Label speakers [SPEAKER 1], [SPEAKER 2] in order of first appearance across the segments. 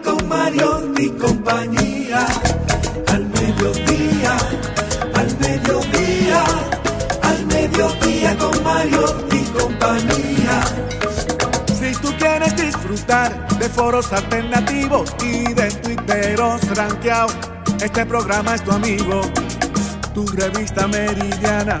[SPEAKER 1] con Mariotti y compañía. Al mediodía, al mediodía, al mediodía con Mariotti y compañía. Si tú quieres disfrutar de foros alternativos y de twitteros rankeados, este programa es tu amigo. Tu revista meridiana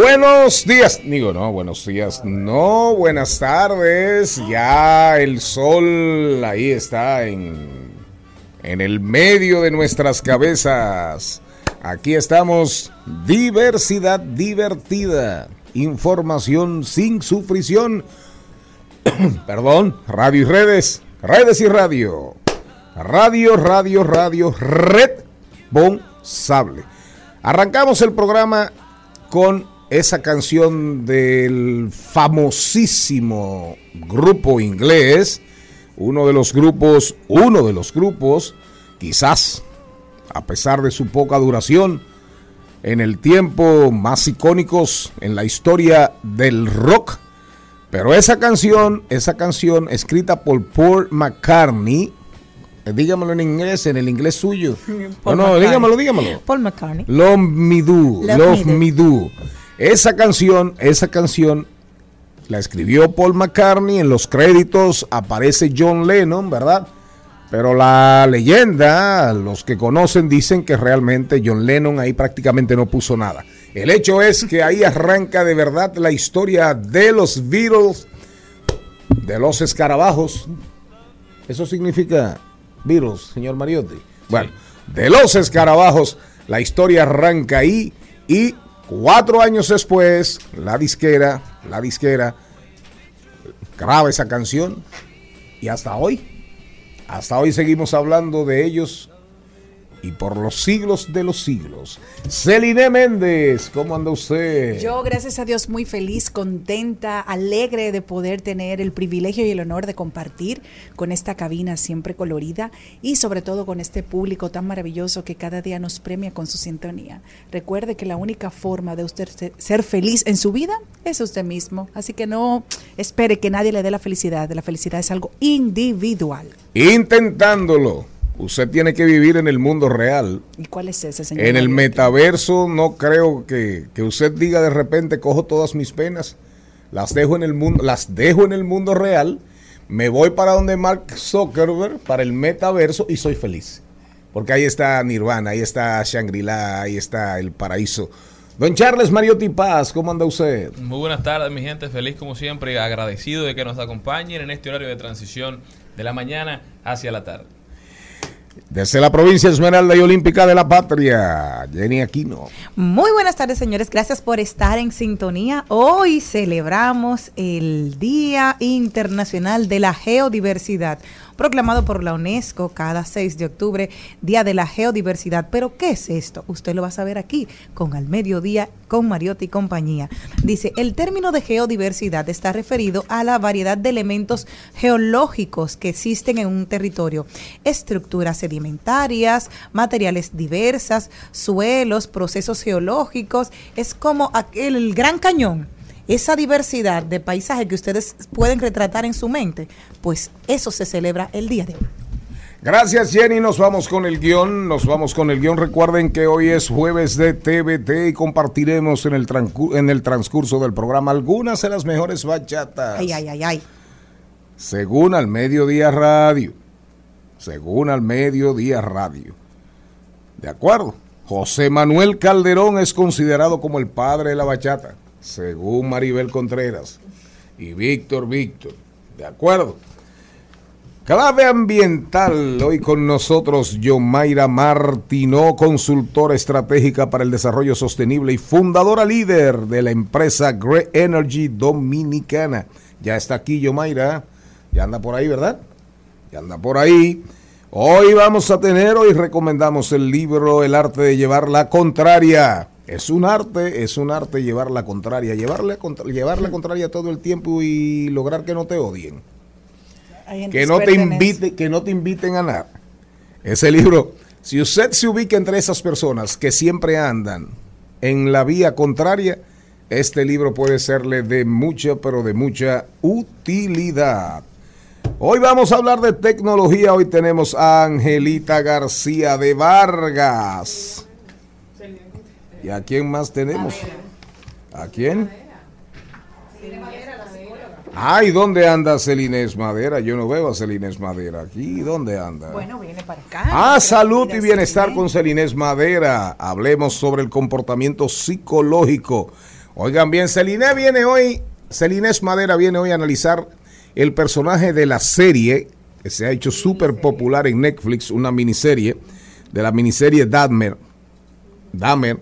[SPEAKER 2] Buenos días, digo, no, buenos días, no, buenas tardes. Ya el sol ahí está en, en el medio de nuestras cabezas. Aquí estamos, diversidad divertida, información sin sufrición. Perdón, radio y redes, redes y radio. Radio, radio, radio, responsable. Arrancamos el programa con esa canción del famosísimo grupo inglés, uno de los grupos, uno de los grupos, quizás, a pesar de su poca duración, en el tiempo más icónicos en la historia del rock. Pero esa canción, esa canción escrita por Paul McCartney, eh, dígamelo en inglés, en el inglés suyo.
[SPEAKER 3] Paul
[SPEAKER 2] no, no,
[SPEAKER 3] McCartney.
[SPEAKER 2] dígamelo, dígamelo.
[SPEAKER 3] Paul McCartney.
[SPEAKER 2] Love Me Do,
[SPEAKER 3] Love
[SPEAKER 2] Love,
[SPEAKER 3] Me Do.
[SPEAKER 2] Me Do. Esa canción, esa canción la escribió Paul McCartney. En los créditos aparece John Lennon, ¿verdad? Pero la leyenda, los que conocen dicen que realmente John Lennon ahí prácticamente no puso nada. El hecho es que ahí arranca de verdad la historia de los Beatles, de los escarabajos. Eso significa Beatles, señor Mariotti. Bueno, de los escarabajos, la historia arranca ahí y cuatro años después, la disquera, la disquera graba esa canción y hasta hoy, hasta hoy seguimos hablando de ellos y por los siglos de los siglos. Celine Méndez, ¿cómo anda usted?
[SPEAKER 3] Yo, gracias a Dios, muy feliz, contenta, alegre de poder tener el privilegio y el honor de compartir con esta cabina siempre colorida y sobre todo con este público tan maravilloso que cada día nos premia con su sintonía. Recuerde que la única forma de usted se- ser feliz en su vida es usted mismo. Así que no espere que nadie le dé la felicidad. La felicidad es algo individual.
[SPEAKER 2] Intentándolo. Usted tiene que vivir en el mundo real.
[SPEAKER 3] ¿Y cuál es ese, señor?
[SPEAKER 2] En el metaverso no creo que, que usted diga de repente cojo todas mis penas, las dejo en el mundo, las dejo en el mundo real, me voy para donde Mark Zuckerberg, para el metaverso y soy feliz. Porque ahí está Nirvana, ahí está Shangri-La, ahí está el paraíso. Don Charles Mariotti Paz, ¿cómo anda usted?
[SPEAKER 4] Muy buenas tardes, mi gente. Feliz como siempre agradecido de que nos acompañen en este horario de transición de la mañana hacia la tarde.
[SPEAKER 2] Desde la provincia Esmeralda y Olímpica de la Patria, Jenny Aquino.
[SPEAKER 5] Muy buenas tardes, señores. Gracias por estar en sintonía. Hoy celebramos el Día Internacional de la Geodiversidad, proclamado por la UNESCO cada 6 de octubre, Día de la Geodiversidad. Pero, ¿qué es esto? Usted lo va a saber aquí, con Al Mediodía, con Mariotti y compañía. Dice, el término de geodiversidad está referido a la variedad de elementos geológicos que existen en un territorio, estructuras sedimentarias, materiales diversas, suelos, procesos geológicos. Es como el gran cañón esa diversidad de paisaje que ustedes pueden retratar en su mente, pues eso se celebra el día de hoy.
[SPEAKER 2] Gracias Jenny, nos vamos con el guion, nos vamos con el guion. Recuerden que hoy es jueves de TVT y compartiremos en el, en el transcurso del programa algunas de las mejores bachatas.
[SPEAKER 5] Ay, ay, ay, ay.
[SPEAKER 2] Según al Mediodía Radio. Según al Mediodía Radio. De acuerdo. José Manuel Calderón es considerado como el padre de la bachata. Según Maribel Contreras. Y Víctor Víctor. De acuerdo. Clave ambiental, hoy con nosotros Yomaira Martino, consultora estratégica para el desarrollo sostenible y fundadora líder de la empresa Grey Energy Dominicana. Ya está aquí Yomaira, ya anda por ahí, ¿verdad? Ya anda por ahí. Hoy vamos a tener, hoy recomendamos el libro El arte de llevar la contraria. Es un arte, es un arte llevar la contraria, llevarle, contra- llevar la contraria todo el tiempo y lograr que no te odien que no te invite, que no te inviten a nada. Ese libro, si usted se ubica entre esas personas que siempre andan en la vía contraria, este libro puede serle de mucha, pero de mucha utilidad. Hoy vamos a hablar de tecnología. Hoy tenemos a Angelita García de Vargas. ¿Y a quién más tenemos? ¿A quién? Ay, ¿dónde anda Celines Madera? Yo no veo a Celines Madera aquí. ¿Dónde anda?
[SPEAKER 3] Bueno, viene para acá.
[SPEAKER 2] Ah, salud y bienestar con Celines Madera. Hablemos sobre el comportamiento psicológico. Oigan bien, Celine viene hoy, Celines Madera viene hoy a analizar el personaje de la serie que se ha hecho súper popular en Netflix, una miniserie de la miniserie Dahmer, Dahmer,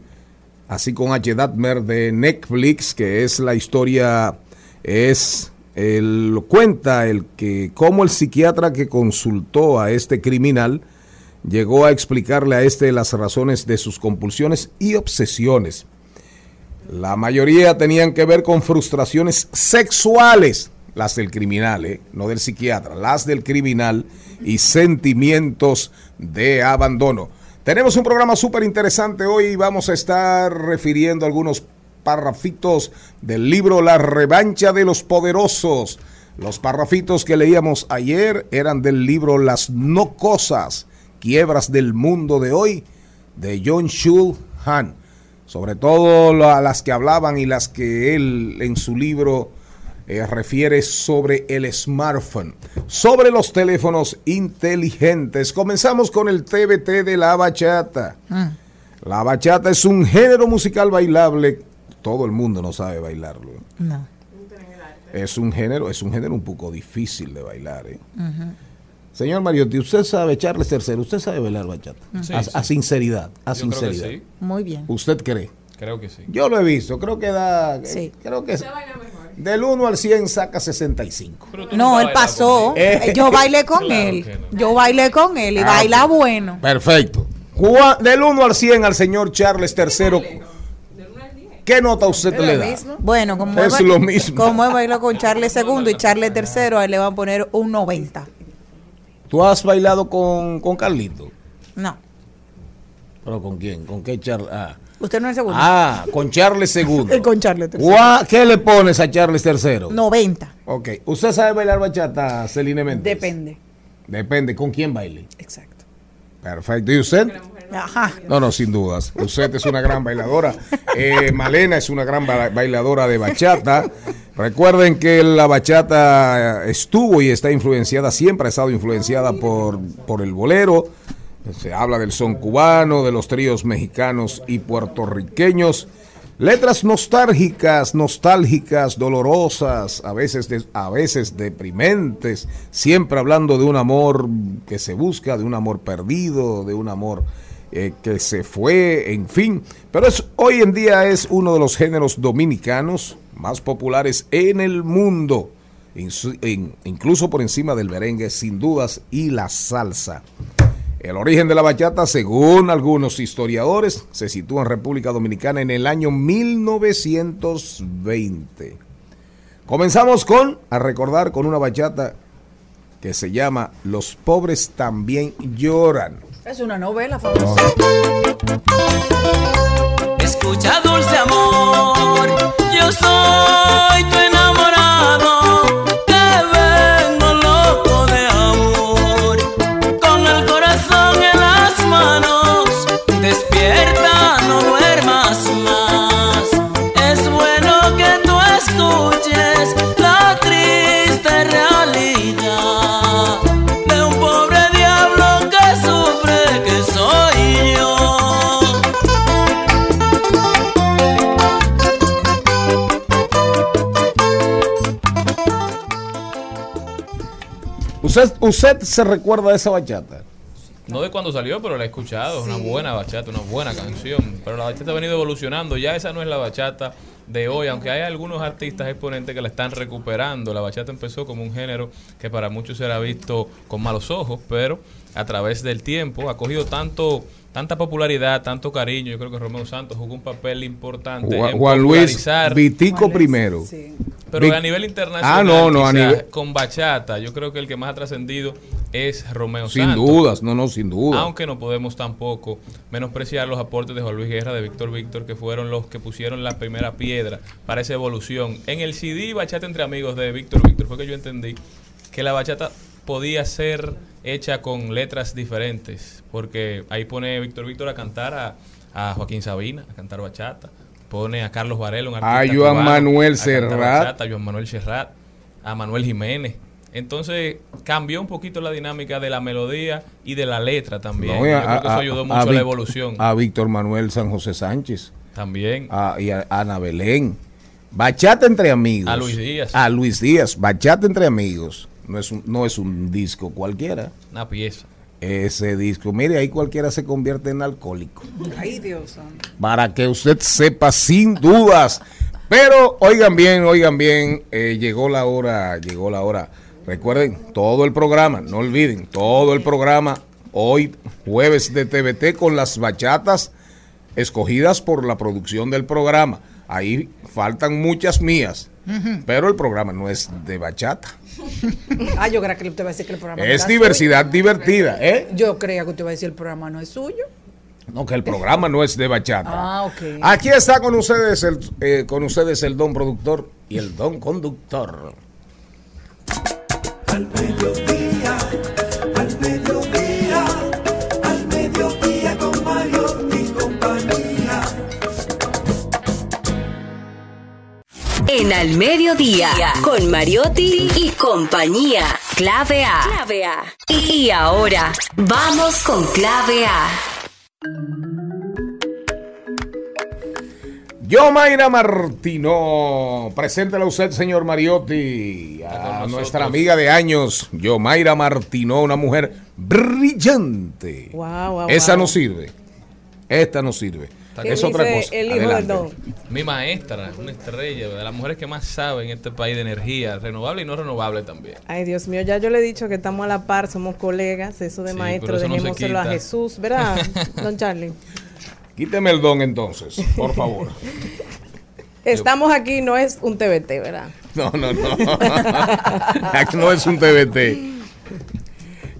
[SPEAKER 2] así con H. Dahmer de Netflix, que es la historia, es el cuenta el que cómo el psiquiatra que consultó a este criminal llegó a explicarle a este las razones de sus compulsiones y obsesiones. La mayoría tenían que ver con frustraciones sexuales, las del criminal, ¿eh? no del psiquiatra, las del criminal y sentimientos de abandono. Tenemos un programa súper interesante hoy vamos a estar refiriendo algunos parrafitos del libro La revancha de los poderosos. Los parrafitos que leíamos ayer eran del libro Las no cosas, quiebras del mundo de hoy, de John Shul Han. Sobre todo la- las que hablaban y las que él en su libro eh, refiere sobre el smartphone, sobre los teléfonos inteligentes. Comenzamos con el TBT de la bachata. La bachata es un género musical bailable. Todo el mundo no sabe bailarlo.
[SPEAKER 5] No.
[SPEAKER 2] Es un género, es un género un poco difícil de bailar. ¿eh? Señor Mariotti, usted sabe, Charles Tercero, usted sabe bailar bachata.
[SPEAKER 4] Sí,
[SPEAKER 2] a,
[SPEAKER 4] sí.
[SPEAKER 2] a sinceridad, a
[SPEAKER 4] Yo creo que
[SPEAKER 2] sinceridad.
[SPEAKER 4] sí.
[SPEAKER 5] Muy bien.
[SPEAKER 2] ¿Usted cree?
[SPEAKER 4] Creo que sí.
[SPEAKER 2] Yo lo he visto, creo que da,
[SPEAKER 5] Sí.
[SPEAKER 2] creo que del 1 al 100 saca 65.
[SPEAKER 4] Pero tú
[SPEAKER 5] No, él pasó.
[SPEAKER 2] Eh.
[SPEAKER 5] Yo bailé con
[SPEAKER 4] Claro
[SPEAKER 5] él.
[SPEAKER 4] no.
[SPEAKER 5] Yo bailé con él y
[SPEAKER 2] Ah,
[SPEAKER 5] baila bueno.
[SPEAKER 2] Perfecto. Del 1 al 100 al señor Charles Tercero. ¿Qué nota usted le da?
[SPEAKER 5] Bueno, como
[SPEAKER 2] Es
[SPEAKER 5] él,
[SPEAKER 2] lo mismo.
[SPEAKER 5] Como él bailó con Charles II y Charles III, a él le van a poner un 90.
[SPEAKER 2] ¿Tú has bailado con, con Carlito?
[SPEAKER 5] No.
[SPEAKER 2] ¿Pero con quién? ¿Con qué Charles? Ah,
[SPEAKER 5] Usted no es segundo.
[SPEAKER 2] Ah, con Charles II.
[SPEAKER 5] Con Charles III.
[SPEAKER 2] ¿Qué le pones a Charles III?
[SPEAKER 5] 90.
[SPEAKER 2] Ok. ¿Usted sabe bailar bachata, Celine Méndez?
[SPEAKER 3] Depende.
[SPEAKER 2] Depende con quién baile.
[SPEAKER 3] Exacto.
[SPEAKER 2] Perfecto. ¿Y usted?
[SPEAKER 5] Ajá.
[SPEAKER 2] No, no, sin dudas. Usted es una gran bailadora. Eh, Malena es una gran ba- bailadora de bachata. Recuerden que la bachata estuvo y está influenciada, siempre ha estado influenciada por, por el bolero. Se habla del son cubano, de los tríos mexicanos y puertorriqueños. Letras nostálgicas, nostálgicas, dolorosas, a veces, a veces deprimentes, siempre hablando de un amor que se busca, de un amor perdido, de un amor eh, que se fue, en fin. Pero es, hoy en día es uno de los géneros dominicanos más populares en el mundo, incluso por encima del merengue, sin dudas, y la salsa. El origen de la bachata, según algunos historiadores, se sitúa en República Dominicana en el año 1920. Comenzamos con, a recordar, con una bachata que se llama Los pobres también lloran.
[SPEAKER 3] Es una novela famosa.
[SPEAKER 6] Escucha dulce amor, yo soy tu enamorado,
[SPEAKER 2] ¿Usted, usted se recuerda de esa bachata?
[SPEAKER 4] No de cuando salió, pero la he escuchado. Es una buena bachata, una buena canción. Pero la bachata ha venido evolucionando. Ya esa no es la bachata de hoy, aunque hay algunos artistas exponentes que la están recuperando. La bachata empezó como un género que para muchos era visto con malos ojos, pero a través del tiempo ha cogido tanto tanta popularidad, tanto cariño. Yo creo que Romeo Santos jugó un papel importante
[SPEAKER 2] Juan,
[SPEAKER 4] en
[SPEAKER 2] Juan Luis Vitico primero.
[SPEAKER 3] Sí.
[SPEAKER 4] pero
[SPEAKER 2] Vic-
[SPEAKER 4] a nivel internacional,
[SPEAKER 2] Ah, no, no, a nivel-
[SPEAKER 4] con bachata, yo creo que el que más ha trascendido es Romeo
[SPEAKER 2] Sin
[SPEAKER 4] Santos.
[SPEAKER 2] dudas, no, no, sin duda.
[SPEAKER 4] Aunque no podemos tampoco menospreciar los aportes de Juan Luis Guerra, de Víctor Víctor, que fueron los que pusieron la primera piedra para esa evolución. En el CD Bachata entre Amigos de Víctor Víctor fue que yo entendí que la bachata podía ser hecha con letras diferentes, porque ahí pone Víctor Víctor a cantar a, a Joaquín Sabina, a cantar bachata, pone a Carlos Varela, un
[SPEAKER 2] A
[SPEAKER 4] artista
[SPEAKER 2] Joan Manuel
[SPEAKER 4] a
[SPEAKER 2] Serrat.
[SPEAKER 4] bachata, a Joan Manuel Serrat, a Manuel Jiménez. Entonces cambió un poquito la dinámica de la melodía y de la letra también.
[SPEAKER 2] No, y
[SPEAKER 4] Yo
[SPEAKER 2] a-
[SPEAKER 4] creo que eso
[SPEAKER 2] a-
[SPEAKER 4] ayudó
[SPEAKER 2] a
[SPEAKER 4] mucho a, la evolución.
[SPEAKER 2] A Víctor Manuel San José Sánchez.
[SPEAKER 4] también.
[SPEAKER 2] a, y a Ana Belén. Bachata entre amigos.
[SPEAKER 4] A Luis Díaz.
[SPEAKER 2] A Luis Díaz. Bachata entre amigos. No es un, no es un disco cualquiera.
[SPEAKER 4] Una pieza.
[SPEAKER 2] Ese disco, mire, ahí cualquiera se convierte en alcohólico.
[SPEAKER 3] Ay, Dios.
[SPEAKER 2] Para que usted sepa sin dudas. Pero oigan bien, oigan bien, eh, llegó la hora, llegó la hora. Recuerden, todo el programa, no olviden, todo el programa, hoy jueves de TVT con las bachatas escogidas por la producción del programa. Ahí faltan muchas mías, pero el programa no es de bachata.
[SPEAKER 3] Ah, yo creía que usted va a decir que el programa
[SPEAKER 2] Es diversidad divertida, ¿eh?
[SPEAKER 3] Yo creía que usted va a decir el programa no es suyo.
[SPEAKER 2] No, que el programa no es de bachata.
[SPEAKER 3] Ah, ok.
[SPEAKER 2] Aquí está con ustedes el, eh, con ustedes el don productor y el don conductor.
[SPEAKER 1] Al
[SPEAKER 7] En Al Mediodía, con Mariotti y compañía. Clave A. Clave A. Y ahora, vamos con Clave A.
[SPEAKER 2] Yo, Mayra Martino, preséntela usted, señor Mariotti, a nuestra amiga de años, Yo, Mayra Martino, una mujer brillante.
[SPEAKER 8] Wow, wow,
[SPEAKER 2] Esa
[SPEAKER 8] wow.
[SPEAKER 2] no sirve. Esta no sirve.
[SPEAKER 4] ¿Qué
[SPEAKER 2] Es otra cosa.
[SPEAKER 8] el hijo
[SPEAKER 2] Adelante.
[SPEAKER 8] del don?
[SPEAKER 4] Mi maestra, una estrella, de las mujeres que más saben en este país de energía, renovable y no renovable también.
[SPEAKER 8] Ay, Dios mío, ya yo le he dicho que estamos a la par, somos colegas, eso de
[SPEAKER 4] Sí,
[SPEAKER 8] maestro,
[SPEAKER 4] no
[SPEAKER 8] dejémoselo a. Jesús, ¿verdad, don Charlie?
[SPEAKER 2] Quíteme el don entonces, por favor.
[SPEAKER 8] Estamos aquí, no es un TBT, ¿verdad?
[SPEAKER 2] No, no, no. Aquí no es un TBT.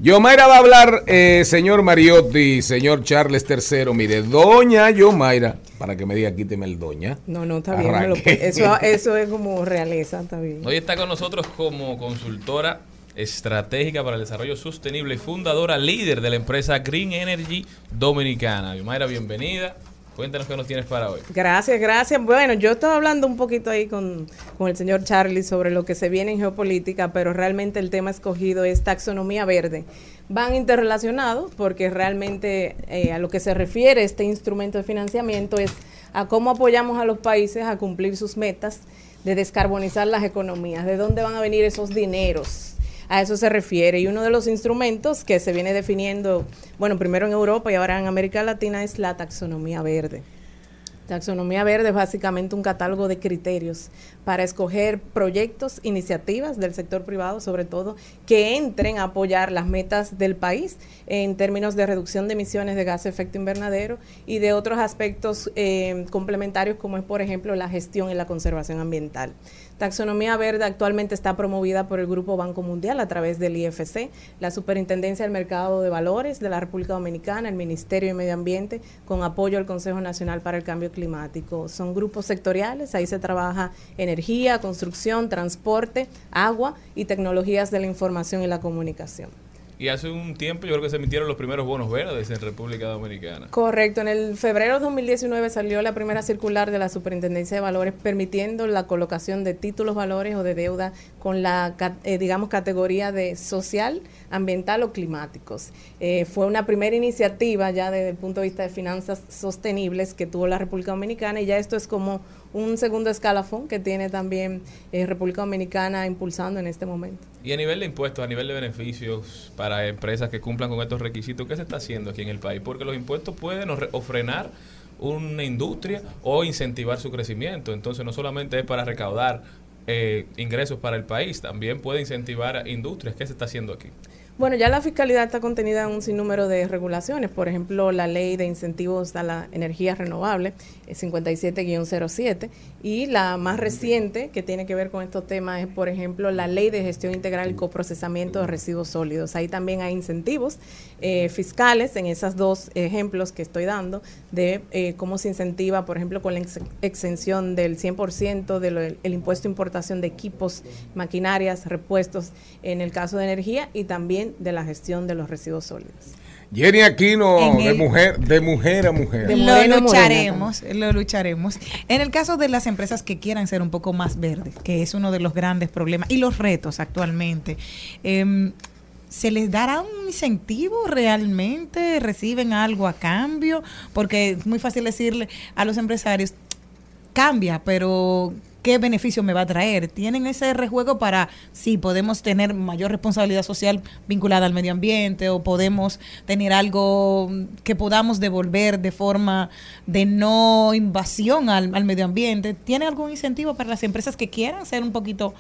[SPEAKER 2] Yomaira va a hablar, eh, señor Mariotti, señor Charles III. Mire, doña Yomaira, para que me diga, quíteme el doña.
[SPEAKER 8] No, no, está bien. me lo-
[SPEAKER 2] Arranque.
[SPEAKER 8] eso, eso es como realeza, está bien.
[SPEAKER 4] Hoy está con nosotros como consultora estratégica para el desarrollo sostenible y fundadora líder de la empresa Green Energy Dominicana. Mayra, bienvenida. Cuéntanos qué nos tienes para hoy.
[SPEAKER 8] Gracias, gracias. Bueno, yo estaba hablando un poquito ahí con, con el señor Charlie sobre lo que se viene en geopolítica, pero realmente el tema escogido es taxonomía verde. Van interrelacionados porque realmente eh, a lo que se refiere este instrumento de financiamiento es a cómo apoyamos a los países a cumplir sus metas de descarbonizar las economías, de dónde van a venir esos dineros. A eso se refiere. Y uno de los instrumentos que se viene definiendo, bueno, primero en Europa y ahora en América Latina es la taxonomía verde. Taxonomía verde es básicamente un catálogo de criterios para escoger proyectos, iniciativas del sector privado, sobre todo, que entren a apoyar las metas del país en términos de reducción de emisiones de gas de efecto invernadero y de otros aspectos eh, complementarios como es, por ejemplo, la gestión y la conservación ambiental. Taxonomía Verde actualmente está promovida por el Grupo Banco Mundial a través del IFC, la Superintendencia del Mercado de Valores de la República Dominicana, el Ministerio de Medio Ambiente, con apoyo al Consejo Nacional para el Cambio Climático. Son grupos sectoriales, ahí se trabaja energía, construcción, transporte, agua y tecnologías de la información y la comunicación.
[SPEAKER 4] Y hace un tiempo yo creo que se emitieron los primeros bonos verdes en República Dominicana.
[SPEAKER 8] Correcto, en el febrero de 2019 salió la primera circular de la Superintendencia de Valores permitiendo la colocación de títulos valores o de deuda con la, eh, digamos, categoría de social, ambiental o climáticos. Eh, fue una primera iniciativa ya desde el punto de vista de finanzas sostenibles que tuvo la República Dominicana y ya esto es como un segundo escalafón que tiene también eh, República Dominicana impulsando en este momento.
[SPEAKER 4] Y a nivel de impuestos, a nivel de beneficios para empresas que cumplan con estos requisitos, ¿qué se está haciendo aquí en el país? Porque los impuestos pueden o, frenar una industria o incentivar su crecimiento. Entonces no solamente es para recaudar eh, ingresos para el país, también puede incentivar industrias. ¿Qué se está haciendo aquí?
[SPEAKER 8] Bueno, ya la fiscalidad está contenida en un sinnúmero de regulaciones, por ejemplo, la ley de incentivos a la energía renovable, 57-07, eh, y la más reciente que tiene que ver con estos temas es, por ejemplo, la ley de gestión integral y coprocesamiento de residuos sólidos. Ahí también hay incentivos eh, fiscales en esos dos ejemplos que estoy dando de eh, cómo se incentiva, por ejemplo, con la exención del 100% del el impuesto de importación de equipos, maquinarias, repuestos en el caso de energía y también de la gestión de los residuos sólidos.
[SPEAKER 2] Jenny Aquino, de mujer, de mujer a mujer.
[SPEAKER 5] lo lucharemos, lo lucharemos. En el caso de las empresas que quieran ser un poco más verdes, que es uno de los grandes problemas y los retos actualmente, em, ¿se les dará un incentivo realmente? ¿Reciben algo a cambio? Porque es muy fácil decirle a los empresarios, cambia, pero qué beneficio me va a traer. Tienen ese rejuego para, sí, podemos tener mayor responsabilidad social vinculada al medio ambiente o podemos tener algo que podamos devolver de forma de no invasión al, medio ambiente. ¿Tiene algún incentivo para las empresas que quieran ser un poquito...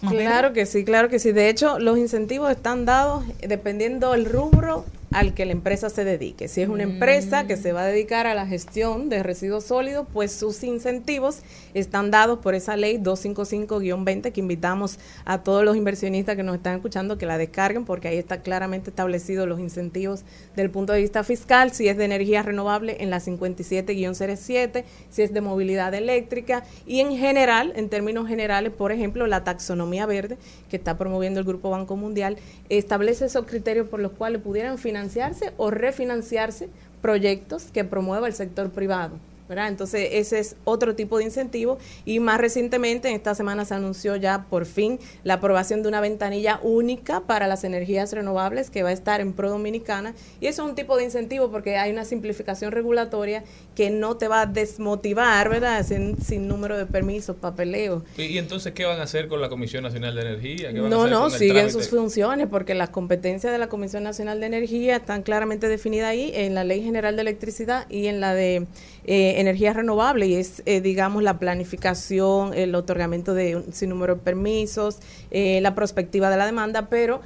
[SPEAKER 8] Más claro que sí, claro que sí. De hecho, los incentivos están dados dependiendo del rubro al que la empresa se dedique. Si es una empresa que se va a dedicar a la gestión de residuos sólidos, pues sus incentivos están dados por esa ley 255-20 que invitamos a todos los inversionistas que nos están escuchando que la descarguen porque ahí está claramente establecido los incentivos del punto de vista fiscal, si es de energía renovable en la 57-07, si es de movilidad eléctrica y en general, en términos generales, por ejemplo, la taxonomía verde que está promoviendo el Grupo Banco Mundial establece esos criterios por los cuales pudieran financiar financiarse o refinanciarse proyectos que promueva el sector privado. Entonces, ese es otro tipo de incentivo. Y más recientemente, en esta semana se anunció ya por fin la aprobación de una ventanilla única para las energías renovables que va a estar en Pro Dominicana. Y eso es un tipo de incentivo porque hay una simplificación regulatoria que no te va a desmotivar, ¿verdad? Sin, sin número de permisos, papeleo.
[SPEAKER 4] ¿Y, entonces qué van a hacer con la Comisión Nacional de Energía?
[SPEAKER 8] no, no, siguen sus funciones porque las competencias de la Comisión Nacional de Energía están claramente definidas ahí en la Ley General de Electricidad y en la de eh, energía renovable y es, eh, digamos, la planificación, el otorgamiento de un sinnúmero de permisos, eh, la perspectiva de la demanda, pero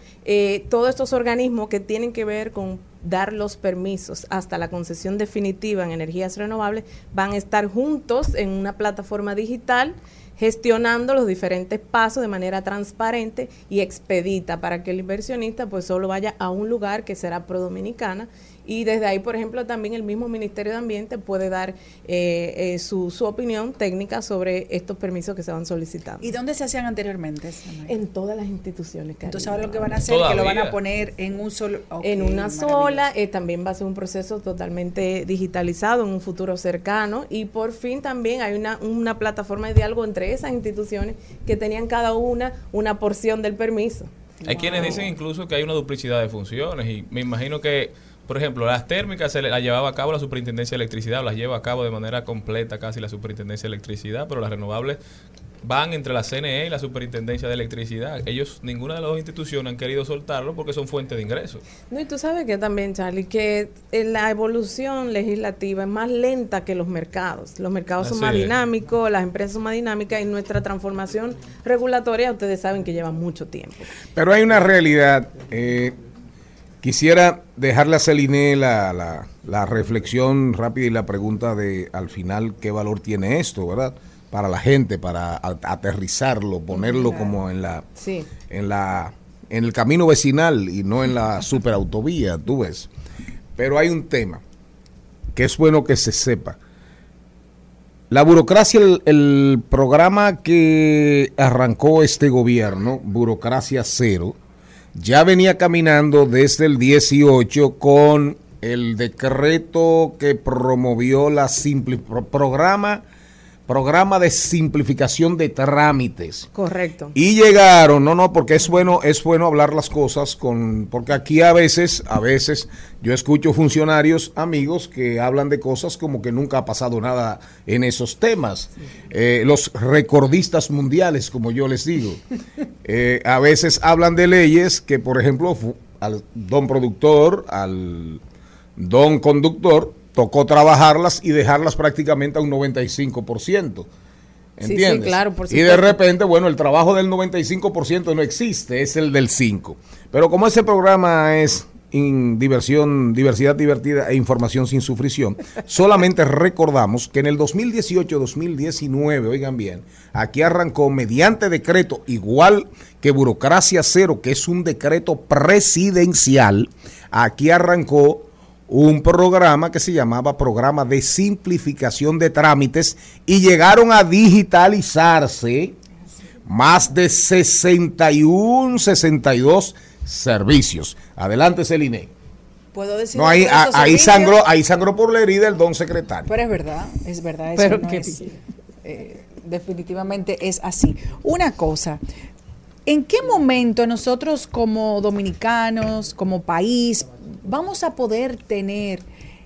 [SPEAKER 8] todos estos organismos que tienen que ver con dar los permisos hasta la concesión definitiva en energías renovables van a estar juntos en una plataforma digital gestionando los diferentes pasos de manera transparente y expedita para que el inversionista pues solo vaya a un lugar que será pro dominicana y desde ahí, por ejemplo, también el mismo Ministerio de Ambiente puede dar eh, eh, su, su, opinión técnica sobre estos permisos que se van solicitando.
[SPEAKER 3] ¿Y dónde se hacían anteriormente?
[SPEAKER 8] En todas las instituciones.
[SPEAKER 3] Entonces ahora lo que van a hacer es que lo van a poner en un solo...
[SPEAKER 8] en una sola, eh, también va a ser un proceso totalmente digitalizado en un futuro cercano y por fin también hay una, una plataforma de diálogo entre esas instituciones que tenían cada una una porción del permiso.
[SPEAKER 4] Hay quienes dicen incluso que hay una duplicidad de funciones y me imagino que por ejemplo, las térmicas se le- las llevaba a cabo la Superintendencia de Electricidad, o las lleva a cabo de manera completa casi la Superintendencia de Electricidad, pero las renovables van entre la CNE y la Superintendencia de Electricidad. Ellos, ninguna de las dos instituciones han querido soltarlo porque son fuentes de ingresos.
[SPEAKER 8] No, y tú sabes que también, Charlie, que eh, la evolución legislativa es más lenta que los mercados. Los mercados son más
[SPEAKER 4] es.
[SPEAKER 8] dinámicos, las empresas son más dinámicas y nuestra transformación regulatoria, ustedes saben que lleva mucho tiempo.
[SPEAKER 2] Pero hay una realidad. eh, quisiera dejarle a Celine la, la, la reflexión rápida y la pregunta de al final qué valor tiene esto, ¿verdad? Para la gente, para aterrizarlo, ponerlo como en la,
[SPEAKER 8] Sí.
[SPEAKER 2] en la en el camino vecinal y no en la superautovía, tú ves. Pero hay un tema que es bueno que se sepa. La burocracia, el, el programa que arrancó este gobierno, Burocracia Cero, ya venía caminando desde el 18 con el decreto que promovió la pro- programa programa de simplificación de trámites.
[SPEAKER 8] Correcto.
[SPEAKER 2] Y llegaron, no, no, porque es bueno, es bueno hablar las cosas con, porque aquí a veces, a veces yo escucho funcionarios, amigos, que hablan de cosas como que nunca ha pasado nada en esos temas. Eh, los recordistas mundiales, como yo les digo, Eh, a veces hablan de leyes que, por ejemplo, al don productor, al don conductor, tocó trabajarlas y dejarlas prácticamente a un 95%.
[SPEAKER 8] Sí, sí,
[SPEAKER 2] ¿Entiendes?
[SPEAKER 8] claro, por
[SPEAKER 2] y de repente, bueno, el trabajo del 95% no existe, es el del 5%. Pero como ese programa es diversión, diversidad divertida e información sin sufrición, solamente recordamos que en el 2018-2019, oigan bien, aquí arrancó mediante decreto igual que Burocracia Cero, que es un decreto presidencial, aquí arrancó un programa que se llamaba Programa de Simplificación de Trámites y llegaron a digitalizarse más de 61, 62 servicios. Adelante, Celine.
[SPEAKER 3] Puedo decir
[SPEAKER 2] No, ahí, a- ahí, sangró, ahí sangró por la herida el don secretario.
[SPEAKER 3] Pero es verdad, es verdad, eso
[SPEAKER 8] Pero
[SPEAKER 3] no
[SPEAKER 8] qué
[SPEAKER 3] es, eh, definitivamente es así. Una cosa, ¿en qué momento nosotros como dominicanos, como país, vamos a poder tener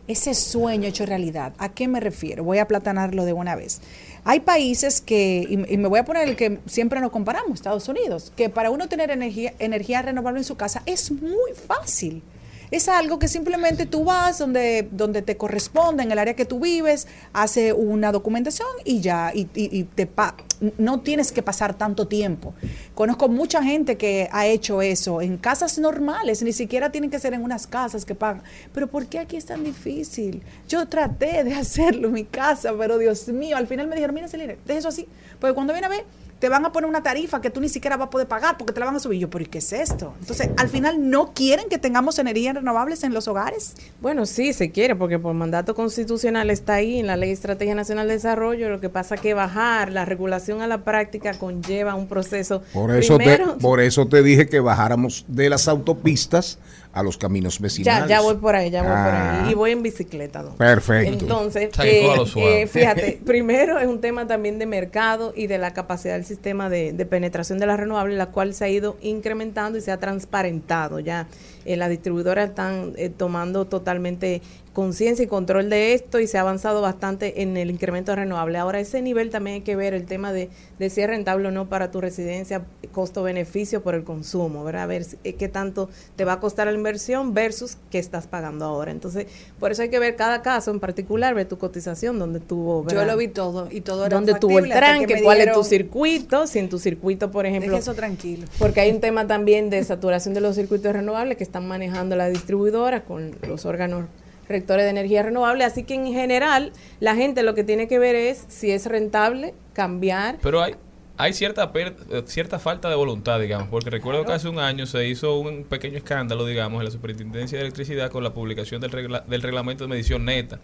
[SPEAKER 3] ese sueño hecho realidad? ¿A qué me refiero? Voy a aplatanarlo de una vez. Hay países que, y, y me voy a poner el que siempre nos comparamos, Estados Unidos, que para uno tener energía, energía renovable en su casa es muy fácil. Es algo que simplemente tú vas donde, donde te corresponde, en el área que tú vives, hace una documentación y ya, y, y- y te pa- no tienes que pasar tanto tiempo. Conozco mucha gente que ha hecho eso en casas normales, ni siquiera tienen que ser en unas casas que pagan. Pero ¿por qué aquí es tan difícil? Yo traté de hacerlo en mi casa, pero Dios mío, al final me dijeron, mira, Celina, deja eso así. Porque cuando viene a ver, te van a poner una tarifa que tú ni siquiera vas a poder pagar porque te la van a subir. Yo, pero ¿y qué es esto? Entonces, al final, ¿no quieren que tengamos energías renovables en los hogares?
[SPEAKER 8] Bueno, sí, se quiere, porque por mandato constitucional está ahí en la Ley de Estrategia Nacional de Desarrollo. Lo que pasa es que bajar la regulación a la práctica conlleva un proceso.
[SPEAKER 2] Por eso,
[SPEAKER 8] primero,
[SPEAKER 2] te, por eso te dije que bajáramos de las autopistas a los caminos
[SPEAKER 8] ya,
[SPEAKER 2] vecinales.
[SPEAKER 8] ya voy por ahí, ya voy
[SPEAKER 2] Ah,
[SPEAKER 8] por ahí. Y voy en bicicleta, ¿no?
[SPEAKER 2] Perfecto.
[SPEAKER 8] Entonces, eh, eh, fíjate, primero es un tema también de mercado y de la capacidad del sistema de, de penetración de las renovables, la cual se ha ido incrementando y se ha transparentado. Ya eh, las distribuidoras están eh, tomando totalmente conciencia y control de esto y se ha avanzado bastante en el incremento de renovable. Ahora, a ese nivel también hay que ver el tema de, de si es rentable o no para tu residencia, costo-beneficio por el consumo, ¿verdad? A ver eh, qué tanto te va a costar la inversión versus qué estás pagando ahora. Entonces, por eso hay que ver cada caso en particular, ver tu cotización, donde tuvo,
[SPEAKER 3] Yo
[SPEAKER 8] ¿verdad?
[SPEAKER 3] lo vi todo y todo era
[SPEAKER 8] dónde tuvo el tranque, cuál es tu circuito, si en tu circuito, por ejemplo,
[SPEAKER 3] Deje eso tranquilo.
[SPEAKER 8] porque hay un tema también de saturación de los circuitos renovables que están manejando la distribuidora con los órganos rectores de energía renovable. Así que en general, la gente lo que tiene que ver es si es rentable cambiar.
[SPEAKER 4] Pero hay, hay cierta, per- cierta falta de voluntad, digamos, porque recuerdo que hace un año se hizo un pequeño escándalo, digamos, en la Superintendencia de Electricidad con la publicación del, regla- del reglamento de medición neta.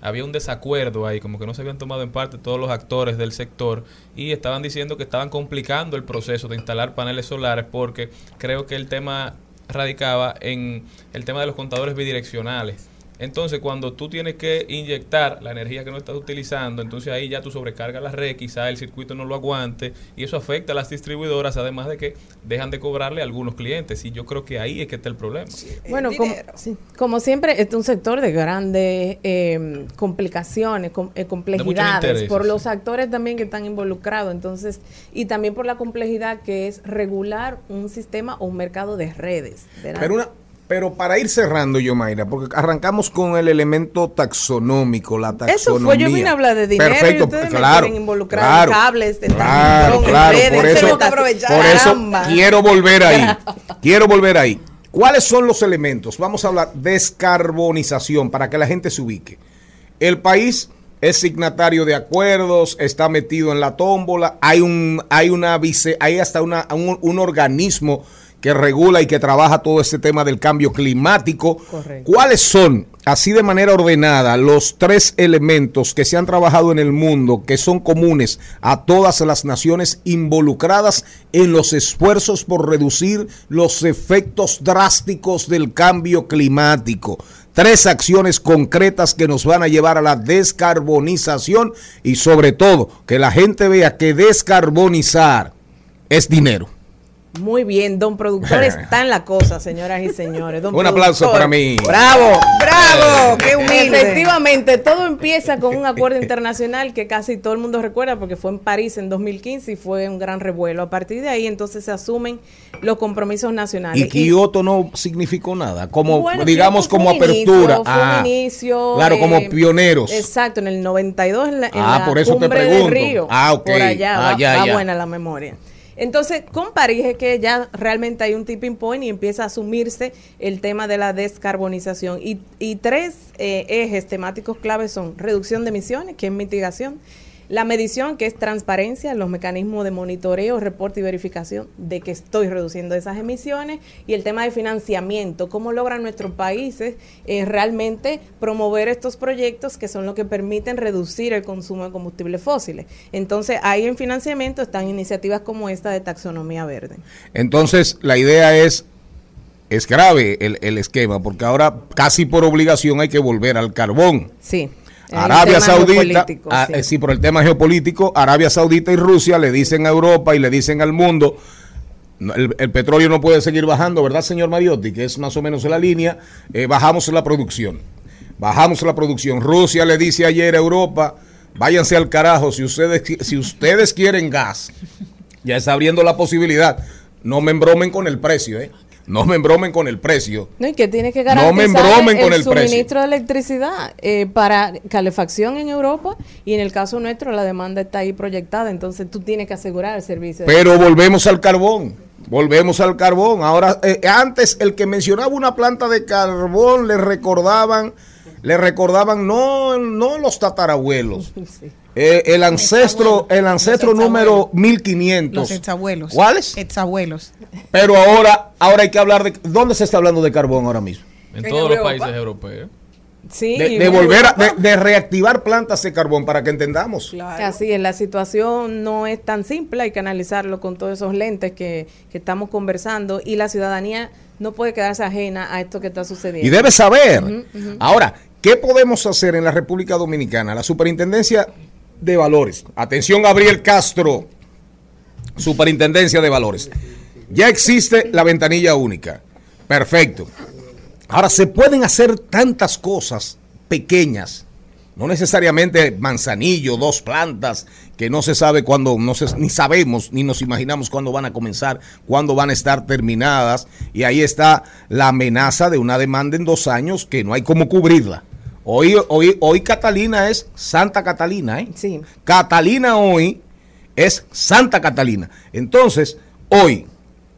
[SPEAKER 4] Había un desacuerdo ahí, como que no se habían tomado en parte todos los actores del sector y estaban diciendo que estaban complicando el proceso de instalar paneles solares porque creo que el tema radicaba en el tema de los contadores bidireccionales Entonces, cuando tú tienes que inyectar la energía que no estás utilizando, entonces ahí ya tú sobrecargas la red, quizá el circuito no lo aguante y eso afecta a las distribuidoras, además de que dejan de cobrarle a algunos clientes. Y yo creo que ahí es que está el problema.
[SPEAKER 8] Bueno, como, sí, como siempre, este es un sector de grandes eh, complicaciones, com- eh, complejidades, por los
[SPEAKER 4] sí.
[SPEAKER 8] actores también que están involucrados, entonces, y también por la complejidad que es regular un sistema o un mercado de redes. ¿verdad?
[SPEAKER 2] Pero, una, pero para ir cerrando, yo, Mayra, porque arrancamos con el elemento taxonómico, la taxonomía.
[SPEAKER 8] Eso fue, yo vine a hablar de dinero y ustedes me
[SPEAKER 2] claro,
[SPEAKER 8] quieren involucrar
[SPEAKER 2] claro,
[SPEAKER 8] en cables, en
[SPEAKER 2] claro, claro,
[SPEAKER 8] redes,
[SPEAKER 2] por eso, por eso quiero volver ahí, quiero volver ahí. ¿Cuáles son los elementos? Vamos a hablar descarbonización para que la gente se ubique. El país es signatario de acuerdos, está metido en la tómbola, hay un, hay una vice, hay hasta una, un, un organismo que regula y que trabaja todo este tema del cambio climático.
[SPEAKER 8] Correcto.
[SPEAKER 2] ¿Cuáles son, así de manera ordenada, los tres elementos que se han trabajado en el mundo, que son comunes a todas las naciones involucradas en los esfuerzos por reducir los efectos drásticos del cambio climático? Tres acciones concretas que nos van a llevar a la descarbonización y sobre todo que la gente vea que descarbonizar es dinero.
[SPEAKER 8] Muy bien, don productor está en la cosa, señoras y señores. Don
[SPEAKER 2] Un aplauso para mí.
[SPEAKER 3] ¡Bravo! ¡Bravo! ¡Qué humilde!
[SPEAKER 8] Efectivamente, todo empieza con un acuerdo internacional que casi todo el mundo recuerda porque fue en París en 2015 y fue un gran revuelo. A partir de ahí entonces se asumen los compromisos nacionales.
[SPEAKER 2] Y Kioto no significó nada, como
[SPEAKER 8] Bueno,
[SPEAKER 2] digamos como
[SPEAKER 8] un inicio,
[SPEAKER 2] apertura.
[SPEAKER 8] fue
[SPEAKER 2] Ah,
[SPEAKER 8] un inicio,
[SPEAKER 2] claro, como
[SPEAKER 8] eh,
[SPEAKER 2] pioneros.
[SPEAKER 8] Exacto, en el 92 en la, en
[SPEAKER 2] Ah,
[SPEAKER 8] la
[SPEAKER 2] por eso te
[SPEAKER 8] cumbre del
[SPEAKER 2] pregunto.
[SPEAKER 8] Río.
[SPEAKER 2] Ah, ok.
[SPEAKER 8] Por allá,
[SPEAKER 2] Ah,
[SPEAKER 8] va,
[SPEAKER 2] ya,
[SPEAKER 8] va
[SPEAKER 2] ya.
[SPEAKER 8] buena la memoria. Entonces, con París es que ya realmente hay un tipping point y empieza a asumirse el tema de la descarbonización. Y, y tres eh, ejes temáticos claves son reducción de emisiones, que es mitigación, la medición, que es transparencia, los mecanismos de monitoreo, reporte y verificación de que estoy reduciendo esas emisiones, y el tema de financiamiento, cómo logran nuestros países eh, realmente promover estos proyectos que son los que permiten reducir el consumo de combustibles fósiles. Entonces, ahí en financiamiento están iniciativas como esta de taxonomía verde.
[SPEAKER 2] Entonces, la idea es, es grave el, el esquema, porque ahora casi por obligación hay que volver al carbón.
[SPEAKER 8] Sí.
[SPEAKER 2] Arabia Saudita, ah,
[SPEAKER 8] sí.
[SPEAKER 2] eh, sí, por el tema geopolítico, Arabia Saudita y Rusia le dicen a Europa y le dicen al mundo, el, el petróleo no puede seguir bajando, ¿verdad, señor Mariotti? Que es más o menos la línea, eh, bajamos la producción, bajamos la producción. Rusia le dice ayer a Europa, váyanse al carajo, si ustedes, si ustedes quieren gas, ya está abriendo la posibilidad, no me embromen con el precio, ¿eh? No me embromen con el precio.
[SPEAKER 8] No, y que tiene que
[SPEAKER 2] No
[SPEAKER 8] garantizar
[SPEAKER 2] me embromen con el
[SPEAKER 8] suministro de electricidad eh, para calefacción en Europa y en el caso nuestro la demanda está ahí proyectada, entonces tú tienes que asegurar el servicio.
[SPEAKER 2] Pero volvemos al carbón. Volvemos al carbón. Ahora, eh, antes el que mencionaba una planta de carbón le recordaban, le recordaban no, no los tatarabuelos.
[SPEAKER 8] Sí.
[SPEAKER 2] Eh, el ancestro, el ancestro número 1500.
[SPEAKER 3] Los exabuelos.
[SPEAKER 2] ¿Cuáles?
[SPEAKER 3] Exabuelos.
[SPEAKER 2] Pero ahora, ahora hay que hablar de ¿dónde se está hablando de carbón ahora mismo?
[SPEAKER 4] En
[SPEAKER 3] En
[SPEAKER 4] todos los
[SPEAKER 3] Europa.
[SPEAKER 4] países europeos.
[SPEAKER 8] Sí,
[SPEAKER 2] De, volver a, de, de reactivar plantas de carbón para que entendamos.
[SPEAKER 8] Así es, la situación no es tan simple, hay que analizarlo con todos esos lentes que, que estamos conversando y la ciudadanía no puede quedarse ajena a esto que está sucediendo.
[SPEAKER 2] Y debe saber. Ahora, ¿qué podemos hacer en la República Dominicana? La Superintendencia de Valores. Atención, Gabriel Castro. Superintendencia de Valores. Ya existe la ventanilla única. Perfecto. Ahora, se pueden hacer tantas cosas pequeñas. No necesariamente manzanillo, dos plantas, que no se sabe cuándo, no se, ni sabemos, ni nos imaginamos cuándo van a comenzar, cuándo van a estar terminadas. Y ahí está la amenaza de una demanda en dos años que no hay cómo cubrirla. Hoy, hoy, hoy Catalina es Santa Catalina, ¿eh?
[SPEAKER 8] Sí.
[SPEAKER 2] Catalina hoy es Santa Catalina. Entonces, hoy,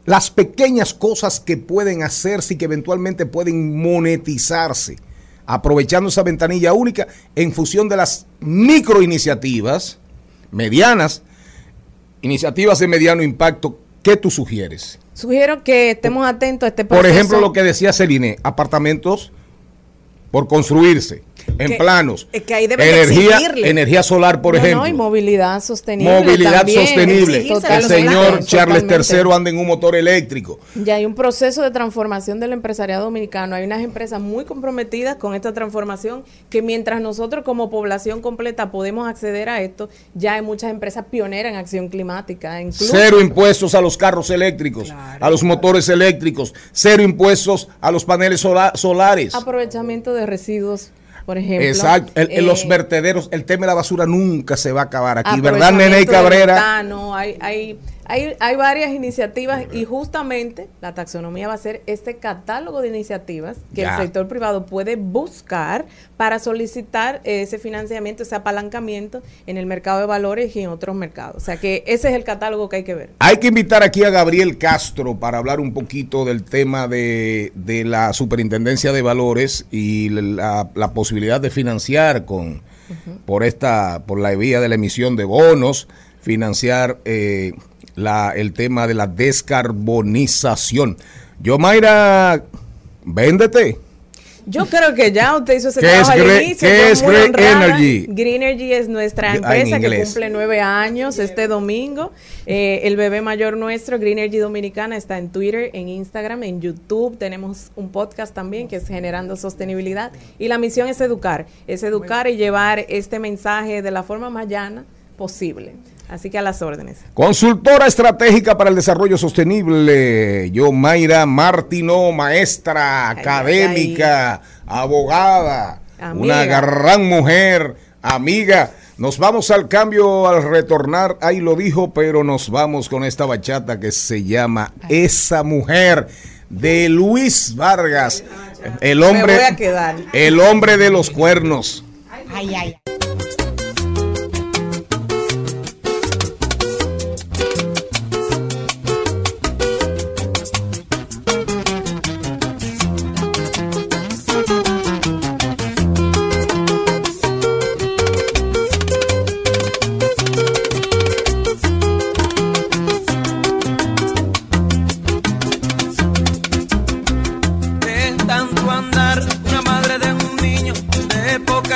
[SPEAKER 2] las pequeñas cosas que pueden hacerse y que eventualmente pueden monetizarse, aprovechando esa ventanilla única en función de las microiniciativas, medianas, iniciativas de mediano impacto, ¿qué tú sugieres?
[SPEAKER 8] Sugiero que estemos atentos a este proceso.
[SPEAKER 2] Por ejemplo, lo que decía Celine, apartamentos por construirse, en
[SPEAKER 3] Que-
[SPEAKER 2] planos.
[SPEAKER 3] es que ahí
[SPEAKER 2] energía,
[SPEAKER 3] exigirle.
[SPEAKER 2] energía solar, por
[SPEAKER 8] No, no,
[SPEAKER 2] ejemplo.
[SPEAKER 8] y movilidad sostenible.
[SPEAKER 2] Movilidad
[SPEAKER 8] también.
[SPEAKER 2] sostenible. El señor
[SPEAKER 3] planes.
[SPEAKER 2] Charles
[SPEAKER 8] Totalmente.
[SPEAKER 2] III anda en un motor eléctrico.
[SPEAKER 8] Ya hay un proceso de transformación del empresariado dominicano. Hay unas empresas muy comprometidas con esta transformación que mientras nosotros como población completa podemos acceder a esto, ya hay muchas empresas pioneras en acción climática. Incluso
[SPEAKER 2] Cero impuestos a los carros eléctricos, a los motores eléctricos, cero impuestos a los paneles sola- solares.
[SPEAKER 8] aprovechamiento de residuos, por ejemplo.
[SPEAKER 2] Exacto, El- los
[SPEAKER 8] Eh,
[SPEAKER 2] vertederos, el tema de la basura nunca se va a acabar aquí, ¿verdad, Nene y Cabrera?
[SPEAKER 8] metano, hay, hay, hay, hay varias iniciativas y justamente la taxonomía va a ser este catálogo de iniciativas que
[SPEAKER 2] Ya.
[SPEAKER 8] el sector privado puede buscar para solicitar ese financiamiento, ese apalancamiento en el mercado de valores y en otros mercados. O sea que ese es el catálogo que hay que ver.
[SPEAKER 2] Hay que invitar aquí a Gabriel Castro para hablar un poquito del tema de, de la superintendencia de valores y la, la posibilidad de financiar con por esta por la vía de la emisión de bonos financiar eh, la, el tema de la descarbonización. Yo Mayra, véndete.
[SPEAKER 8] Yo creo que ya usted hizo ese
[SPEAKER 2] ¿Qué
[SPEAKER 8] trabajo
[SPEAKER 2] es
[SPEAKER 8] al inicio.
[SPEAKER 2] qué es Green. Energy?
[SPEAKER 8] Green Energy es nuestra empresa que cumple nueve años este domingo. Eh, el bebé mayor nuestro, Green Energy Dominicana, está en Twitter, en Instagram, en YouTube. Tenemos un podcast también que es Generando Sostenibilidad. Y la misión es educar, es educar y llevar este mensaje de la forma más llana posible. Así que a las órdenes.
[SPEAKER 2] Consultora estratégica para el desarrollo sostenible, yo Mayra Martino, maestra,
[SPEAKER 8] Ay,
[SPEAKER 2] académica, abogada,
[SPEAKER 8] Amiga.
[SPEAKER 2] una gran mujer, amiga. Nos vamos al cambio al retornar, ahí lo dijo, pero nos vamos con esta bachata que se llama Esa mujer de Luis Vargas, el hombre, el hombre de los cuernos.
[SPEAKER 5] Ay, ay.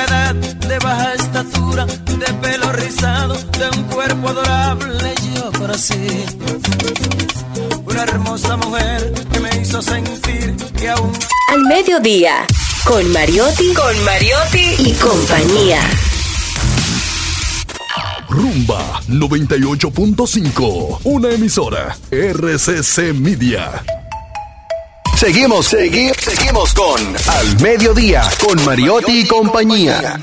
[SPEAKER 6] Edad, de baja estatura, de pelo rizado, de un cuerpo adorable, yo conocí. Una hermosa mujer que me hizo sentir que aún
[SPEAKER 7] Al mediodía, con Mariotti, con Mariotti y compañía.
[SPEAKER 9] Rumba 98.5, una emisora RCC Media.
[SPEAKER 10] Seguimos, seguimos, seguimos con Al Mediodía, con Mariotti y compañía.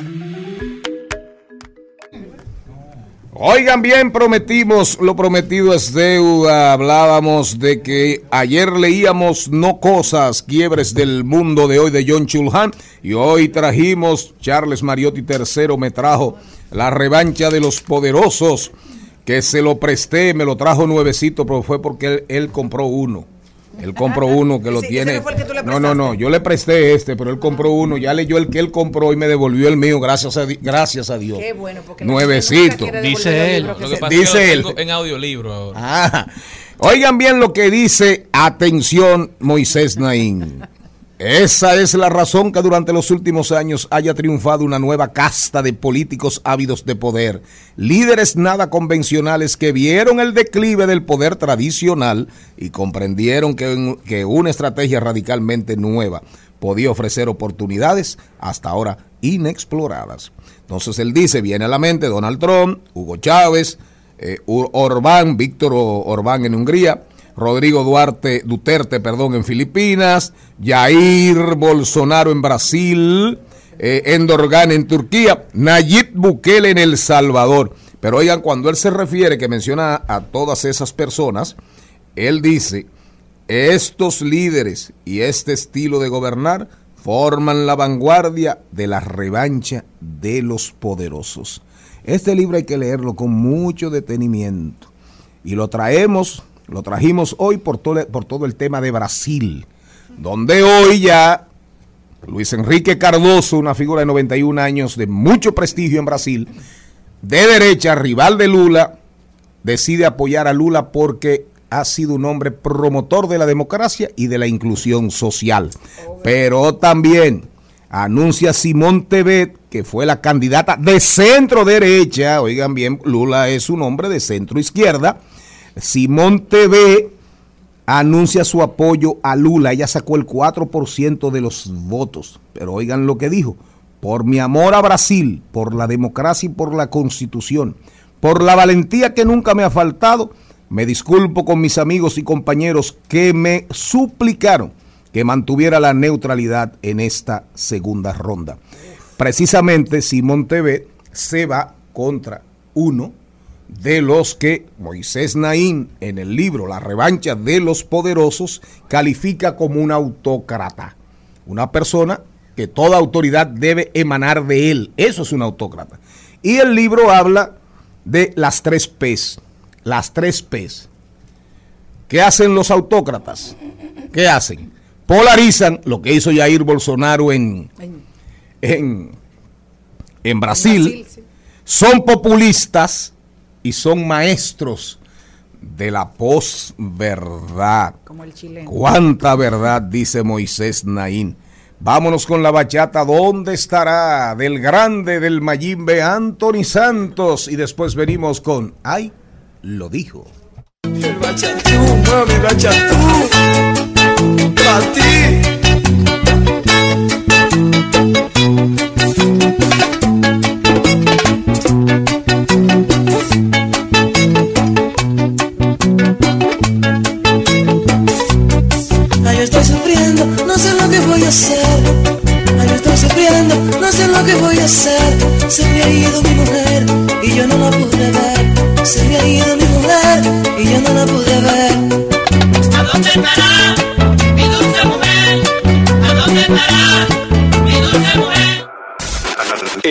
[SPEAKER 2] Oigan bien, prometimos, lo prometido es deuda. Hablábamos de que ayer leíamos No Cosas, quiebres del mundo de hoy de John Chulhan y hoy trajimos, Charles Mariotti III me trajo la revancha de los poderosos, que se lo presté, me lo trajo nuevecito, pero fue porque él, él compró uno. Él compró uno que lo
[SPEAKER 3] Ese- ese
[SPEAKER 2] tiene.
[SPEAKER 3] no fue el que tú le
[SPEAKER 2] no, no. Yo le presté este, pero él compró uno. Ya leyó el que él compró y me devolvió el mío. Gracias a, gracias a Dios.
[SPEAKER 3] Qué bueno, porque
[SPEAKER 2] Nuevecito.
[SPEAKER 4] Dice él.
[SPEAKER 3] que
[SPEAKER 4] Lo que pasa es
[SPEAKER 2] Dice
[SPEAKER 4] que
[SPEAKER 2] él.
[SPEAKER 4] lo tengo en audiolibro ahora.
[SPEAKER 2] Ah. Oigan bien lo que dice, atención, Moisés Naín. Esa es la razón que durante los últimos años haya triunfado una nueva casta de políticos ávidos de poder, líderes nada convencionales que vieron el declive del poder tradicional y comprendieron que, que una estrategia radicalmente nueva podía ofrecer oportunidades hasta ahora inexploradas. Entonces él dice, viene a la mente Donald Trump, Hugo Chávez, eh, Orbán, Víctor Orbán en Hungría, Rodrigo Duarte, Duterte, perdón, en Filipinas, Jair Bolsonaro en Brasil, eh, Endorgan en Turquía, Nayib Bukele en El Salvador. Pero oigan, cuando él se refiere, que menciona a todas esas personas, él dice, estos líderes y este estilo de gobernar forman la vanguardia de la revancha de los poderosos. Este libro hay que leerlo con mucho detenimiento y lo traemos, lo trajimos hoy por todo, por todo el tema de Brasil, donde hoy ya Luis Enrique Cardoso, una figura de 91 años de mucho prestigio en Brasil, de derecha, rival de Lula, decide apoyar a Lula porque ha sido un hombre promotor de la democracia y de la inclusión social. Pero también anuncia Simón Tebet, que fue la candidata de centro derecha, oigan bien, Lula es un hombre de centro izquierda, Simón Tebet anuncia su apoyo a Lula, ella sacó el 4% de los votos, pero oigan lo que dijo, por mi amor a Brasil, por la democracia y por la constitución, por la valentía que nunca me ha faltado, me disculpo con mis amigos y compañeros que me suplicaron que mantuviera la neutralidad en esta segunda ronda. Precisamente Simón TV se va contra uno de los que Moisés Naín en el libro La revancha de los poderosos califica como un autócrata, una persona que toda autoridad debe emanar de él. Eso es un autócrata. Y el libro habla de las tres P's. Las tres P's. ¿Qué hacen los autócratas? ¿Qué hacen? Polarizan lo que hizo Jair Bolsonaro en, en, en Brasil.
[SPEAKER 3] Brasil, sí.
[SPEAKER 2] Son populistas y son maestros de la posverdad.
[SPEAKER 3] Como el chileno.
[SPEAKER 2] ¿Cuánta verdad? Dice Moisés Naín. Vámonos con la bachata. ¿Dónde estará? Del grande del Mayimbe Anthony Santos. Y después venimos con Ay, lo dijo.
[SPEAKER 6] El bachatú, mami, bachatú. Para ti.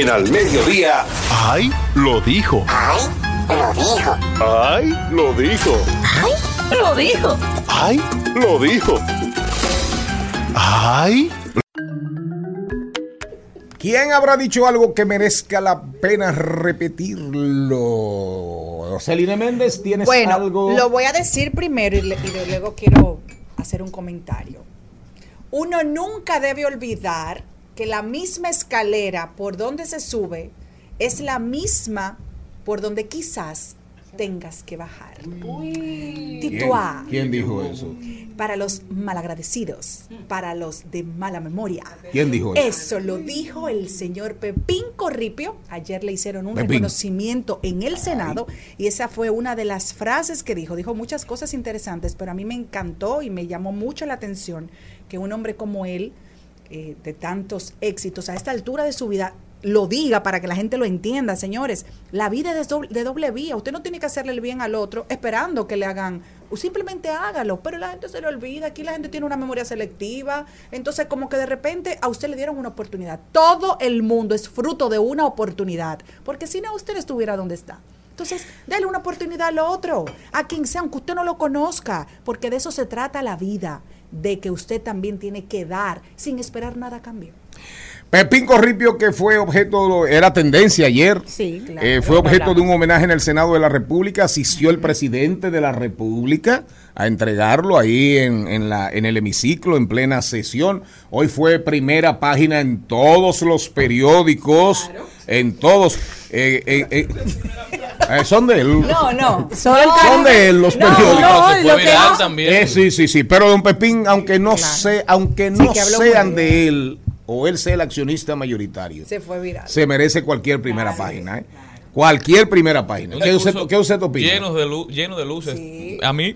[SPEAKER 10] En al mediodía. Ay, lo dijo.
[SPEAKER 11] Ay, lo dijo.
[SPEAKER 10] Ay, lo dijo.
[SPEAKER 11] Ay, lo dijo.
[SPEAKER 10] Ay, lo dijo. Ay.
[SPEAKER 2] ¿Quién habrá dicho algo que merezca la pena repetirlo? Celine Méndez, ¿tienes
[SPEAKER 3] Bueno,
[SPEAKER 2] algo?
[SPEAKER 3] lo voy a decir primero y, le- y de- luego quiero hacer un comentario. Uno nunca debe olvidar que la misma escalera por donde se sube es la misma por donde quizás tengas que bajar.
[SPEAKER 2] ¿Quién,
[SPEAKER 3] Tituá.
[SPEAKER 2] quién dijo eso?
[SPEAKER 3] Para los malagradecidos, para los de mala memoria.
[SPEAKER 2] ¿Quién dijo eso?
[SPEAKER 3] Eso lo dijo el señor Pepín Corripio. Ayer le hicieron un
[SPEAKER 2] Pepín.
[SPEAKER 3] reconocimiento en el Senado y esa fue una de las frases que dijo. Dijo muchas cosas interesantes, pero a mí me encantó y me llamó mucho la atención que un hombre como él, eh, de tantos éxitos a esta altura de su vida, lo diga para que la gente lo entienda, señores. La vida es doble, de doble vía. Usted no tiene que hacerle el bien al otro esperando que le hagan, o simplemente hágalo, pero la gente se le olvida. Aquí la gente tiene una memoria selectiva. Entonces, como que de repente a usted le dieron una oportunidad. Todo el mundo es fruto de una oportunidad, porque si no, usted estuviera donde está. Entonces, dale una oportunidad al otro, a quien sea, aunque usted no lo conozca, porque de eso se trata la vida, de que usted también tiene que dar sin esperar nada a cambio.
[SPEAKER 2] Pepín Corripio, que fue objeto, era tendencia ayer.
[SPEAKER 3] Sí, claro.
[SPEAKER 2] Eh, fue objeto de un homenaje en el Senado de la República. Asistió el presidente de la República a entregarlo ahí en, en la, en el hemiciclo, en plena sesión. Hoy fue primera página en todos los periódicos, en todos. eh, eh, eh, son de él.
[SPEAKER 3] No, no.
[SPEAKER 2] Son de él los
[SPEAKER 5] No,
[SPEAKER 2] periódicos.
[SPEAKER 5] no,
[SPEAKER 4] se
[SPEAKER 5] lo que
[SPEAKER 4] viral
[SPEAKER 5] no-
[SPEAKER 4] también.
[SPEAKER 2] Eh, sí, sí, sí. Pero don Pepín, aunque no, sé, aunque no
[SPEAKER 3] habló
[SPEAKER 2] sean de él o él sea el accionista mayoritario,
[SPEAKER 3] Se fue viral.
[SPEAKER 2] se merece cualquier primera página. ¿eh? Cualquier primera página. ¿Qué usted, qué usted opina?
[SPEAKER 4] Lleno de, lu- lleno de luces. A mí,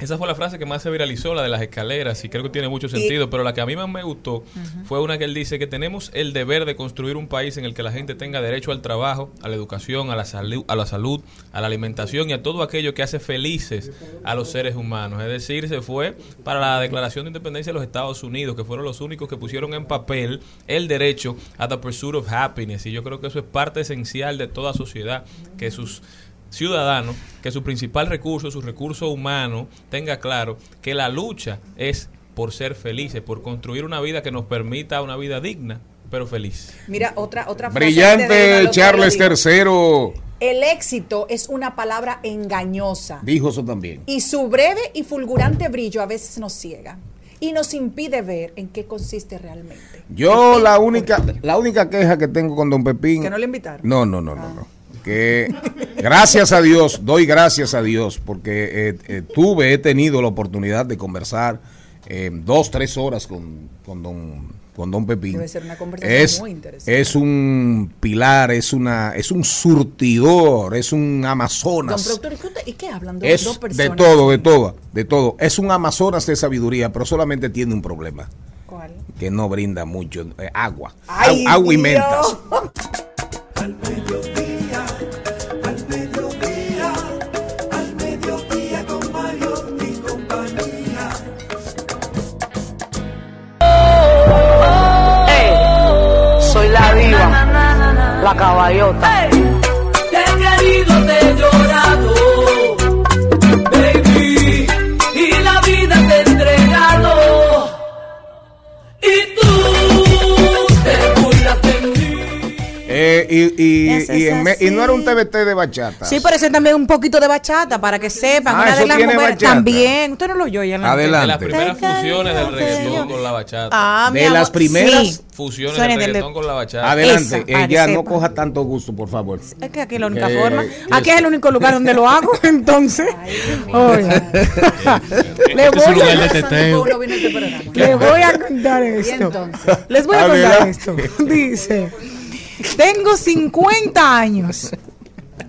[SPEAKER 4] esa fue la frase que más se viralizó, la de las escaleras, y creo que tiene mucho sentido, pero la que a mí más me gustó fue una que él dice que tenemos el deber de construir un país en el que la gente tenga derecho al trabajo, a la educación, a la, salud, a la salud, a la alimentación y a todo aquello que hace felices a los seres humanos. Es decir, se fue para la Declaración de Independencia de los Estados Unidos, que fueron los únicos que pusieron en papel el derecho a the pursuit of happiness. Y yo creo que eso es parte esencial de toda sociedad, que sus ciudadano que su principal recurso, su recurso humano, tenga claro que la lucha es por ser felices, por construir una vida que nos permita una vida digna, pero feliz.
[SPEAKER 3] Mira, otra, otra frase
[SPEAKER 2] Brillante Charles. III
[SPEAKER 3] El éxito es una palabra engañosa
[SPEAKER 2] dijo eso también.
[SPEAKER 3] y su breve y fulgurante brillo a veces nos ciega. y nos impide ver en qué consiste realmente.
[SPEAKER 2] Yo la única, la única queja que tengo con Don Pepín.
[SPEAKER 3] Que no le invitaron.
[SPEAKER 2] No, no, no, no, no. Que gracias a Dios, doy gracias a Dios, porque eh, eh, tuve, he tenido la oportunidad de conversar eh, dos, tres horas con, con don con don Pepín.
[SPEAKER 3] Debe ser una conversación
[SPEAKER 2] Es,
[SPEAKER 3] muy interesante.
[SPEAKER 2] es un pilar, es una, es un surtidor, es un
[SPEAKER 3] Don
[SPEAKER 2] amazonas.
[SPEAKER 3] productor, ¿y qué, usted- ¿y qué hablan? Dos,
[SPEAKER 2] Es
[SPEAKER 3] dos personas.
[SPEAKER 2] de todo, de todo, de todo. Es un amazonas de sabiduría, pero solamente tiene un problema,
[SPEAKER 3] ¿Cuál?
[SPEAKER 2] que no brinda mucho eh, agua,
[SPEAKER 3] Ay,
[SPEAKER 2] agua y mentas.
[SPEAKER 1] Al
[SPEAKER 12] diva, la caballota.
[SPEAKER 11] Te
[SPEAKER 2] Eh, y, y,
[SPEAKER 5] Eso
[SPEAKER 2] y,
[SPEAKER 5] es
[SPEAKER 2] en me- y no era un. TBT de bachata.
[SPEAKER 5] Sí, parece también un poquito de bachata para que sepan.
[SPEAKER 2] Ah,
[SPEAKER 5] una
[SPEAKER 2] eso
[SPEAKER 5] de las
[SPEAKER 2] tiene
[SPEAKER 5] mujeres
[SPEAKER 2] bachata.
[SPEAKER 5] también. Usted no lo oyó ya en la
[SPEAKER 2] Adelante.
[SPEAKER 4] De las primeras fusiones del reggaetón con la bachata.
[SPEAKER 5] Ah,
[SPEAKER 2] De las primeras
[SPEAKER 5] sí.
[SPEAKER 4] Fusiones del reggaetón con la bachata.
[SPEAKER 2] Adelante,
[SPEAKER 5] Esa,
[SPEAKER 2] eh, no
[SPEAKER 5] sepa.
[SPEAKER 2] coja tanto gusto, por favor.
[SPEAKER 5] Es que aquí es la única
[SPEAKER 2] Eh,
[SPEAKER 5] forma. Aquí es el único lugar donde lo hago, entonces. Oye. Le voy a- contar
[SPEAKER 3] Y
[SPEAKER 5] esto.
[SPEAKER 3] entonces,
[SPEAKER 5] Les voy a contar esto. Dice, tengo 50 años.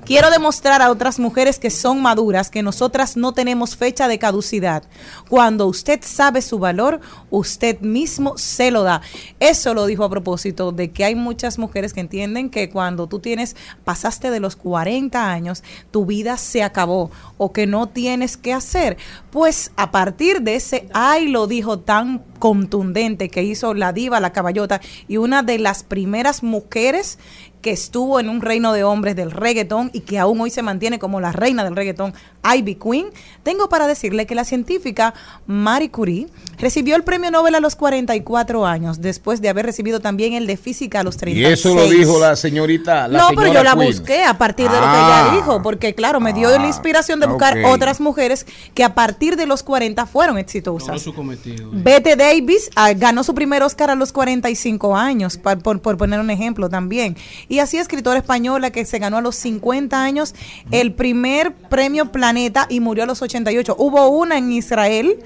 [SPEAKER 5] Quiero demostrar a otras mujeres que son maduras que nosotras no tenemos fecha de caducidad. Cuando usted sabe su valor, usted mismo se lo da. Eso lo dijo a propósito de que hay muchas mujeres que entienden que cuando tú tienes, pasaste de los 40 años, tu vida se acabó o que no tienes que hacer. Pues a partir de ese ay lo dijo tan contundente que hizo la diva, la caballota y una de las primeras mujeres que estuvo en un reino de hombres del reggaetón y que aún hoy se mantiene como la reina del reggaetón, Ivy Queen, tengo para decirle que la científica Marie Curie recibió el premio Nobel a los 44 años, después de haber recibido también el de física a los
[SPEAKER 2] Y
[SPEAKER 5] 36.
[SPEAKER 2] eso lo dijo la señorita. La
[SPEAKER 5] no, pero yo la
[SPEAKER 2] Queen.
[SPEAKER 5] busqué a partir de lo que
[SPEAKER 2] Ah.
[SPEAKER 5] ella dijo, porque claro, me dio
[SPEAKER 2] Ah,
[SPEAKER 5] la inspiración de buscar otras mujeres que a partir de los 40 fueron exitosas.
[SPEAKER 13] Logró su cometido.
[SPEAKER 5] Bette Davis ah, ganó su primer Oscar a los 45 años, pa- por, por poner un ejemplo también. Y así escritora española que se ganó a los 50 años el primer premio Planeta y murió a los 88. Hubo una en Israel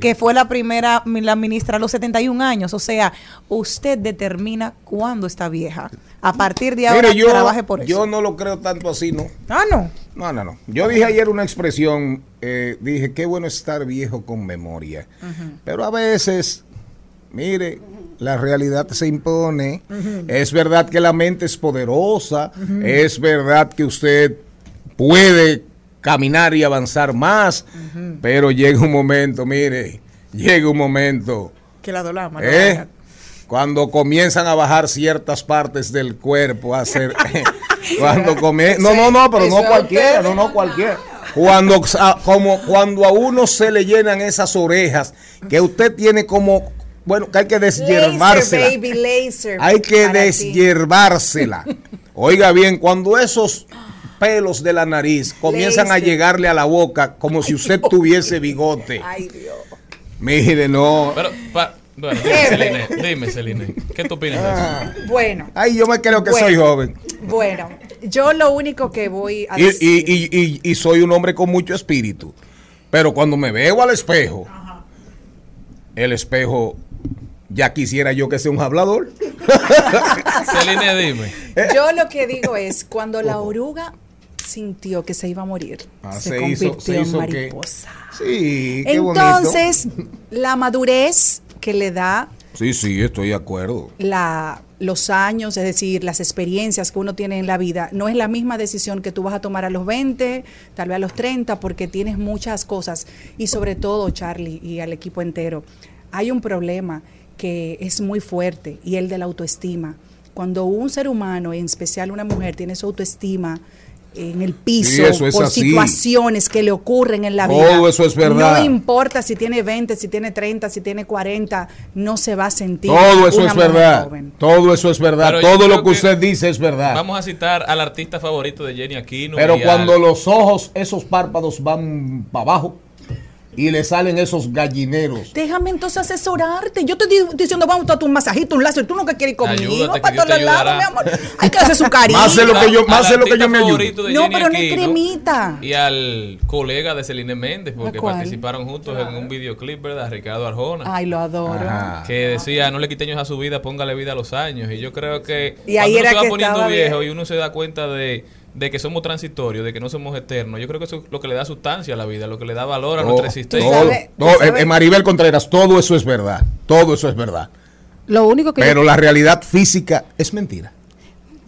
[SPEAKER 5] que fue la primera, la ministra a los 71 años. O sea, usted determina cuándo está vieja. A partir de ahora,
[SPEAKER 2] yo,
[SPEAKER 5] trabaje por eso.
[SPEAKER 2] yo no lo creo tanto así, ¿no?
[SPEAKER 5] ah, no.
[SPEAKER 2] No, no, no. Yo dije ayer una expresión, eh, dije, qué bueno estar viejo con memoria. Pero a veces, mire, la realidad se impone. Es verdad que la mente es poderosa. Es verdad que usted puede caminar y avanzar más. Pero llega un momento, mire, llega un momento.
[SPEAKER 5] Que la dolama.
[SPEAKER 2] ¿eh? Cuando comienzan a bajar ciertas partes del cuerpo, a hacer. cuando comie- No, no, no, pero no cualquiera, no, no cualquiera. Cuando, a- como, cuando a uno se le llenan esas orejas, que usted tiene como. Bueno, que hay que
[SPEAKER 3] laser,
[SPEAKER 2] deshiervársela.
[SPEAKER 3] baby, laser.
[SPEAKER 2] Hay que deshiervársela. Oiga bien, cuando esos pelos de la nariz comienzan a llegarle a la boca como si usted tuviese bigote.
[SPEAKER 3] Ay, Dios.
[SPEAKER 2] Mire, no.
[SPEAKER 4] Pero, pa- bueno, dime, Celine, dime, Celine, ¿qué tú opinas de eso?
[SPEAKER 3] Bueno,
[SPEAKER 2] Ay, yo me creo que
[SPEAKER 3] Bueno.
[SPEAKER 2] soy joven.
[SPEAKER 3] bueno, yo lo único que voy a
[SPEAKER 2] Y,
[SPEAKER 3] decir.
[SPEAKER 2] y- y- y- y soy un hombre con mucho espíritu. Pero cuando me veo al espejo, el espejo, ya quisiera yo que sea un hablador.
[SPEAKER 4] Celine, dime.
[SPEAKER 3] Yo lo que digo es, cuando la oruga sintió que se iba a morir,
[SPEAKER 2] Ah,
[SPEAKER 3] se,
[SPEAKER 2] se
[SPEAKER 3] convirtió
[SPEAKER 2] hizo- se
[SPEAKER 3] en
[SPEAKER 2] hizo que-
[SPEAKER 3] mariposa.
[SPEAKER 2] Sí, qué bonito.
[SPEAKER 3] Entonces, la madurez que le da
[SPEAKER 2] Sí, sí, estoy de acuerdo.
[SPEAKER 3] la, los años, es decir, las experiencias que uno tiene en la vida, no es la misma decisión que tú vas a tomar a los 20, tal vez a los 30, porque tienes muchas cosas. Y sobre todo, Charlie y al equipo entero, hay un problema que es muy fuerte y el de la autoestima. Cuando un ser humano, en especial una mujer, tiene su autoestima en el piso
[SPEAKER 2] Sí, eso es
[SPEAKER 3] por
[SPEAKER 2] así.
[SPEAKER 3] situaciones que le ocurren en la
[SPEAKER 2] Todo
[SPEAKER 3] vida.
[SPEAKER 2] eso es verdad.
[SPEAKER 3] No importa si tiene 20, si tiene 30, si tiene 40, no se va a sentir.
[SPEAKER 2] Todo eso
[SPEAKER 3] una
[SPEAKER 2] es verdad.
[SPEAKER 3] joven.
[SPEAKER 2] Todo eso es verdad.
[SPEAKER 4] Pero
[SPEAKER 2] Todo lo que usted dice es verdad.
[SPEAKER 4] Vamos a citar al artista favorito de Jenny Aquino.
[SPEAKER 2] Pero cuando
[SPEAKER 4] al-
[SPEAKER 2] los ojos, esos párpados van para abajo y le salen esos gallineros.
[SPEAKER 3] Déjame entonces asesorarte. Yo te estoy diciendo, vamos a tu masajito, un láser. Tú no que quieres ir conmigo.
[SPEAKER 4] Ayúdate,
[SPEAKER 3] para todos lados, mi amor. Hay que hacer su cariño.
[SPEAKER 2] Más de lo que yo, más de lo que yo me ayudo.
[SPEAKER 3] No, pero no es cremita.
[SPEAKER 4] Y al colega de Celine Méndez, porque participaron juntos en un videoclip, ¿verdad? Ricardo Arjona.
[SPEAKER 3] Ay, lo adoro.
[SPEAKER 2] Ajá.
[SPEAKER 4] que decía no le quite años a su vida, póngale vida a los años. Y yo creo que
[SPEAKER 3] Y ahí
[SPEAKER 4] cuando uno
[SPEAKER 3] era
[SPEAKER 4] se va
[SPEAKER 3] que
[SPEAKER 4] poniendo viejo
[SPEAKER 3] bien.
[SPEAKER 4] y uno se da cuenta de, de que somos transitorios, de que no somos eternos, yo creo que eso es lo que le da sustancia a la vida, lo que le da valor a nuestra existencia.
[SPEAKER 2] todo- todo-
[SPEAKER 3] sabes-
[SPEAKER 2] eh, Maribel Contreras, todo eso es verdad. Todo eso es verdad.
[SPEAKER 14] Lo único que yo-
[SPEAKER 2] Pero la realidad física es mentira.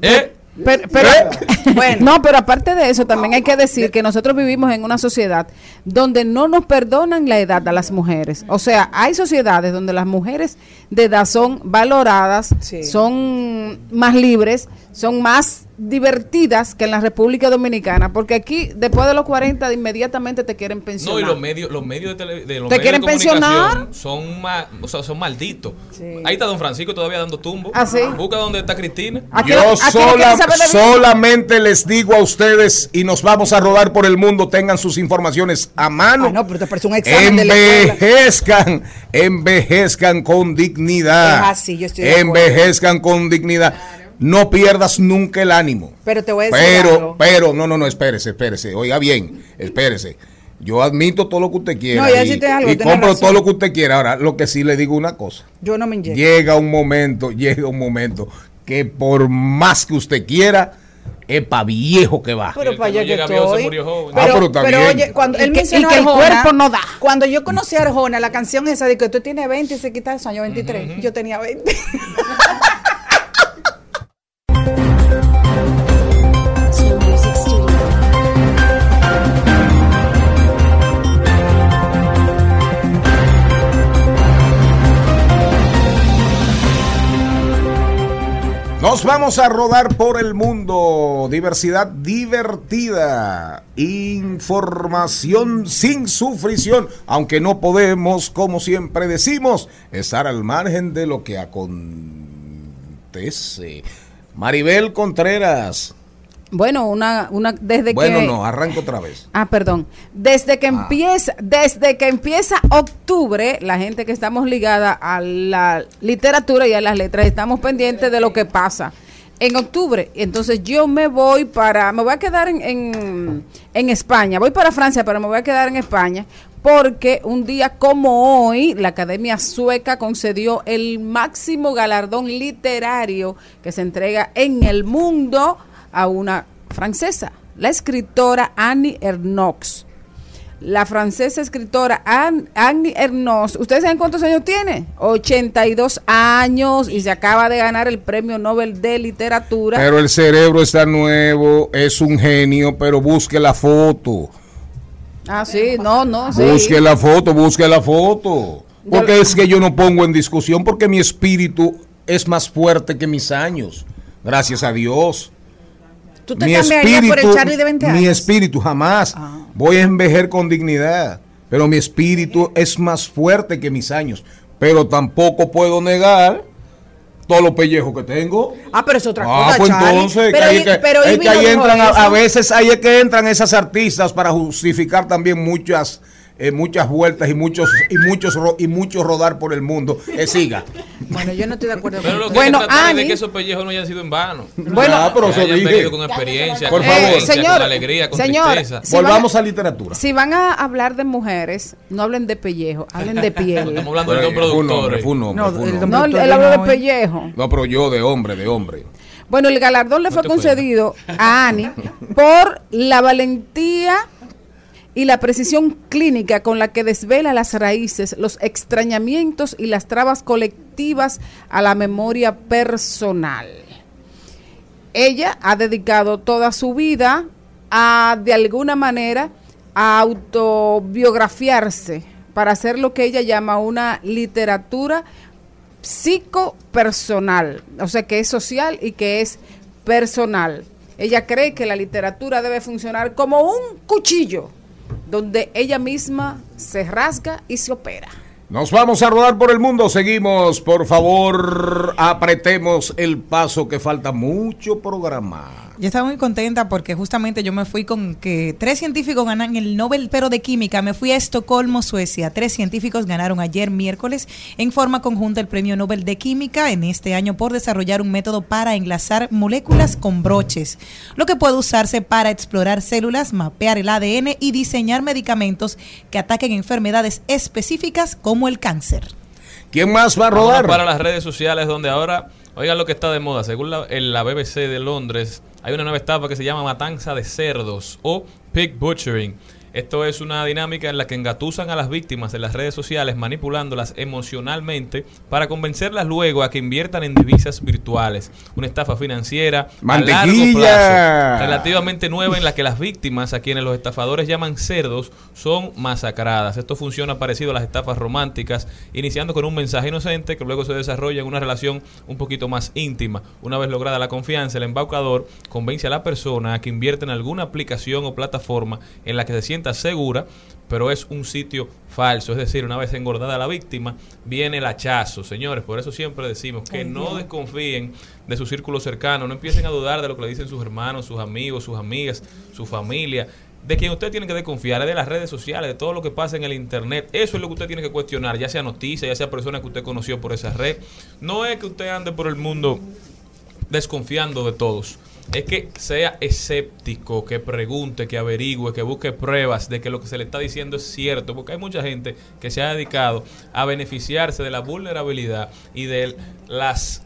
[SPEAKER 4] ¿Eh?
[SPEAKER 14] Pero, pero-
[SPEAKER 3] Bueno.
[SPEAKER 14] no, pero aparte de eso, también hay que decir que nosotros vivimos en una sociedad donde no nos perdonan la edad a las mujeres. O sea, hay sociedades donde las mujeres de edad son valoradas,
[SPEAKER 3] Sí.
[SPEAKER 14] son más libres, son más divertidas que en la República Dominicana, porque aquí después de los 40 de inmediatamente te quieren pensionar.
[SPEAKER 4] No, y los medios, los medios de, tele- de los
[SPEAKER 14] ¿Te
[SPEAKER 4] medios
[SPEAKER 14] quieren
[SPEAKER 4] de
[SPEAKER 14] pensionar?
[SPEAKER 4] son ma- o sea, son malditos. Ahí está Don Francisco todavía dando tumbo.
[SPEAKER 14] ¿Ah, sí?
[SPEAKER 4] Busca dónde está Cristina.
[SPEAKER 14] Aquí
[SPEAKER 2] Yo sola- solamente les digo a ustedes y nos vamos a rodar por el mundo, tengan sus informaciones a mano.
[SPEAKER 3] Ah, no, pero te parece un examen de
[SPEAKER 2] envejezcan, envejezcan con dignidad.
[SPEAKER 3] Es así, yo estoy de acuerdo.
[SPEAKER 2] Envejezcan con dignidad. No pierdas nunca el ánimo.
[SPEAKER 3] Pero te voy a decir
[SPEAKER 2] Pero,
[SPEAKER 3] algo.
[SPEAKER 2] pero, no, no, no, espérese, espérese. Oiga bien, espérese. Yo admito todo lo que usted quiera
[SPEAKER 3] No,
[SPEAKER 2] y,
[SPEAKER 3] algo,
[SPEAKER 2] y compro
[SPEAKER 3] razón.
[SPEAKER 2] todo lo que usted quiera. Ahora, lo que sí le digo una cosa.
[SPEAKER 3] Yo no me inyecto.
[SPEAKER 2] Llega un momento, llega un momento que por más que usted quiera, es pa' viejo que va.
[SPEAKER 3] Pero
[SPEAKER 4] el
[SPEAKER 3] para
[SPEAKER 4] que no
[SPEAKER 3] allá que
[SPEAKER 4] viejo se
[SPEAKER 3] estoy.
[SPEAKER 4] murió joven.
[SPEAKER 2] Ah, pero está bien.
[SPEAKER 3] oye, cuando él
[SPEAKER 14] que-
[SPEAKER 3] mencionó
[SPEAKER 14] y que el
[SPEAKER 3] Arjona,
[SPEAKER 14] cuerpo no da.
[SPEAKER 3] Cuando yo conocí a Arjona, la canción esa de que tú tienes 20 y se quita el año 23, yo tenía 20.
[SPEAKER 2] Nos vamos a rodar por el mundo. Diversidad divertida. Información sin sufrición. Aunque no podemos, como siempre decimos, estar al margen de lo que acontece. Maribel Contreras.
[SPEAKER 14] Bueno, una, una desde
[SPEAKER 2] Bueno,
[SPEAKER 14] que
[SPEAKER 2] no, arranco otra vez.
[SPEAKER 14] Ah, perdón. Desde que empieza, desde que empieza octubre, la gente que estamos ligada a la literatura y a las letras estamos pendientes de lo que pasa. En octubre, entonces yo me voy para, me voy a quedar en, en, en España, voy para Francia, pero me voy a quedar en España porque un día como hoy la Academia Sueca concedió el máximo galardón literario que se entrega en el mundo a una francesa, la escritora Annie Ernaux. La francesa escritora Anne- Annie Ernaux, ¿ustedes saben cuántos años tiene? 82 años y se acaba de ganar el Premio Nobel de Literatura.
[SPEAKER 2] Pero el cerebro está nuevo, es un genio, pero busque la foto.
[SPEAKER 14] ah, sí, no, no, sí.
[SPEAKER 2] Busque la foto, busque la foto. Porque es que yo no pongo en discusión porque mi espíritu es más fuerte que mis años. Gracias a Dios.
[SPEAKER 3] ¿Tú te cambiarías por el Charlie de 20
[SPEAKER 2] mi
[SPEAKER 3] años?
[SPEAKER 2] espíritu jamás. Voy a envejecer con dignidad. Pero mi espíritu es más fuerte que mis años. Pero tampoco puedo negar todos los pellejos que tengo.
[SPEAKER 3] Ah, pero es otra
[SPEAKER 2] Ah,
[SPEAKER 3] cosa,
[SPEAKER 2] pues
[SPEAKER 3] Charlie.
[SPEAKER 2] entonces,
[SPEAKER 3] pero
[SPEAKER 2] que ahí
[SPEAKER 3] y-
[SPEAKER 2] que-
[SPEAKER 3] pero
[SPEAKER 2] es que ahí entran, a, veces ahí es que entran esas artistas para justificar también muchas eh, muchas vueltas y muchos y muchos ro- y muchos rodar por el mundo. Que siga.
[SPEAKER 3] Bueno, yo no estoy de acuerdo
[SPEAKER 4] Pero lo
[SPEAKER 3] con
[SPEAKER 4] que
[SPEAKER 14] Bueno,
[SPEAKER 4] se trata es de que esos pellejos no hayan sido en vano.
[SPEAKER 14] Bueno,
[SPEAKER 2] Ah, pero
[SPEAKER 4] hayan
[SPEAKER 2] dije.
[SPEAKER 4] venido con experiencia,
[SPEAKER 2] Por favor.
[SPEAKER 4] vivencia,
[SPEAKER 14] Señor,
[SPEAKER 4] con alegría, con
[SPEAKER 14] señor,
[SPEAKER 4] tristeza.
[SPEAKER 14] si van
[SPEAKER 2] Volvamos a literatura.
[SPEAKER 14] Si van a hablar de mujeres, no hablen de pellejo, hablen de piel.
[SPEAKER 4] Estamos hablando del
[SPEAKER 2] Fue
[SPEAKER 4] don
[SPEAKER 2] un
[SPEAKER 4] productor.
[SPEAKER 2] hombre, fue un hombre,
[SPEAKER 3] No,
[SPEAKER 2] fue un
[SPEAKER 3] el
[SPEAKER 2] hombre.
[SPEAKER 14] No, él habló de
[SPEAKER 3] no, eh.
[SPEAKER 14] pellejo.
[SPEAKER 2] No, pero yo de hombre, de hombre.
[SPEAKER 14] Bueno, el galardón le fue
[SPEAKER 4] te
[SPEAKER 14] concedido a Annie por la valentía y la precisión clínica con la que desvela las raíces, los extrañamientos y las trabas colectivas a la memoria personal. Ella ha dedicado toda su vida a, de alguna manera, a autobiografiarse para hacer lo que ella llama una literatura psicopersonal, o sea que es social y que es personal. Ella cree que la literatura debe funcionar como un cuchillo, donde ella misma se rasga y se opera.
[SPEAKER 2] Nos vamos a rodar por el mundo. Seguimos, por favor, apretemos el paso que falta mucho programa.
[SPEAKER 5] Yo estaba muy contenta porque justamente yo me fui con que tres científicos ganan el Nobel pero de Química. Me fui a Estocolmo, Suecia. Tres científicos ganaron ayer miércoles en forma conjunta el Premio Nobel de Química en este año por desarrollar un método para enlazar moléculas con broches, lo que puede usarse para explorar células, mapear el ADN y diseñar medicamentos que ataquen enfermedades específicas como el cáncer.
[SPEAKER 2] ¿Quién más va a rodar?
[SPEAKER 4] para las redes sociales donde ahora, oigan lo que está de moda, según la, en la BBC de Londres, hay una nueva etapa que se llama matanza de cerdos o pig butchering. Esto es una dinámica en la que engatusan a las víctimas en las redes sociales manipulándolas emocionalmente para convencerlas luego a que inviertan en divisas virtuales. Una estafa financiera a largo plazo, relativamente nueva en la que las víctimas, a quienes los estafadores llaman cerdos, son masacradas. Esto funciona parecido a las estafas románticas, iniciando con un mensaje inocente que luego se desarrolla en una relación un poquito más íntima. Una vez lograda la confianza, el embaucador convence a la persona a que invierta en alguna aplicación o plataforma en la que se segura, pero es un sitio falso. Es decir, una vez engordada la víctima, viene el hachazo. Señores, por eso siempre decimos que
[SPEAKER 14] Ay,
[SPEAKER 4] no
[SPEAKER 14] Dios.
[SPEAKER 4] desconfíen de su círculo cercano, no empiecen a dudar de lo que le dicen sus hermanos, sus amigos, sus amigas, su familia. De quien usted tiene que desconfiar es de las redes sociales, de todo lo que pasa en el internet. Eso es lo que usted tiene que cuestionar, ya sea noticia, ya sea persona que usted conoció por esa red. No es que usted ande por el mundo desconfiando de todos. Es que sea escéptico, que pregunte, que averigüe, que busque pruebas de que lo que se le está diciendo es cierto, porque hay mucha gente que se ha dedicado a beneficiarse de la vulnerabilidad y de las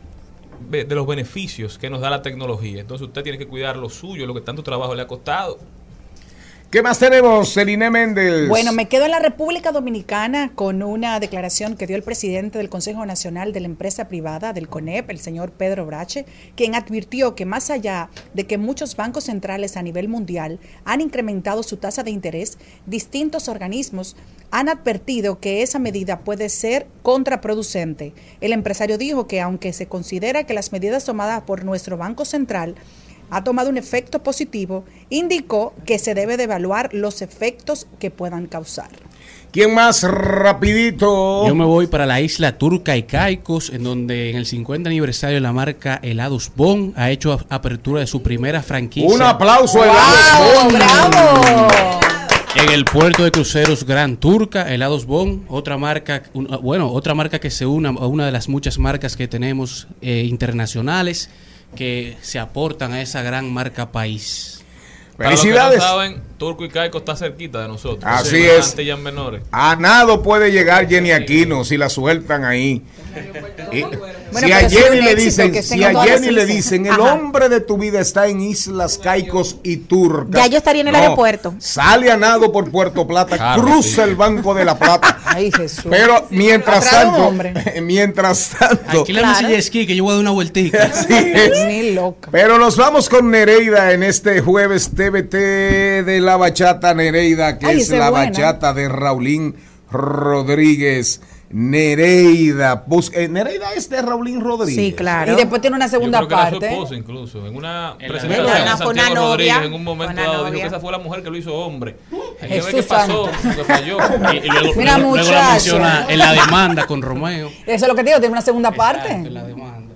[SPEAKER 4] de los beneficios que nos da la tecnología. Entonces usted tiene que cuidar lo suyo, lo que tanto trabajo le ha costado.
[SPEAKER 2] ¿Qué más tenemos, Celine Méndez?
[SPEAKER 3] Bueno, me quedo en la República Dominicana con una declaración que dio el presidente del Consejo Nacional de la Empresa Privada, del CONEP, el señor Pedro Brache, quien advirtió que más allá de que muchos bancos centrales a nivel mundial han incrementado su tasa de interés, distintos organismos han advertido que esa medida puede ser contraproducente. El empresario dijo que aunque se considera que las medidas tomadas por nuestro Banco Central ha tomado un efecto positivo, indicó que se debe de evaluar los efectos que puedan causar.
[SPEAKER 2] ¿Quién más rapidito?
[SPEAKER 13] Yo me voy para la isla turca y Caicos, en donde en el 50 aniversario de la marca Helados Bon ha hecho apertura de su primera franquicia.
[SPEAKER 2] Un aplauso a Helados Bon.
[SPEAKER 13] En el puerto de cruceros Gran Turca, Helados Bon, otra marca, un- bueno, otra marca que se une a una de las muchas marcas que tenemos eh, internacionales que se aportan a esa gran marca país.
[SPEAKER 4] Para los que
[SPEAKER 2] Felicidades.
[SPEAKER 4] no saben, Turco y Caico está cerquita de nosotros.
[SPEAKER 2] Así es.
[SPEAKER 4] Antillas menores.
[SPEAKER 2] A nado puede llegar Jenny Aquino si la sueltan ahí. Y- si
[SPEAKER 3] pero
[SPEAKER 2] a Jenny le dicen, si a Jenny le dicen, el
[SPEAKER 3] Ajá.
[SPEAKER 2] hombre de tu vida está en Islas Caicos y Turcas.
[SPEAKER 5] Ya yo estaría en el
[SPEAKER 2] No,
[SPEAKER 5] aeropuerto.
[SPEAKER 2] Sale a nado por Puerto Plata,
[SPEAKER 4] Claro,
[SPEAKER 2] cruza
[SPEAKER 4] sí.
[SPEAKER 2] el Banco de la Plata.
[SPEAKER 3] Ay, Jesús.
[SPEAKER 2] Pero mientras tanto, mientras tanto,
[SPEAKER 13] Alquílame ese jet ski que yo voy a dar una vueltita.
[SPEAKER 2] Así es.
[SPEAKER 3] Ni loca.
[SPEAKER 2] Pero nos vamos con Nereida en este jueves TBT de la bachata Nereida, que
[SPEAKER 3] Ay,
[SPEAKER 2] es la
[SPEAKER 3] buena.
[SPEAKER 2] bachata de Raulín Rodríguez. Nereida. Bus- eh, Nereida es de Raulín Rodríguez.
[SPEAKER 5] Sí, claro.
[SPEAKER 3] Y después tiene una
[SPEAKER 4] Yo
[SPEAKER 3] segunda
[SPEAKER 4] creo que era su
[SPEAKER 3] parte.
[SPEAKER 4] esposa incluso. En una
[SPEAKER 13] En
[SPEAKER 4] presentación de
[SPEAKER 5] una novia.
[SPEAKER 4] Un momento dado dijo que esa fue la mujer que lo hizo hombre. Hay que qué pasó, que falló.
[SPEAKER 13] Y, y luego,
[SPEAKER 3] Mira,
[SPEAKER 13] luego- luego la
[SPEAKER 3] muchacho.
[SPEAKER 13] menciona en la demanda con Romeo.
[SPEAKER 3] Eso es lo que te digo, tiene una segunda
[SPEAKER 13] Exacto,
[SPEAKER 3] parte.
[SPEAKER 13] en la demanda.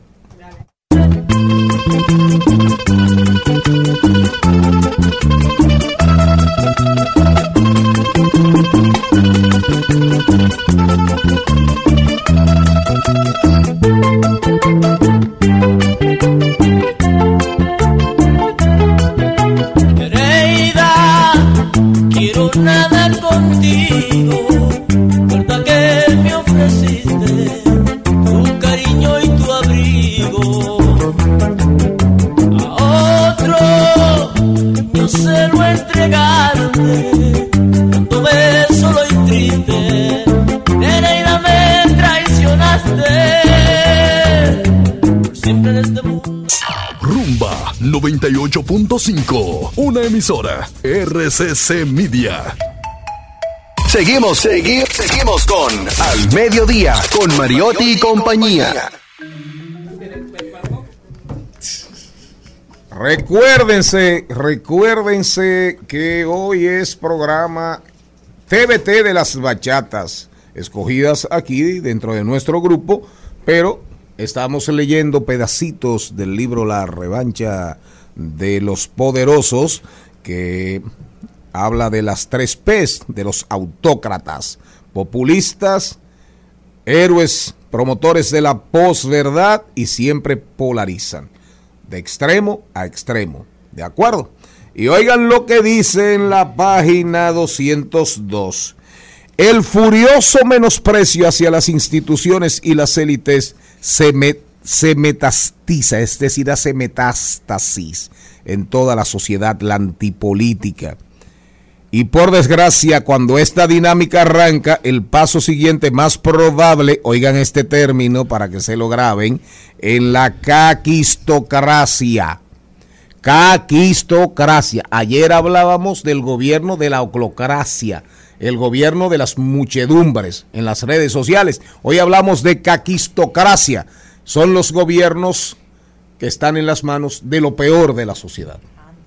[SPEAKER 9] 98.5, una emisora RCC Media.
[SPEAKER 10] Seguimos, seguimos, seguimos con Al Mediodía, con Mariotti y compañía.
[SPEAKER 2] Recuérdense, recuérdense que hoy es programa TBT de las bachatas, escogidas aquí dentro de nuestro grupo, pero estamos leyendo pedacitos del libro La revancha de los poderosos que habla de las tres P's de los autócratas, populistas, héroes, promotores de la posverdad y siempre polarizan, de extremo a extremo. ¿De acuerdo? Y oigan lo que dice en la página 202. El furioso menosprecio hacia las instituciones y las élites se, me- se metastiza, es decir, hace metástasis en toda la sociedad, la antipolítica. Y por desgracia, cuando esta dinámica arranca, el paso siguiente más probable, oigan este término para que se lo graben, en la caquistocracia. Caquistocracia. Ayer hablábamos del gobierno de la oclocracia, el gobierno de las muchedumbres en las redes sociales. Hoy hablamos de caquistocracia. Son los gobiernos que están en las manos de lo peor de la sociedad.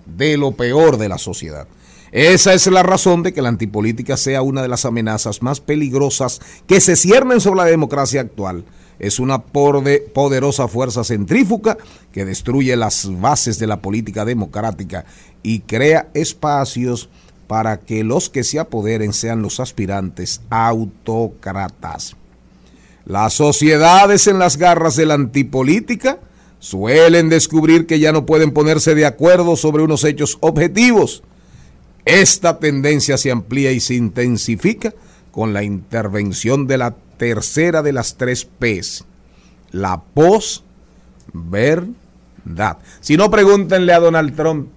[SPEAKER 2] De lo peor de la sociedad. Esa es la razón de que la antipolítica sea una de las amenazas más peligrosas que se ciernen sobre la democracia actual. Es una poderosa fuerza centrífuga que destruye las bases de la política democrática y crea espacios para que los que se apoderen sean los aspirantes autócratas. Las sociedades en las garras de la antipolítica suelen descubrir que ya no pueden ponerse de acuerdo sobre unos hechos objetivos. Esta tendencia se amplía y se intensifica con la intervención de la tercera de las tres P's, la posverdad. Si no, pregúntenle a Donald Trump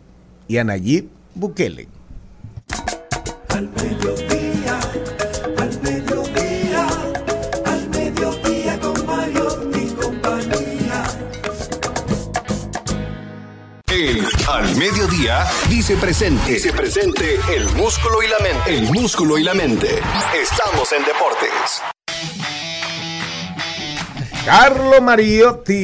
[SPEAKER 2] y a Nayib Bukele.
[SPEAKER 1] Al mediodía, al mediodía, al mediodía con Mario y compañía.
[SPEAKER 10] El Al Mediodía dice presente. Dice presente el músculo y la mente. El músculo y la mente. Estamos en deportes.
[SPEAKER 2] Carlo Mariotti,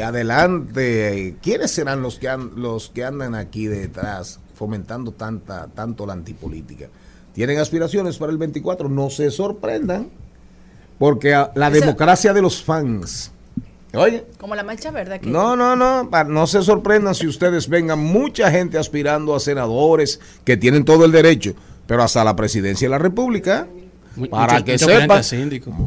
[SPEAKER 2] adelante. ¿Quiénes serán los que, an- los que andan aquí detrás fomentando tanta, tanto la antipolítica? ¿Tienen aspiraciones para el 24? No se sorprendan, porque la democracia de los fans. Oye,
[SPEAKER 3] Como la marcha verde aquí.
[SPEAKER 2] no, no, no, no se sorprendan si ustedes vengan mucha gente aspirando a senadores que tienen todo el derecho, pero hasta la presidencia de la República, para
[SPEAKER 13] mucho-
[SPEAKER 2] que
[SPEAKER 13] mucho
[SPEAKER 2] sepan,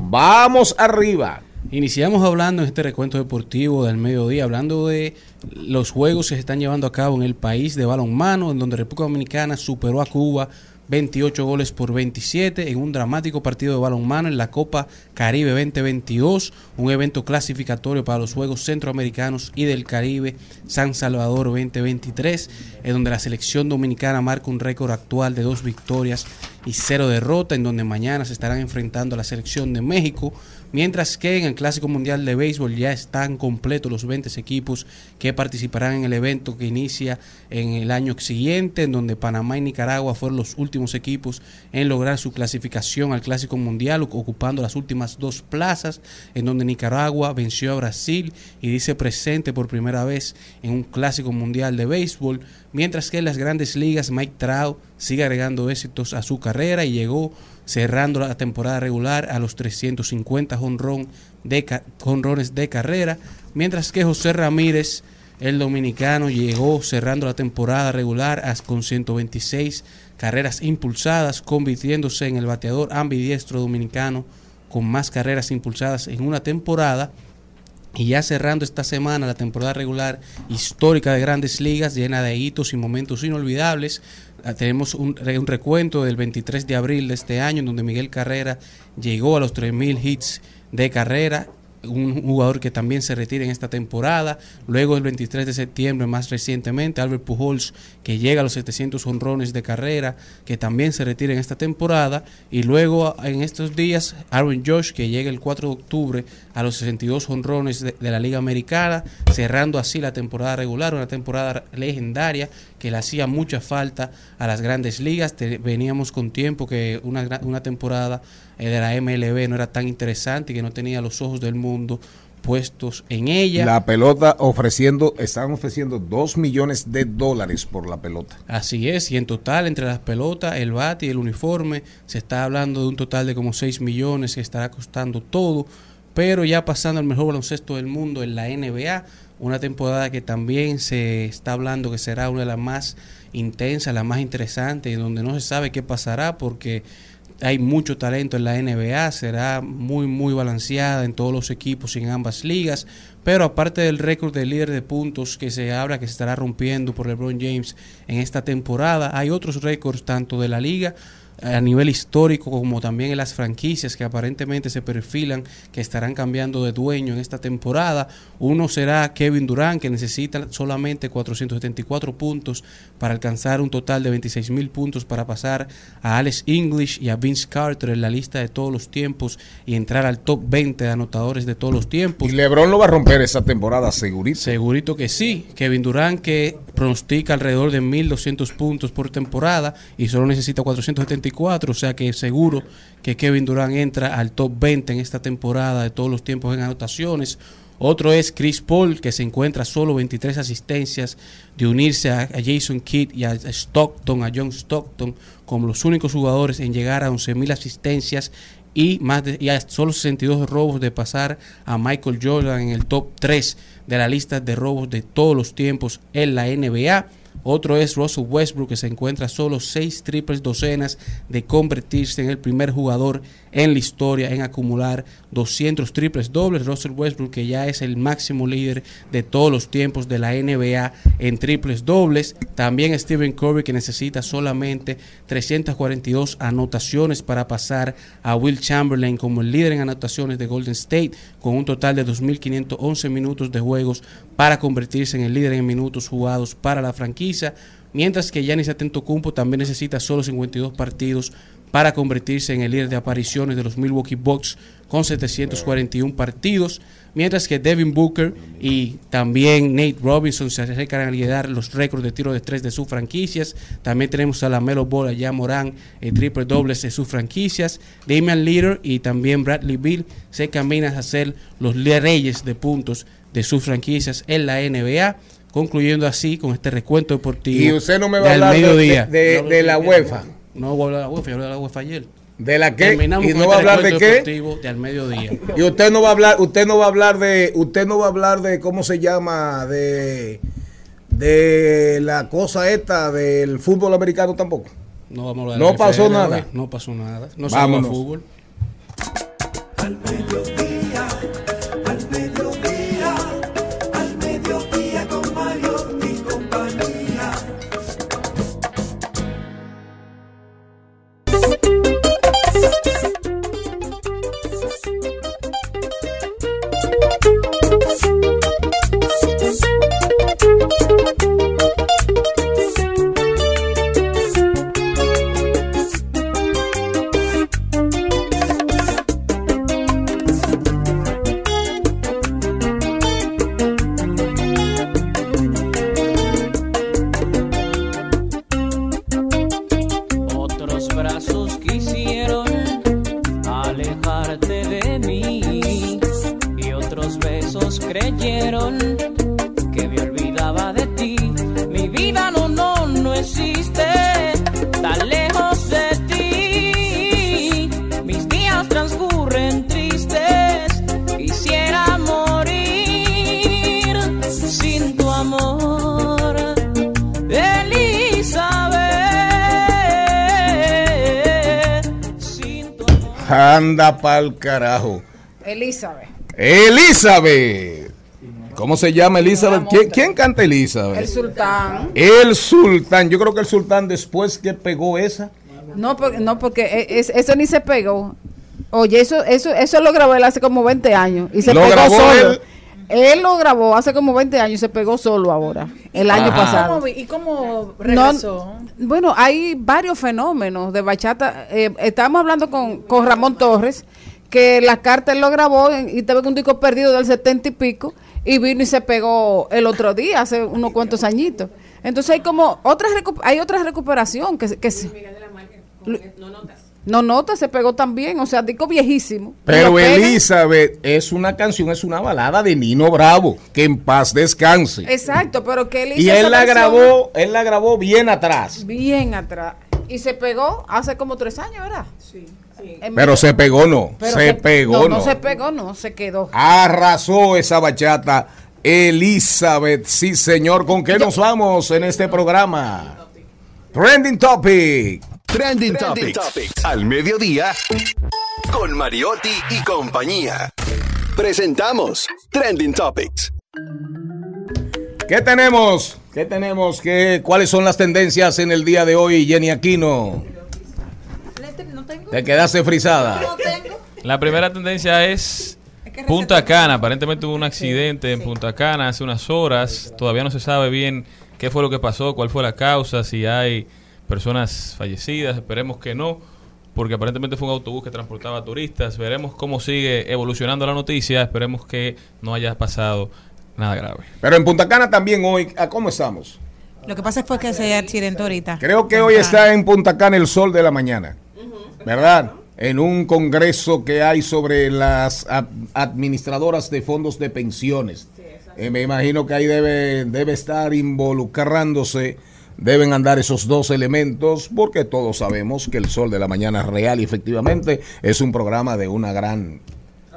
[SPEAKER 2] vamos arriba.
[SPEAKER 13] Iniciamos hablando en este recuento deportivo del mediodía, hablando de los juegos que se están llevando a cabo en el país de balonmano, en donde República Dominicana superó a Cuba 28 goles por 27 en un dramático partido de balonmano en la Copa Caribe 2022, un evento clasificatorio para los Juegos Centroamericanos y del Caribe San Salvador 2023, en donde la selección dominicana marca un récord actual de dos victorias y cero derrota, en donde mañana se estarán enfrentando a la selección de México, mientras que en el Clásico Mundial de Béisbol ya están completos los 20 equipos que participarán en el evento que inicia en el año siguiente, en donde Panamá y Nicaragua fueron los últimos equipos en lograr su clasificación al Clásico Mundial, ocupando las últimas dos plazas, en donde Nicaragua venció a Brasil y dice presente por primera vez en un Clásico Mundial de Béisbol, mientras que en las grandes ligas Mike Trout sigue agregando éxitos a su carrera y llegó cerrando la temporada regular a los 350 jonrón de jonrones de carrera, mientras que José Ramírez, el dominicano, llegó cerrando la temporada regular con 126 carreras impulsadas, convirtiéndose en el bateador ambidiestro dominicano con más carreras impulsadas en una temporada. Y ya cerrando esta semana la temporada regular histórica de grandes ligas, llena de hitos y momentos inolvidables, tenemos un, re- un recuento del 23 de abril de este año, en donde Miguel Carrera llegó a los 3.000 hits de carrera, un jugador que también se retira en esta temporada. Luego el 23 de septiembre, más recientemente, Albert Pujols, que llega a los 700 honrones de carrera, que también se retira en esta temporada. Y luego en estos días, Aaron Josh, que llega el 4 de octubre a los 62 honrones de, de la Liga Americana, cerrando así la temporada regular, una temporada legendaria que le hacía mucha falta a las grandes ligas. Veníamos con tiempo que una, una temporada eh, de la MLB no era tan interesante y que no tenía los ojos del mundo puestos en ella.
[SPEAKER 2] La pelota ofreciendo, están ofreciendo 2 millones de dólares por la pelota.
[SPEAKER 13] Así es, y en total entre las pelotas, el bate y el uniforme, se está hablando de un total de como 6 millones que estará costando todo, pero ya pasando al mejor baloncesto del mundo en la NBA, una temporada que también se está hablando que será una de las más intensas, la más interesante, y donde no se sabe qué pasará porque hay mucho talento en la NBA, será muy muy balanceada en todos los equipos y en ambas ligas, pero aparte del récord de líder de puntos que se habla que se estará rompiendo por LeBron James en esta temporada, hay otros récords tanto de la liga a nivel histórico como también en las franquicias que aparentemente se perfilan que estarán cambiando de dueño en esta temporada. Uno será Kevin Durant que necesita solamente 474 puntos para alcanzar un total de 26 mil puntos para pasar a Alex English y a Vince Carter en la lista de todos los tiempos y entrar al top 20 de anotadores de todos los tiempos.
[SPEAKER 2] Y LeBron lo va a romper esa temporada, segurito.
[SPEAKER 13] Segurito que sí. Kevin Durant que pronostica alrededor de 1.200 puntos por temporada y solo necesita 474, o sea que seguro que Kevin Durant entra al top 20 en esta temporada de todos los tiempos en anotaciones. Otro es Chris Paul, que se encuentra solo 23 asistencias de unirse a, Jason Kidd y a Stockton, a John Stockton, como los únicos jugadores en llegar a 11.000 asistencias y más de, y a solo 62 robos de pasar a Michael Jordan en el top 3 de la lista de robos de todos los tiempos en la NBA. Otro es Russell Westbrook, que se encuentra solo 6 triples docenas de convertirse en el primer jugador en la historia en acumular 200 triples dobles. Russell Westbrook, que ya es el máximo líder de todos los tiempos de la NBA en triples dobles. También Stephen Curry, que necesita solamente 342 anotaciones para pasar a Will Chamberlain como el líder en anotaciones de Golden State, con un total de 2.511 minutos de juegos para convertirse en el líder en minutos jugados para la franquicia. Mientras que Giannis Antetokounmpo también necesita solo 52 partidos para convertirse en el líder de apariciones de los Milwaukee Bucks con 741 partidos, mientras que Devin Booker y también Nate Robinson se acercan a liderar los récords de tiro de tres de sus franquicias. También tenemos a la Melo Ball, a Jan Morán, el triple dobles de sus franquicias. Damian Lillard y también Bradley Bill se caminan a ser los reyes de puntos de sus franquicias en la NBA concluyendo así con este recuento deportivo.
[SPEAKER 2] Y usted no me va a hablar de-
[SPEAKER 13] mediodía.
[SPEAKER 2] de- de- de la UEFA.
[SPEAKER 13] No voy a hablar de la UEFA, yo hablé de la UEFA ayer.
[SPEAKER 2] ¿De la qué?
[SPEAKER 13] Terminamos
[SPEAKER 2] ¿Y
[SPEAKER 13] con
[SPEAKER 2] no va a
[SPEAKER 13] este
[SPEAKER 2] hablar de qué?
[SPEAKER 13] deportivo de al mediodía.
[SPEAKER 2] Y usted no va a hablar, usted no va a hablar de, usted no va a hablar de cómo se llama de de la cosa esta del fútbol americano tampoco.
[SPEAKER 13] No vamos a hablar
[SPEAKER 2] No
[SPEAKER 13] de la
[SPEAKER 2] pasó
[SPEAKER 13] NFL
[SPEAKER 2] nada.
[SPEAKER 13] No pasó nada. No se fútbol.
[SPEAKER 1] Al mediodía,
[SPEAKER 2] Anda pa'l carajo.
[SPEAKER 3] Elizabeth.
[SPEAKER 2] Elizabeth. ¿Cómo se llama Elizabeth? ¿Quién, quién canta Elizabeth?
[SPEAKER 3] El sultán.
[SPEAKER 2] El sultán. Yo creo que el sultán después que pegó esa.
[SPEAKER 14] No, porque, no, porque e- es- eso ni se pegó. Oye, eso, eso, eso lo grabó él hace como 20 años. Y se
[SPEAKER 2] ¿Lo
[SPEAKER 14] pegó
[SPEAKER 2] grabó
[SPEAKER 14] solo.
[SPEAKER 2] él?
[SPEAKER 14] Él? lo grabó hace como 20 años y se pegó solo ahora, el año
[SPEAKER 2] Ajá.
[SPEAKER 14] pasado.
[SPEAKER 3] ¿Cómo vi- ¿Y cómo
[SPEAKER 14] No,
[SPEAKER 3] regresó?
[SPEAKER 14] bueno, hay varios fenómenos de bachata. Eh, estábamos hablando con, con Ramón Torres, que la carta él lo grabó en- y te ve un disco perdido del 70 y pico, y vino y se pegó el otro día, hace unos cuantos añitos. Entonces hay como otra recu- hay otra recuperación que, se- que se- no nota, se pegó también, o sea, disco viejísimo.
[SPEAKER 2] Pero. Elizabeth es una canción, es una balada de Nino Bravo. Que en paz descanse.
[SPEAKER 14] Exacto, pero que él hizo
[SPEAKER 2] Y
[SPEAKER 14] esa
[SPEAKER 2] él la grabó, él la grabó bien atrás.
[SPEAKER 14] bien atrás. Y se pegó hace como tres años, ¿verdad? Sí.
[SPEAKER 2] Pero se pegó no.
[SPEAKER 14] Pero
[SPEAKER 2] se pegó
[SPEAKER 14] no,
[SPEAKER 2] no.
[SPEAKER 14] no se pegó, no, se quedó.
[SPEAKER 2] Arrasó esa bachata Elizabeth. Sí, señor. ¿Con qué nos vamos en este programa? Trending Topic.
[SPEAKER 10] Trending Topics. Al mediodía. Con Mariotti y compañía. Presentamos Trending Topics.
[SPEAKER 2] ¿Qué tenemos? ¿Qué tenemos? ¿Qué, ¿Cuáles son las tendencias en el día de hoy, Jenny Aquino? Te quedaste frisada.
[SPEAKER 4] La primera tendencia es Punta Cana. Aparentemente hubo un accidente en Punta Cana hace unas horas. Todavía no se sabe bien qué fue lo que pasó, cuál fue la causa, si hay personas fallecidas. Esperemos que no, porque aparentemente fue un autobús que transportaba turistas. Veremos cómo sigue evolucionando la noticia. Esperemos que no haya pasado nada grave.
[SPEAKER 2] Pero en Punta Cana también hoy, ¿a ¿cómo estamos?
[SPEAKER 5] Lo que pasa fue que se accidentó ahorita.
[SPEAKER 2] Creo que hoy está en Punta Cana el sol de la mañana. ¿Verdad? En un congreso que hay sobre las ad- administradoras de fondos de pensiones. Eh, me imagino que ahí debe, debe estar involucrándose, deben andar esos dos elementos, porque todos sabemos que el sol de la mañana es real y efectivamente es un programa de una gran,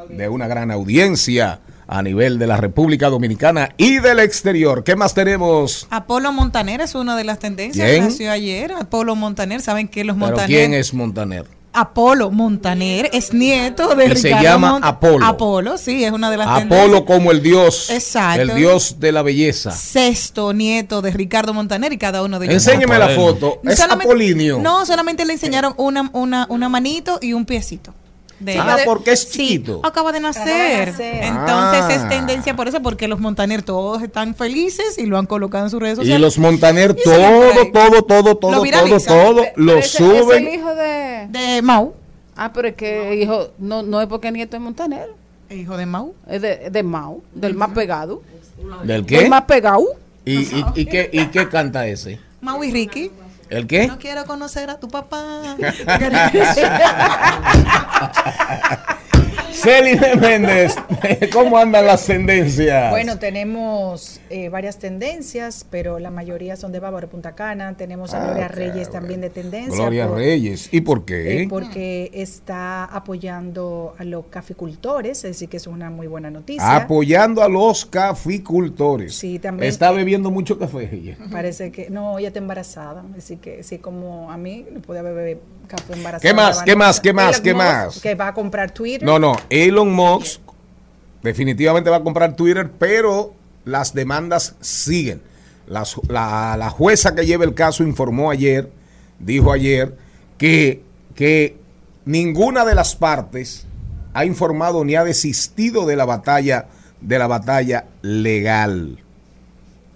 [SPEAKER 2] de una gran audiencia a nivel de la República Dominicana y del exterior. ¿Qué más tenemos?
[SPEAKER 5] Apolo Montaner es una de las tendencias.
[SPEAKER 2] ¿Quién?
[SPEAKER 5] Nació ayer. Apolo Montaner, ¿saben qué? Los
[SPEAKER 2] Pero
[SPEAKER 5] Montaner.
[SPEAKER 2] ¿quién es Montaner?
[SPEAKER 5] Apolo Montaner es nieto de
[SPEAKER 2] Y se
[SPEAKER 5] Ricardo
[SPEAKER 2] llama
[SPEAKER 5] Mont-
[SPEAKER 2] Apolo.
[SPEAKER 5] Apolo, sí, es una de las
[SPEAKER 2] Apolo
[SPEAKER 5] tendencias.
[SPEAKER 2] como el dios,
[SPEAKER 5] Exacto.
[SPEAKER 2] el dios de la belleza.
[SPEAKER 5] Sexto nieto de Ricardo Montaner y cada uno de ellos.
[SPEAKER 2] Enséñeme la foto. Es
[SPEAKER 5] Solamente-
[SPEAKER 2] Apolinio.
[SPEAKER 5] No, solamente le enseñaron una, una, una manito y un piecito. De
[SPEAKER 2] Ah, porque es
[SPEAKER 5] Sí,
[SPEAKER 2] chiquito.
[SPEAKER 5] acaba de nacer.
[SPEAKER 3] nacer.
[SPEAKER 5] Entonces
[SPEAKER 2] Ah.
[SPEAKER 5] es tendencia por eso, porque los Montaner todos están felices y lo han colocado en sus redes
[SPEAKER 2] Y
[SPEAKER 5] sociales.
[SPEAKER 2] los Montaner,
[SPEAKER 5] Y
[SPEAKER 2] todo, todo, todo,
[SPEAKER 5] Lo
[SPEAKER 2] todo, todo, todo,
[SPEAKER 14] Pero
[SPEAKER 2] lo
[SPEAKER 14] ese- Es
[SPEAKER 2] suben.
[SPEAKER 14] el hijo de...
[SPEAKER 5] De Mau.
[SPEAKER 14] Ah, pero es que hijo, no, no es porque nieto es Montaner.
[SPEAKER 5] Hijo de Mau.
[SPEAKER 14] Es de, de Mau, del más pegado.
[SPEAKER 2] ¿Del
[SPEAKER 14] Del
[SPEAKER 2] qué?
[SPEAKER 14] más pegado.
[SPEAKER 2] ¿Y, y, y qué, ¿Y qué canta ese?
[SPEAKER 5] Mau y Ricky.
[SPEAKER 2] ¿El qué?
[SPEAKER 5] No quiero conocer a tu papá.
[SPEAKER 2] Celine Méndez, ¿cómo andan las tendencias?
[SPEAKER 3] Bueno, tenemos eh, varias tendencias, pero la mayoría son de Bávaro Punta Cana. Tenemos a
[SPEAKER 2] Ah,
[SPEAKER 3] Gloria Reyes también de tendencia.
[SPEAKER 2] Gloria
[SPEAKER 3] por-
[SPEAKER 2] Reyes. ¿Y por qué?
[SPEAKER 3] eh, porque está apoyando a los caficultores, es decir, que es una muy buena noticia.
[SPEAKER 2] Apoyando a los caficultores.
[SPEAKER 3] Sí, también.
[SPEAKER 2] Está bebiendo mucho café ella.
[SPEAKER 3] Parece que no, ella está embarazada, así que sí como a mí no podía beber café embarazada.
[SPEAKER 2] ¿Qué más? ¿Qué más? ¿Qué más? ¿Qué más?
[SPEAKER 3] Que va a comprar Twitter.
[SPEAKER 2] No, no, Elon Musk definitivamente va a comprar Twitter, pero las demandas siguen. La jueza que lleva el caso informó ayer, dijo ayer, que, que ninguna de las partes ha informado ni ha desistido de la batalla, de la batalla legal.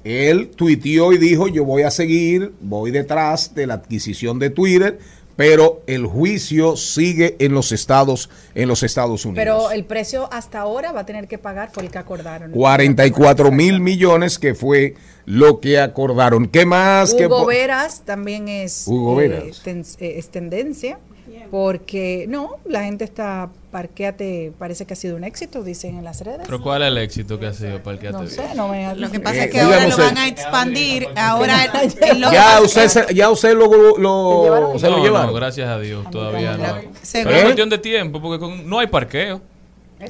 [SPEAKER 2] Él tuiteó y dijo, yo voy a seguir, voy detrás de la adquisición de Twitter, pero el juicio sigue en los Estados, en los Estados Unidos.
[SPEAKER 3] Pero el precio hasta ahora va a tener que pagar fue el que acordaron.
[SPEAKER 2] 44 mil millones que fue lo que acordaron. ¿Qué más?
[SPEAKER 3] Hugo Veras también es,
[SPEAKER 2] Hugo
[SPEAKER 3] eh,
[SPEAKER 2] Veras.
[SPEAKER 3] ten- eh, es tendencia porque no, la gente está parqueate, parece que ha sido un éxito, dicen en las redes.
[SPEAKER 4] Pero ¿cuál es el éxito que ha sido que
[SPEAKER 3] No sé, no me
[SPEAKER 5] Lo que pasa
[SPEAKER 2] Eh,
[SPEAKER 5] es que ahora lo van a expandir. Ahora
[SPEAKER 2] Ya usted, ya usted lo, lo- se lo
[SPEAKER 4] no,
[SPEAKER 2] llevaron.
[SPEAKER 4] no, gracias a Dios, todavía no. Pero es cuestión de tiempo, porque con- no hay parqueo.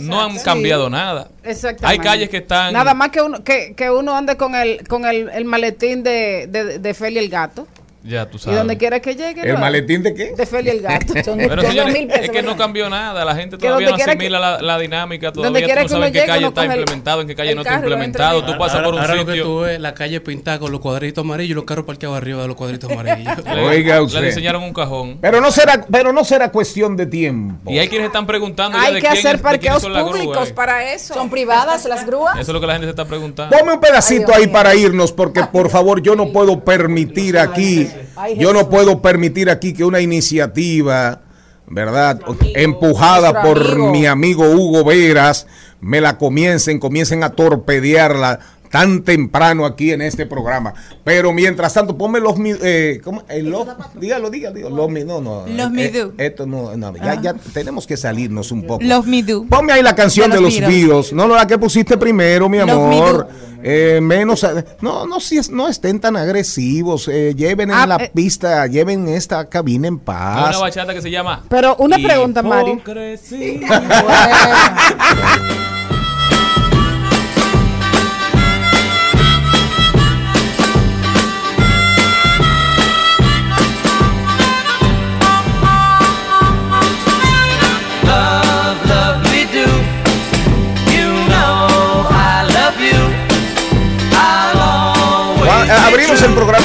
[SPEAKER 4] No han cambiado
[SPEAKER 14] Sí.
[SPEAKER 4] nada.
[SPEAKER 14] Exactamente.
[SPEAKER 4] Hay calles que están...
[SPEAKER 14] Nada más que uno, que, que uno ande con el, con el, el maletín de, de, de Feli el gato.
[SPEAKER 4] Ya tú
[SPEAKER 14] Y
[SPEAKER 4] sabes.
[SPEAKER 14] donde quiera que llegue.
[SPEAKER 2] ¿El maletín de qué?
[SPEAKER 14] De Feli el gato. Son-
[SPEAKER 4] Pero
[SPEAKER 14] son
[SPEAKER 4] señores,
[SPEAKER 14] dos mil pesos,
[SPEAKER 4] es que no cambió nada. La gente
[SPEAKER 14] Que
[SPEAKER 4] todavía no asimila la, la dinámica.
[SPEAKER 14] donde
[SPEAKER 4] Todavía tú no
[SPEAKER 14] que
[SPEAKER 4] sabes en qué calle está
[SPEAKER 14] el-
[SPEAKER 4] implementado, en qué calle no está
[SPEAKER 14] y
[SPEAKER 4] implementado. Tú pasas por un
[SPEAKER 13] ahora lo que
[SPEAKER 4] sitio...
[SPEAKER 13] tú ves, la calle pintada con los cuadritos amarillos y los carros parqueados arriba de los cuadritos amarillos.
[SPEAKER 4] Le-
[SPEAKER 2] Oiga usted.
[SPEAKER 4] Le diseñaron un cajón.
[SPEAKER 2] Pero no será, pero no será cuestión de tiempo.
[SPEAKER 4] Y hay quienes están preguntando ya
[SPEAKER 14] Hay
[SPEAKER 4] de
[SPEAKER 14] que
[SPEAKER 4] quién
[SPEAKER 14] hacer parqueos públicos
[SPEAKER 4] eh.
[SPEAKER 14] para eso.
[SPEAKER 3] ¿Son privadas las grúas?
[SPEAKER 4] Eso es lo que la gente se está preguntando.
[SPEAKER 2] Ponme un pedacito ahí para irnos, porque por favor yo no puedo permitir aquí, yo no puedo permitir aquí que una iniciativa, ¿verdad? Empujada por
[SPEAKER 3] amigo.
[SPEAKER 2] mi amigo Hugo Veras, me la comiencen, comiencen a torpedearla tan temprano aquí en este programa. Pero mientras tanto, ponme los... Eh, ¿cómo? Eh, los- dígalo, dígalo, dígalo. Los, no, no.
[SPEAKER 5] Los
[SPEAKER 2] eh. Esto no, no, ya, ya tenemos que salirnos un poco.
[SPEAKER 5] Love Me Do.
[SPEAKER 2] Ponme ahí la canción
[SPEAKER 5] De
[SPEAKER 2] de
[SPEAKER 5] los
[SPEAKER 2] los
[SPEAKER 5] Beatles.
[SPEAKER 2] Beatles. No, no, la que pusiste primero, mi amor. Eh, menos. a- No, no, si es- no estén tan agresivos. eh, lleven en
[SPEAKER 14] Ah,
[SPEAKER 2] la
[SPEAKER 14] eh.
[SPEAKER 2] pista, lleven esta cabina en
[SPEAKER 4] Hay
[SPEAKER 2] paz.
[SPEAKER 4] una bachata que se llama...
[SPEAKER 14] Pero una pregunta, Mario.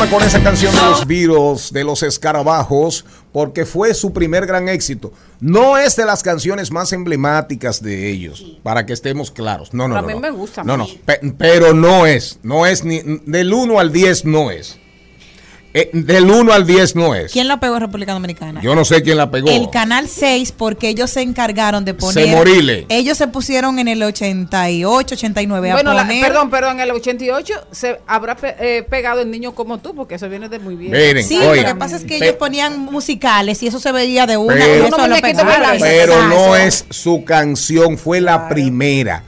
[SPEAKER 2] con esa canción de los Beatles, de los escarabajos, porque fue su primer gran éxito. No es de las canciones más emblemáticas de ellos, para que estemos claros. No, no,
[SPEAKER 14] A
[SPEAKER 2] no.
[SPEAKER 14] mí
[SPEAKER 2] no.
[SPEAKER 14] me gusta
[SPEAKER 2] No, no, pero no es. No es ni. Del 1 al 10 no es. Eh, del 1 al 10 no es.
[SPEAKER 5] ¿Quién la pegó en República Dominicana?
[SPEAKER 2] Yo no sé quién la pegó.
[SPEAKER 5] El Canal 6, porque ellos se encargaron de poner.
[SPEAKER 2] Semorile.
[SPEAKER 5] Ellos se pusieron en el 88, 89 a
[SPEAKER 14] Bueno, la-
[SPEAKER 5] poner.
[SPEAKER 14] perdón, perdón, en el 88 se habrá pe- eh, pegado el niño como tú, porque eso viene de muy bien.
[SPEAKER 2] Miren,
[SPEAKER 5] Sí,
[SPEAKER 2] oigan,
[SPEAKER 5] lo que pasa es que
[SPEAKER 2] pe-
[SPEAKER 5] ellos ponían musicales y eso se veía de una.
[SPEAKER 2] Pero-
[SPEAKER 5] y eso lo pegaban.
[SPEAKER 2] Pero no es su canción, fue la primera.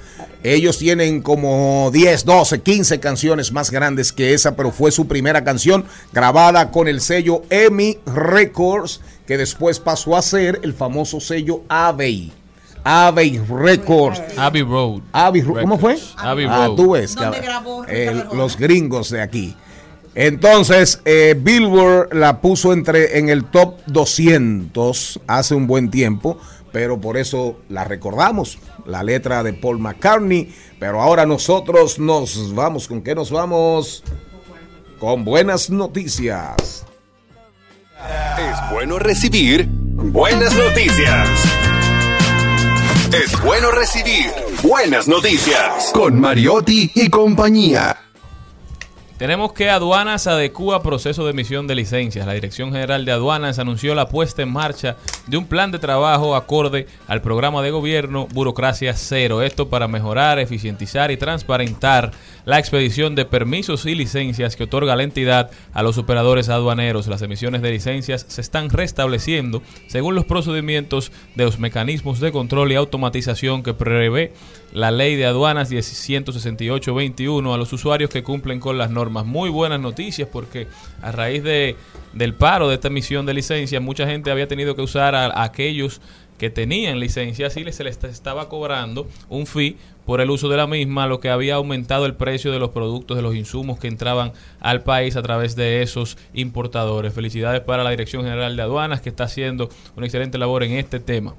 [SPEAKER 2] Ellos tienen como 10, 12, 15 canciones más grandes que esa, pero fue su primera canción grabada con el sello EMI Records, que después pasó a ser el famoso sello Abbey. Abbey Records.
[SPEAKER 4] Abbey Road.
[SPEAKER 2] Abbey ¿Cómo fue?
[SPEAKER 4] Abbey
[SPEAKER 2] Ah,
[SPEAKER 4] Road.
[SPEAKER 2] tú ves.
[SPEAKER 5] ¿Dónde
[SPEAKER 2] cab-
[SPEAKER 5] grabó
[SPEAKER 2] eh, los gringos de aquí. Entonces, eh, Billboard la puso entre en el top 200 hace un buen tiempo, pero por eso la recordamos, la letra de Paul McCartney. Pero ahora nosotros nos vamos, ¿con qué nos vamos? Con buenas noticias.
[SPEAKER 10] Es bueno recibir buenas noticias. Es bueno recibir buenas noticias. Con Mariotti y compañía.
[SPEAKER 4] Tenemos que Aduanas adecúa proceso de emisión de licencias. La Dirección General de Aduanas anunció la puesta en marcha de un plan de trabajo acorde al programa de gobierno Burocracia Cero. Esto para mejorar, eficientizar y transparentar la expedición de permisos y licencias que otorga la entidad a los operadores aduaneros. Las emisiones de licencias se están restableciendo según los procedimientos de los mecanismos de control y automatización que prevé la ley de aduanas 168-21 a los usuarios que cumplen con las normas. Muy buenas noticias porque a raíz de, del paro de esta emisión de licencias, mucha gente había tenido que usar a, aquellos que tenían licencias y se les estaba cobrando un fee por el uso de la misma, lo que había aumentado el precio de los productos, de los insumos que entraban al país a través de esos importadores. Felicidades para la Dirección General de Aduanas que está haciendo una excelente labor en este tema.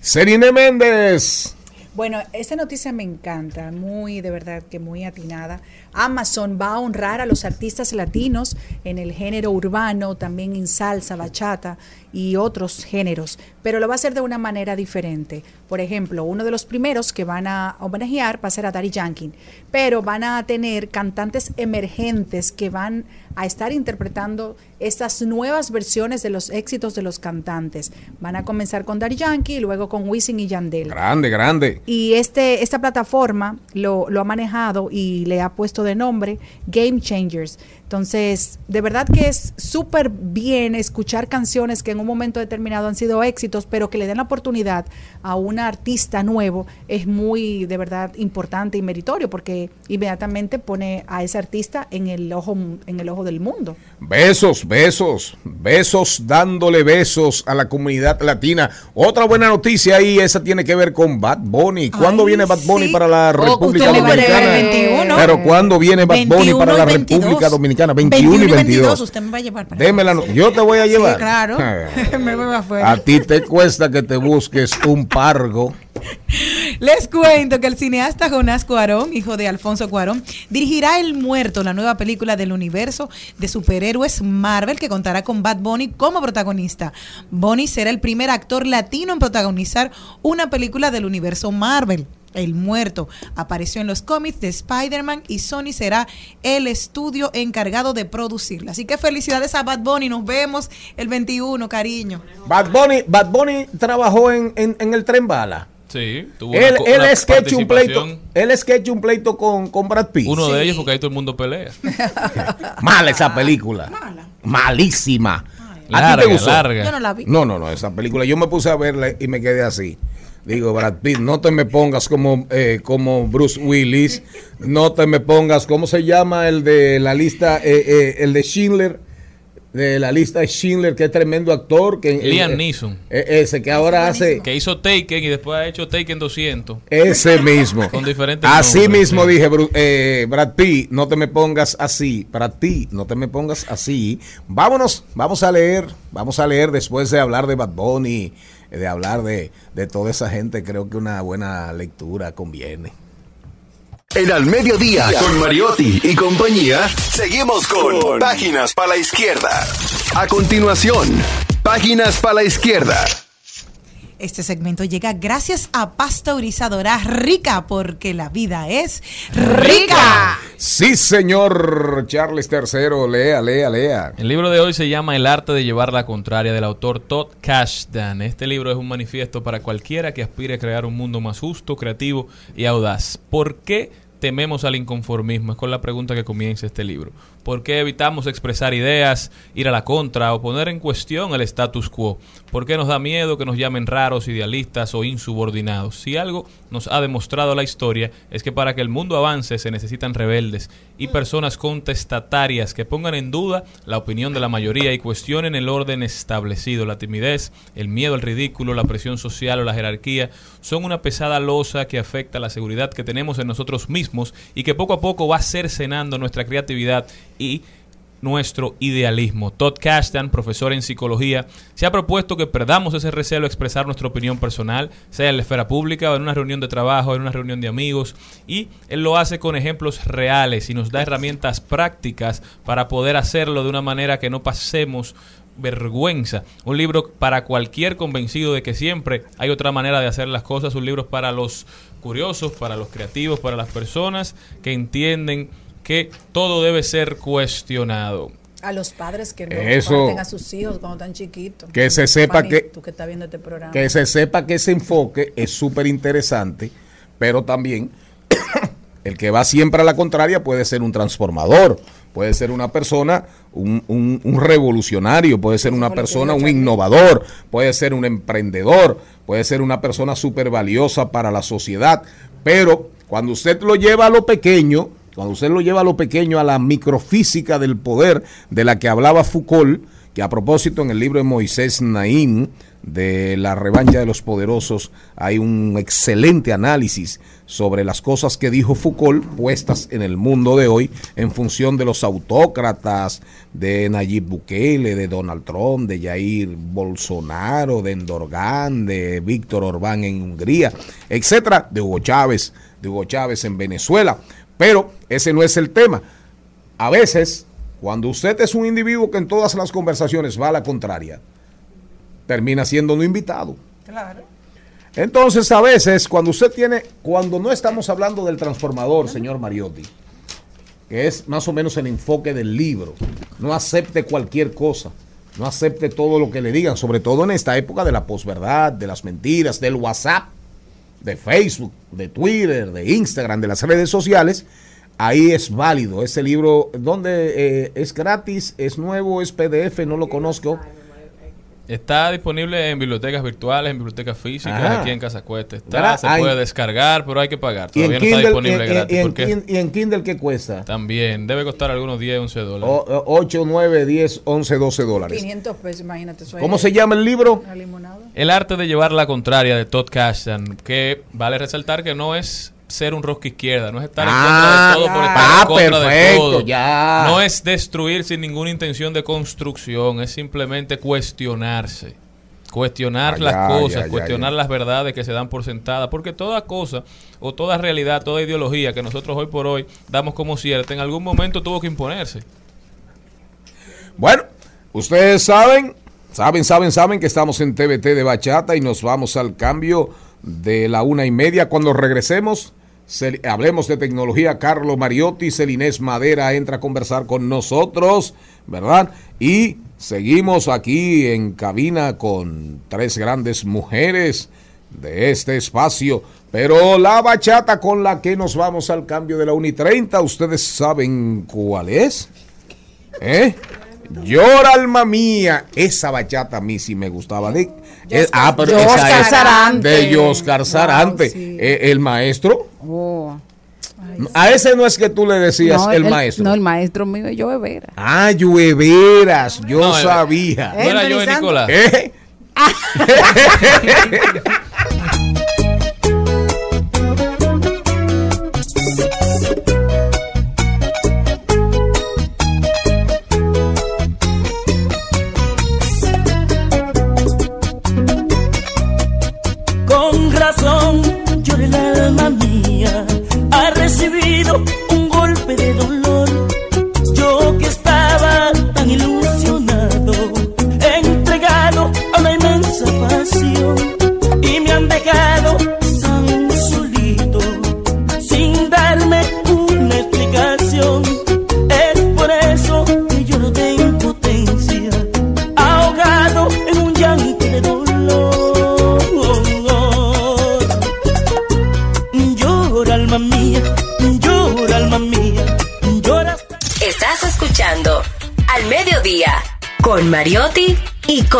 [SPEAKER 2] Serine Méndez.
[SPEAKER 3] Bueno, esta noticia me encanta, muy de verdad que muy atinada. Amazon va a honrar a los artistas latinos en el género urbano, también en salsa, bachata y otros géneros, pero lo va a hacer de una manera diferente. Por ejemplo, uno de los primeros que van a homenajear va a ser a Daddy Yankee, pero van a tener cantantes emergentes que van a estar interpretando estas nuevas versiones de los éxitos de los cantantes. Van a comenzar con Daddy Yankee y luego con Wisin y Yandel.
[SPEAKER 2] Grande, grande.
[SPEAKER 3] Y este, esta plataforma lo, lo ha manejado y le ha puesto de nombre Game Changers. Entonces, de verdad que es súper bien escuchar canciones que en un momento determinado han sido éxitos, pero que le den la oportunidad a un artista nuevo es muy, de verdad, importante y meritorio, porque inmediatamente pone a ese artista en el ojo, en el ojo del mundo.
[SPEAKER 2] Besos, besos, besos, dándole besos a la comunidad latina. Otra buena noticia ahí, esa tiene que ver con Bad Bunny. ¿Cuándo
[SPEAKER 5] Ay,
[SPEAKER 2] viene Bad Bunny
[SPEAKER 5] sí.
[SPEAKER 2] para la
[SPEAKER 5] Oh,
[SPEAKER 2] República
[SPEAKER 5] llevar
[SPEAKER 2] Dominicana?
[SPEAKER 5] el 21.
[SPEAKER 2] Pero ¿cuándo viene Bad Bunny
[SPEAKER 5] 21
[SPEAKER 2] para la
[SPEAKER 5] y 22.
[SPEAKER 2] República Dominicana? 21, y 22.
[SPEAKER 5] Usted me va a llevar para
[SPEAKER 2] Deme la no- Yo te voy a llevar.
[SPEAKER 5] Sí, claro. Me voy afuera.
[SPEAKER 2] A ti te cuesta que te busques un pargo.
[SPEAKER 5] Les cuento que el cineasta Jonás Cuarón, hijo de Alfonso Cuarón, dirigirá El Muerto, la nueva película del universo de superhéroes Marvel que contará con Bad Bunny como protagonista. Bunny será el primer actor latino en protagonizar una película del universo Marvel. El Muerto apareció en los cómics de Spider-Man y Sony será el estudio encargado de producirla. Así que felicidades a Bad Bunny. Nos vemos el 21, cariño.
[SPEAKER 2] Bad Bunny, Bad Bunny trabajó en, en- en el tren bala.
[SPEAKER 4] Sí, tuvo
[SPEAKER 2] Él,
[SPEAKER 4] una co-
[SPEAKER 2] él
[SPEAKER 4] una
[SPEAKER 2] es que ha hecho un pleito,
[SPEAKER 4] participación.
[SPEAKER 2] él es que ha hecho un pleito con, con Brad Pitt.
[SPEAKER 4] Uno de ellos porque ahí todo el mundo pelea.
[SPEAKER 2] Mala esa película. Malísima. ¿A ti
[SPEAKER 4] Larga,
[SPEAKER 2] te gustó?
[SPEAKER 4] larga. Yo no la vi.
[SPEAKER 2] No, no, no, esa película. Yo me puse a verla y me quedé así. Digo, Brad Pitt, no te me pongas como, eh, como Bruce Willis. No te me pongas, ¿cómo se llama el de la lista? eh, eh, el de Schindler. De la lista de Schindler, que es tremendo actor. Que,
[SPEAKER 4] Liam
[SPEAKER 2] eh,
[SPEAKER 4] Neeson.
[SPEAKER 2] eh, ese que ahora hace.
[SPEAKER 4] Que hizo Taken y después ha hecho Taken 200.
[SPEAKER 2] Ese mismo.
[SPEAKER 4] Con diferentes
[SPEAKER 2] Así
[SPEAKER 4] nombres,
[SPEAKER 2] mismo
[SPEAKER 4] sí.
[SPEAKER 2] dije, eh, Brad Pitt, no te me pongas así. Brad Pitt, no te me pongas así. Vámonos, vamos a leer, vamos a leer después de hablar de Bad Bunny, de hablar de, de toda esa gente. Creo que una buena lectura conviene.
[SPEAKER 10] En Al Mediodía, con Mariotti y compañía, seguimos con Páginas para la Izquierda. A continuación, Páginas para la Izquierda.
[SPEAKER 5] Este segmento llega gracias a Pasteurizadora Rica, porque la vida es rica.
[SPEAKER 2] Sí, señor Charles III, lea, lea, lea.
[SPEAKER 4] El libro de hoy se llama El arte de llevar la contraria del autor Todd Kashdan. Este libro es un manifiesto para cualquiera que aspire a crear un mundo más justo, creativo y audaz. ¿Por qué tememos al inconformismo? Es con la pregunta que comienza este libro. ¿Por qué evitamos expresar ideas, ir a la contra o poner en cuestión el status quo? ¿Por qué nos da miedo que nos llamen raros, idealistas o insubordinados? Si algo nos ha demostrado la historia es que para que el mundo avance se necesitan rebeldes y personas contestatarias que pongan en duda la opinión de la mayoría y cuestionen el orden establecido. La timidez, el miedo al ridículo, la presión social o la jerarquía son una pesada losa que afecta la seguridad que tenemos en nosotros mismos y que poco a poco va cercenando nuestra creatividad y nuestro idealismo. Todd Kashdan, profesor en psicología, se ha propuesto que perdamos ese recelo a expresar nuestra opinión personal, sea en la esfera pública o en una reunión de trabajo, en una reunión de amigos, y él lo hace con ejemplos reales y nos da herramientas prácticas para poder hacerlo de una manera que no pasemos vergüenza. Un libro para cualquier convencido de que siempre hay otra manera de hacer las cosas. Un libro para los curiosos, para los creativos, para las personas que entienden que todo debe ser cuestionado.
[SPEAKER 3] A los padres que no
[SPEAKER 2] Eso.
[SPEAKER 3] comparten a sus hijos cuando están chiquitos.
[SPEAKER 2] Que se sepa que-
[SPEAKER 3] Tú que estás viendo este programa.
[SPEAKER 2] Que se sepa que ese enfoque es súper interesante, pero también el que va siempre a la contraria puede ser un transformador, puede ser una persona, un, un- un revolucionario, puede ser una persona, un innovador, puede ser un emprendedor, puede ser una persona súper valiosa para la sociedad, pero cuando usted lo lleva a lo pequeño, cuando usted lo lleva a lo pequeño, a la microfísica del poder de la que hablaba Foucault, que a propósito en el libro de Moisés Naim, de la revancha de los poderosos, hay un excelente análisis sobre las cosas que dijo Foucault puestas en el mundo de hoy en función de los autócratas, de Nayib Bukele, de Donald Trump, de Jair Bolsonaro, de Endorgan, de Víctor Orbán en Hungría, etcétera, de Hugo Chávez, de Hugo Chávez en Venezuela. Pero ese no es el tema. A veces, cuando usted es un individuo que en todas las conversaciones va a la contraria, termina siendo no invitado.
[SPEAKER 5] Claro.
[SPEAKER 2] Entonces, a veces, cuando usted tiene, cuando no estamos hablando del transformador, señor Mariotti, que es más o menos el enfoque del libro, no acepte cualquier cosa, no acepte todo lo que le digan, sobre todo en esta época de la posverdad, de las mentiras, del WhatsApp, de Facebook, de Twitter, de Instagram, de las redes sociales. Ahí es válido ese libro, donde eh, es gratis, es nuevo, es PDF, no lo conozco.
[SPEAKER 4] Está disponible en bibliotecas virtuales, en bibliotecas físicas,
[SPEAKER 2] Ajá.
[SPEAKER 4] aquí en Casa Cuesta. Está,
[SPEAKER 2] ¿Verdad?
[SPEAKER 4] se puede descargar, pero hay que pagar.
[SPEAKER 2] En,
[SPEAKER 4] Todavía no está
[SPEAKER 2] Kindle,
[SPEAKER 4] disponible
[SPEAKER 2] y- y-
[SPEAKER 4] gratis.
[SPEAKER 2] y en
[SPEAKER 4] porque
[SPEAKER 2] Kin- y en Kindle, ¿qué cuesta?
[SPEAKER 4] también debe costar algunos 10, 11 dólares.
[SPEAKER 2] O- o- 8, 9, 10, 11, 12 dólares.
[SPEAKER 3] 500 pesos, imagínate. eso
[SPEAKER 2] ¿Cómo
[SPEAKER 3] es-
[SPEAKER 2] se llama el libro?
[SPEAKER 3] Una limonada.
[SPEAKER 4] El arte de llevar la contraria de Todd Kashdan, que vale resaltar que no es ser un rosca izquierda, no es estar
[SPEAKER 2] Ah,
[SPEAKER 4] en contra de todo por estar
[SPEAKER 2] Ah,
[SPEAKER 4] en contra de
[SPEAKER 2] perfecto,
[SPEAKER 4] todo.
[SPEAKER 2] ya.
[SPEAKER 4] No es destruir sin ninguna intención de construcción, es simplemente cuestionarse. Cuestionar
[SPEAKER 2] Ah,
[SPEAKER 4] las
[SPEAKER 2] ya,
[SPEAKER 4] cosas,
[SPEAKER 2] ya,
[SPEAKER 4] cuestionar las verdades que se dan por sentadas, porque toda cosa o toda realidad, toda ideología que nosotros hoy por hoy damos como cierta, en algún momento tuvo que imponerse.
[SPEAKER 2] Bueno, ustedes saben, saben, saben, saben que estamos en TVT de Bachata y nos vamos al cambio de la una y media. Cuando regresemos, hablemos de tecnología. Carlos Mariotti, Celinés Madera entra a conversar con nosotros, ¿verdad? Y seguimos aquí en cabina con tres grandes mujeres de este espacio. Pero la bachata con la que nos vamos al cambio de la 1 y 30, ¿ustedes saben cuál es? ¿Eh? Llora alma mía. Esa bachata a mí sí me gustaba. De, eh, ah, pero
[SPEAKER 14] de
[SPEAKER 2] esa
[SPEAKER 14] Oscar
[SPEAKER 2] es
[SPEAKER 14] Sarante.
[SPEAKER 2] De Oscar Sarante.
[SPEAKER 14] sí.
[SPEAKER 2] Eh, el maestro.
[SPEAKER 14] Oh.
[SPEAKER 2] A ese no es que tú le decías
[SPEAKER 14] No,
[SPEAKER 2] el, maestro.
[SPEAKER 14] No, el maestro mío es Joe Vera.
[SPEAKER 2] Ah, llueveras. Yo
[SPEAKER 4] No, eh,
[SPEAKER 2] sabía.
[SPEAKER 4] no era yo, Nicolás.
[SPEAKER 2] ¿Eh?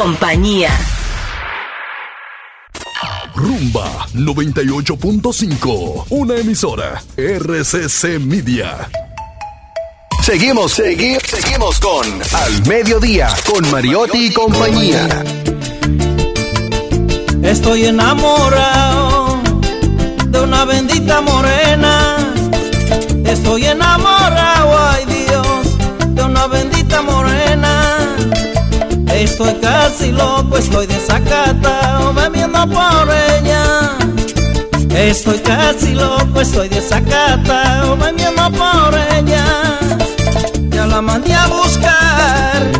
[SPEAKER 7] compañía.
[SPEAKER 9] Rumba 98.5, una emisora RCC Media.
[SPEAKER 10] Seguimos, seguimos, seguimos con Al Mediodía, con Mariotti y compañía.
[SPEAKER 6] Estoy enamorado de una bendita morena. Estoy enamorado, Estoy casi loco, estoy desacatado, bebiendo por ella. Estoy casi loco, estoy desacatado, bebiendo por ella. Ya la mandé a buscar.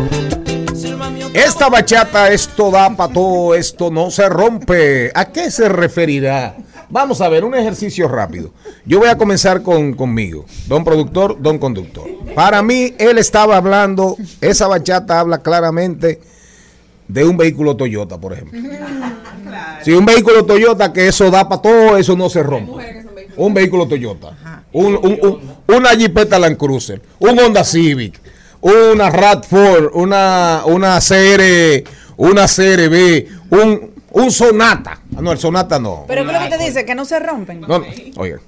[SPEAKER 2] Esta bachata, esto da para todo, esto no se rompe. ¿A qué se referirá? Vamos a ver, un ejercicio rápido. Yo voy a comenzar con, conmigo. Don productor, don conductor. Para mí, él estaba hablando, esa bachata habla claramente de un vehículo Toyota, por ejemplo. Si un vehículo Toyota que eso da para todo, eso no se rompe. Un vehículo Toyota. Un, un- un- una Jeepeta Land Cruiser. Un Honda Civic. Una RAV4. Una, una CR. Una CRB. Un, un Sonata. Ah, No, el Sonata no.
[SPEAKER 3] Pero ¿qué es lo que te dice? Que no se rompen.
[SPEAKER 2] No, no, oiga.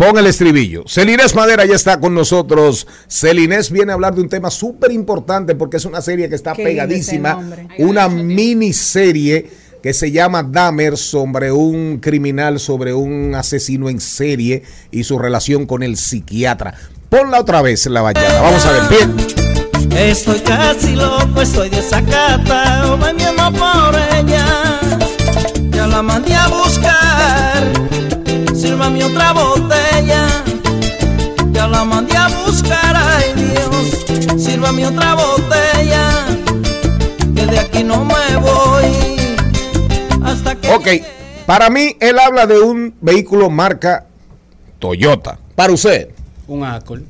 [SPEAKER 2] Pon el estribillo. Celinés Madera ya está con nosotros. Celinés viene a hablar de un tema súper importante porque es una serie que está
[SPEAKER 3] Qué
[SPEAKER 2] pegadísima. Una miniserie que se llama Dahmer sobre un criminal, sobre un asesino en serie y su relación con el psiquiatra. Ponla otra vez en la bachata. Vamos a ver. Bien.
[SPEAKER 6] Estoy casi loco, estoy desacatado, bebiendo por ella. Ya la mandé a buscar, sírvame otra botella. Dios, sírvame otra botella. Que de aquí no me voy hasta que.
[SPEAKER 2] Ok. Para mí, él habla de un vehículo marca Toyota. Para usted.
[SPEAKER 13] Un Accord.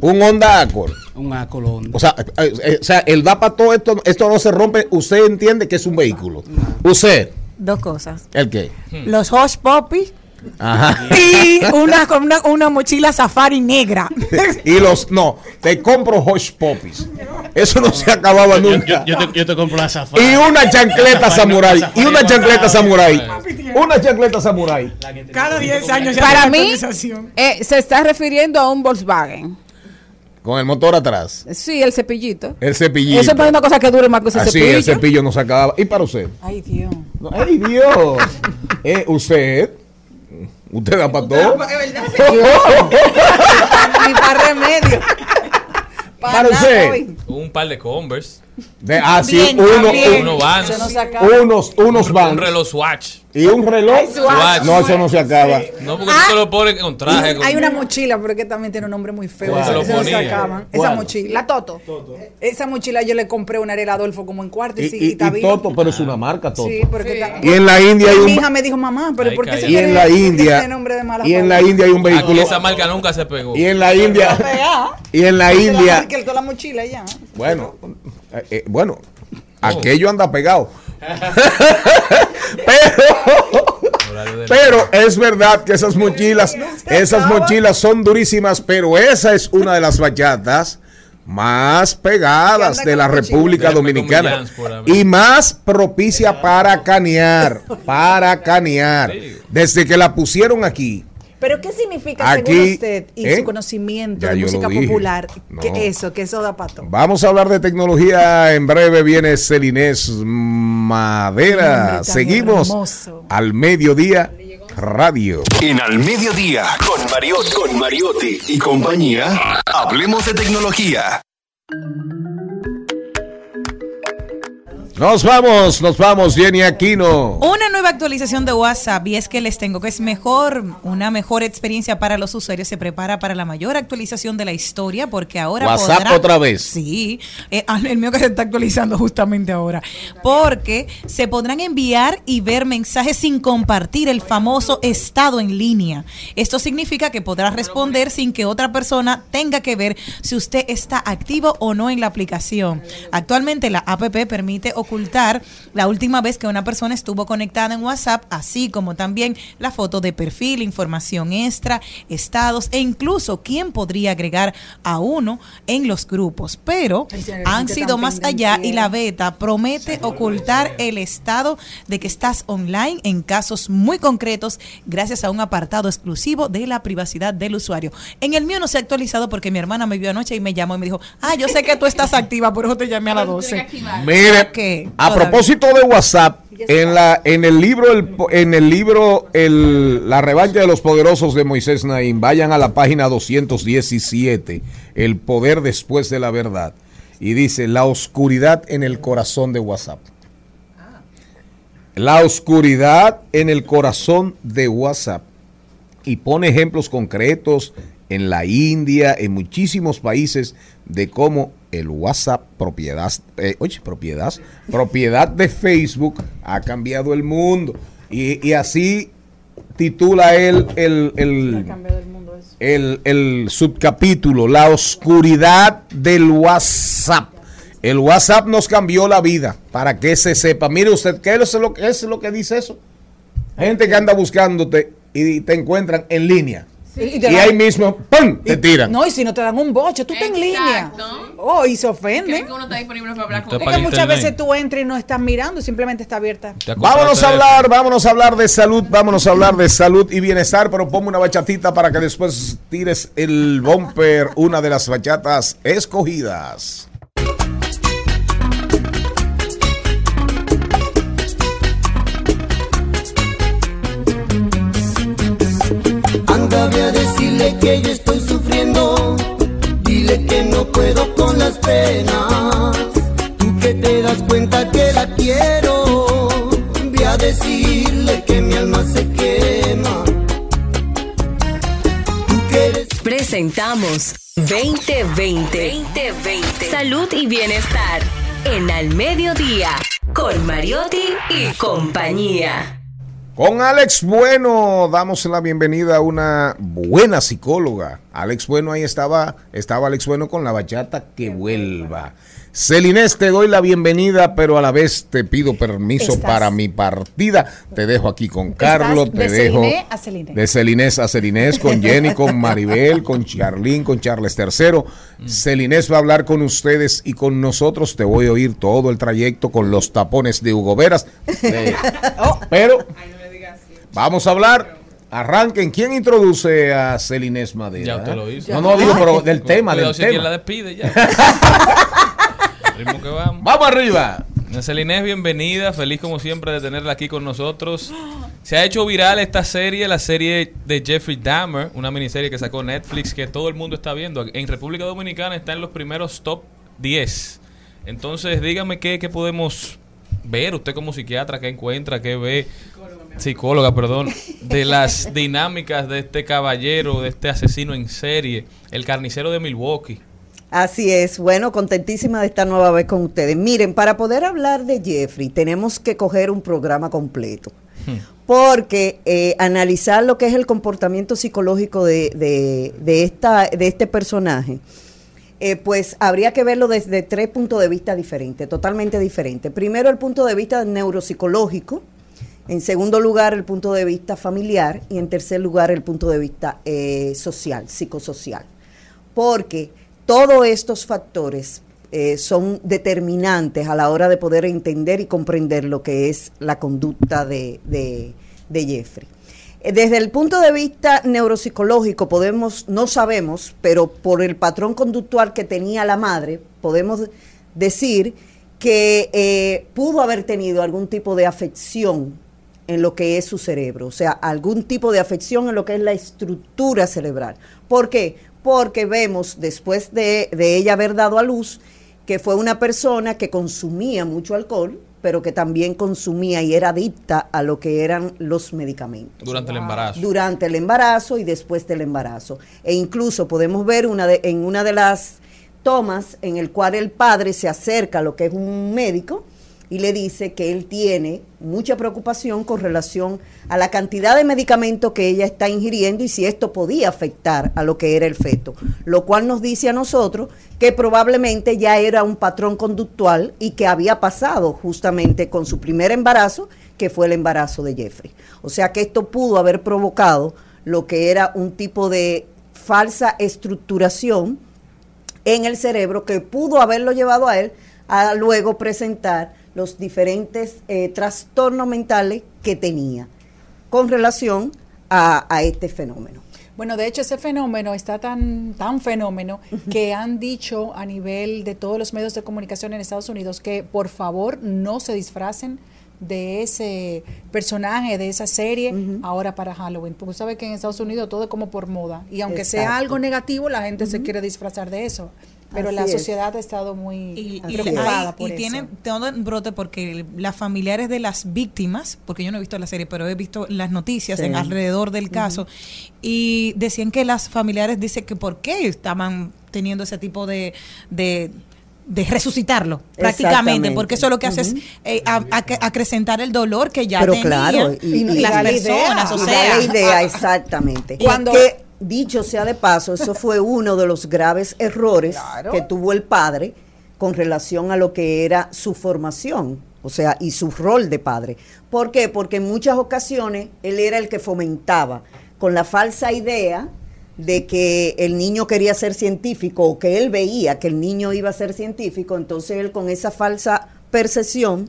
[SPEAKER 2] Un Honda Accord.
[SPEAKER 13] Un Accord Honda.
[SPEAKER 2] O sea, eh, eh, o sea, el da para todo esto, esto no se rompe. Usted entiende que es un vehículo. Usted,
[SPEAKER 5] Dos cosas.
[SPEAKER 2] ¿el qué?
[SPEAKER 5] Los Hush Puppies
[SPEAKER 2] Ajá.
[SPEAKER 5] y una, una, una mochila safari negra.
[SPEAKER 2] Y los, no, te compro Hush Poppies. Eso no se acababa nunca.
[SPEAKER 13] yo- yo te, yo te compro la safari.
[SPEAKER 2] Y una chancleta samurai. Y una chancleta samurai. Una chancleta samurai.
[SPEAKER 5] Cada 10 años
[SPEAKER 14] Para mí, eh, se está refiriendo a un Volkswagen.
[SPEAKER 2] Con el motor atrás.
[SPEAKER 14] Sí, el cepillito.
[SPEAKER 2] El cepillito.
[SPEAKER 14] Eso es una cosa que dure más que ese
[SPEAKER 2] Así,
[SPEAKER 14] cepillo.
[SPEAKER 2] el cepillo no se acababa. ¿Y para usted?
[SPEAKER 3] Ay, Dios.
[SPEAKER 2] ¡Ay, Dios! Eh, ¿Usted? ¿Usted da para todo?
[SPEAKER 3] Ni para remedio.
[SPEAKER 2] Para usted.
[SPEAKER 4] Un par de Converse.
[SPEAKER 2] De, ah, sí,
[SPEAKER 3] Bien,
[SPEAKER 2] uno,
[SPEAKER 4] Vans.
[SPEAKER 2] Unos, unos
[SPEAKER 4] Un reloj Swatch.
[SPEAKER 2] Y un reloj.
[SPEAKER 4] Swatch.
[SPEAKER 2] No, eso no se acaba.
[SPEAKER 4] No, porque tú te lo pones con traje. con-
[SPEAKER 3] Hay una mochila, pero que también tiene un nombre muy feo.
[SPEAKER 4] ¿Cuál?
[SPEAKER 3] Esa,
[SPEAKER 4] Se lo
[SPEAKER 3] esa no se acaban.
[SPEAKER 2] ¿Cuál?
[SPEAKER 3] Esa mochila. La Toto. Esa mochila yo le compré una era Adolfo como en cuarto y,
[SPEAKER 2] Y,
[SPEAKER 3] sí,
[SPEAKER 2] y-
[SPEAKER 3] y
[SPEAKER 2] y. Toto, pero es una marca Toto.
[SPEAKER 3] Sí, pero que está-
[SPEAKER 2] Y en la India hay
[SPEAKER 3] Mi
[SPEAKER 2] un.
[SPEAKER 3] hija me dijo, mamá, pero
[SPEAKER 4] Ay,
[SPEAKER 3] ¿por qué se.
[SPEAKER 2] Y en la
[SPEAKER 3] quiere
[SPEAKER 2] India.
[SPEAKER 3] ese nombre de mala
[SPEAKER 2] Y en la? India hay un
[SPEAKER 4] Aquí
[SPEAKER 2] vehículo.
[SPEAKER 4] esa marca nunca se pegó.
[SPEAKER 2] Y en la India. Y en la India.
[SPEAKER 3] el- toda la mochila ya.
[SPEAKER 2] Bueno, eh, eh, bueno, aquello anda pegado. pero, pero es verdad que esas mochilas, esas mochilas son durísimas, pero esa es una de las bachatas más pegadas de la República Dominicana. Y más propicia para canear, para canear. Desde que la pusieron aquí,
[SPEAKER 3] Pero ¿qué significa
[SPEAKER 2] Aquí,
[SPEAKER 3] según usted y
[SPEAKER 2] ¿eh?
[SPEAKER 3] su conocimiento
[SPEAKER 2] Ya
[SPEAKER 3] de música popular?
[SPEAKER 2] No.
[SPEAKER 3] Que eso, que eso da pato.
[SPEAKER 2] Vamos a hablar de tecnología. En breve viene Celinés Madera. Seguimos
[SPEAKER 3] hermoso.
[SPEAKER 2] al mediodía radio.
[SPEAKER 10] En Al Mediodía, con Mariotti, con Mariotti y compañía, hablemos de tecnología.
[SPEAKER 2] Nos vamos, nos vamos, Jenny Aquino.
[SPEAKER 5] Una nueva actualización de WhatsApp y es que les tengo que es mejor, una mejor experiencia para los usuarios. Se prepara para la mayor actualización de la historia porque ahora
[SPEAKER 2] WhatsApp
[SPEAKER 5] podrá-
[SPEAKER 2] otra vez.
[SPEAKER 5] Sí, eh, ah, el mío que se está actualizando justamente ahora. Porque se podrán enviar y ver mensajes sin compartir el famoso estado en línea. Esto significa que podrá responder sin que otra persona tenga que ver si usted está activo o no en la aplicación. Actualmente la APP permite ocultar ocultar la última vez que una persona estuvo conectada en WhatsApp, así como también la foto de perfil, información extra, estados e incluso quién podría agregar a uno en los grupos. Pero han sido más allá y la beta promete ocultar el estado de que estás online en casos muy concretos gracias a un apartado exclusivo de la privacidad del usuario. En el mío no se ha actualizado porque mi hermana me vio anoche y me llamó y me dijo, ah, yo sé que tú estás activa, por eso te llamé a las 12.
[SPEAKER 2] Mire, A
[SPEAKER 5] Todavía.
[SPEAKER 2] propósito de WhatsApp, en la en el libro el en el libro el, la revancha de los poderosos de Moisés Naim, vayan a la página 217, el poder después de la verdad y dice la oscuridad en el corazón de WhatsApp. La oscuridad en el corazón de WhatsApp y pone ejemplos concretos en la India, en muchísimos países, de cómo el WhatsApp, propiedad, eh, oye, propiedad, propiedad de Facebook, ha cambiado el mundo. Y, y así titula él el, el, el, el subcapítulo, La oscuridad del WhatsApp. El WhatsApp nos cambió la vida, para que se sepa. Mire usted, ¿qué es lo, qué es lo que dice eso? Gente que anda buscándote y te encuentran en línea.
[SPEAKER 3] Sí,
[SPEAKER 2] y ahí mismo, ¡pum! te tiran.
[SPEAKER 3] No, y si no te dan un boche, tú estás en línea. Oh, y se ofenden.
[SPEAKER 15] uno está disponible para hablar
[SPEAKER 2] Usted
[SPEAKER 3] Es que muchas veces tú entras y no estás mirando, simplemente está abierta.
[SPEAKER 2] Vámonos a hablar, vámonos a hablar de salud, vámonos a hablar de salud y bienestar, pero ponme una bachatita para que después tires el bumper, una de las bachatas escogidas.
[SPEAKER 16] Decirle que yo estoy sufriendo. Dile que no puedo con las penas. Tú que te das cuenta que la quiero. Ve a decirle que mi alma se quema.
[SPEAKER 7] Presentamos 2020. 2020. Salud y bienestar. En Al Mediodía. Con Mariotti y compañía.
[SPEAKER 2] Con Alex Bueno damos la bienvenida a una buena psicóloga. Alex Bueno ahí estaba, estaba Alex Bueno con la bachata que vuelva. Celinés, te doy la bienvenida, pero a la vez te pido permiso
[SPEAKER 3] Estás-
[SPEAKER 2] para mi partida. Te dejo aquí con Carlos,
[SPEAKER 3] Estás
[SPEAKER 2] te
[SPEAKER 3] de
[SPEAKER 2] dejo
[SPEAKER 3] Celine a Celine.
[SPEAKER 2] de Celinés a Celinés, con Jenny, con Maribel, con Charlín, con Charles III. Celinés va a hablar con ustedes y con nosotros. Te voy a oír todo el trayecto con los tapones de Hugo Veras. Eh, pero vamos a hablar. Arranquen. ¿Quién introduce a Celinés Madera?
[SPEAKER 4] Ya usted lo hizo.
[SPEAKER 2] No, no, digo, pero del tema, del
[SPEAKER 4] si
[SPEAKER 2] tema.
[SPEAKER 4] la despide ya. Que vamos.
[SPEAKER 2] Vamos arriba.
[SPEAKER 4] Celinés, bienvenida. Feliz como siempre de tenerla aquí con nosotros. Se ha hecho viral esta serie, la serie de Jeffrey Dahmer, una miniserie que sacó Netflix que todo el mundo está viendo. En República Dominicana está en los primeros top 10. Entonces, dígame qué, qué podemos ver, usted como psiquiatra, qué encuentra, qué ve, psicóloga, perdón, de las dinámicas de este caballero, de este asesino en serie, el carnicero de Milwaukee.
[SPEAKER 17] Así es, bueno, contentísima de estar nueva vez con ustedes. Miren, para poder hablar de Jeffrey tenemos que coger un programa completo, porque eh, analizar lo que es el comportamiento psicológico de, de- de esta, de este personaje, eh, pues habría que verlo desde tres puntos de vista diferentes, totalmente diferentes. Primero el punto de vista neuropsicológico, en segundo lugar el punto de vista familiar y en tercer lugar el punto de vista eh, social, psicosocial. Porque todos estos factores eh, son determinantes a la hora de poder entender y comprender lo que es la conducta de, de- de Jeffrey. Eh, Desde el punto de vista neuropsicológico podemos, no sabemos, pero por el patrón conductual que tenía la madre, podemos decir que eh, pudo haber tenido algún tipo de afección en lo que es su cerebro, o sea, algún tipo de afección en lo que es la estructura cerebral. ¿Por qué? Porque vemos después de, de ella haber dado a luz que fue una persona que consumía mucho alcohol, pero que también consumía y era adicta a lo que eran los medicamentos
[SPEAKER 4] Durante el embarazo.
[SPEAKER 17] durante el embarazo y después del embarazo. E incluso podemos ver una de- en una de las tomas en el cual el padre se acerca a lo que es un médico y le dice que él tiene mucha preocupación con relación a la cantidad de medicamentos que ella está ingiriendo y si esto podía afectar a lo que era el feto, lo cual nos dice a nosotros que probablemente ya era un patrón conductual y que había pasado justamente con su primer embarazo, que fue el embarazo de Jeffrey. O sea que esto pudo haber provocado lo que era un tipo de falsa estructuración en el cerebro que pudo haberlo llevado a él a luego presentar los diferentes eh, trastornos mentales que tenía con relación a, a este fenómeno.
[SPEAKER 3] Bueno, de hecho ese fenómeno está tan tan fenómeno que han dicho a nivel de todos los medios de comunicación en Estados Unidos que por favor no se disfracen de ese personaje, de esa serie, ahora para Halloween. Porque sabe que en Estados Unidos todo es como por moda. Y aunque sea algo negativo, la gente se quiere disfrazar de eso. Pero
[SPEAKER 17] Así
[SPEAKER 3] la
[SPEAKER 17] es.
[SPEAKER 3] sociedad ha estado muy
[SPEAKER 15] y,
[SPEAKER 3] preocupada por
[SPEAKER 15] y
[SPEAKER 3] eso.
[SPEAKER 15] tiene todo un brote porque las familiares de las víctimas, porque yo no he visto la serie, pero he visto las noticias
[SPEAKER 3] Sí.
[SPEAKER 15] en alrededor del caso, y decían que las familiares dicen que por qué estaban teniendo ese tipo de, de de resucitarlo prácticamente porque eso lo que hace es eh, a- a- acrecentar el dolor que ya
[SPEAKER 17] Pero
[SPEAKER 15] tenían
[SPEAKER 17] claro, y, y
[SPEAKER 15] las personas
[SPEAKER 17] idea,
[SPEAKER 15] o sea
[SPEAKER 17] la idea exactamente.
[SPEAKER 15] Cuando-
[SPEAKER 17] que dicho sea de paso, eso fue uno de los graves errores que tuvo el padre con relación a lo que era su formación, o sea, y su rol de padre. ¿Por qué? Porque en muchas ocasiones él era el que fomentaba con la falsa idea de que el niño quería ser científico o que él veía que el niño iba a ser científico, entonces él con esa falsa percepción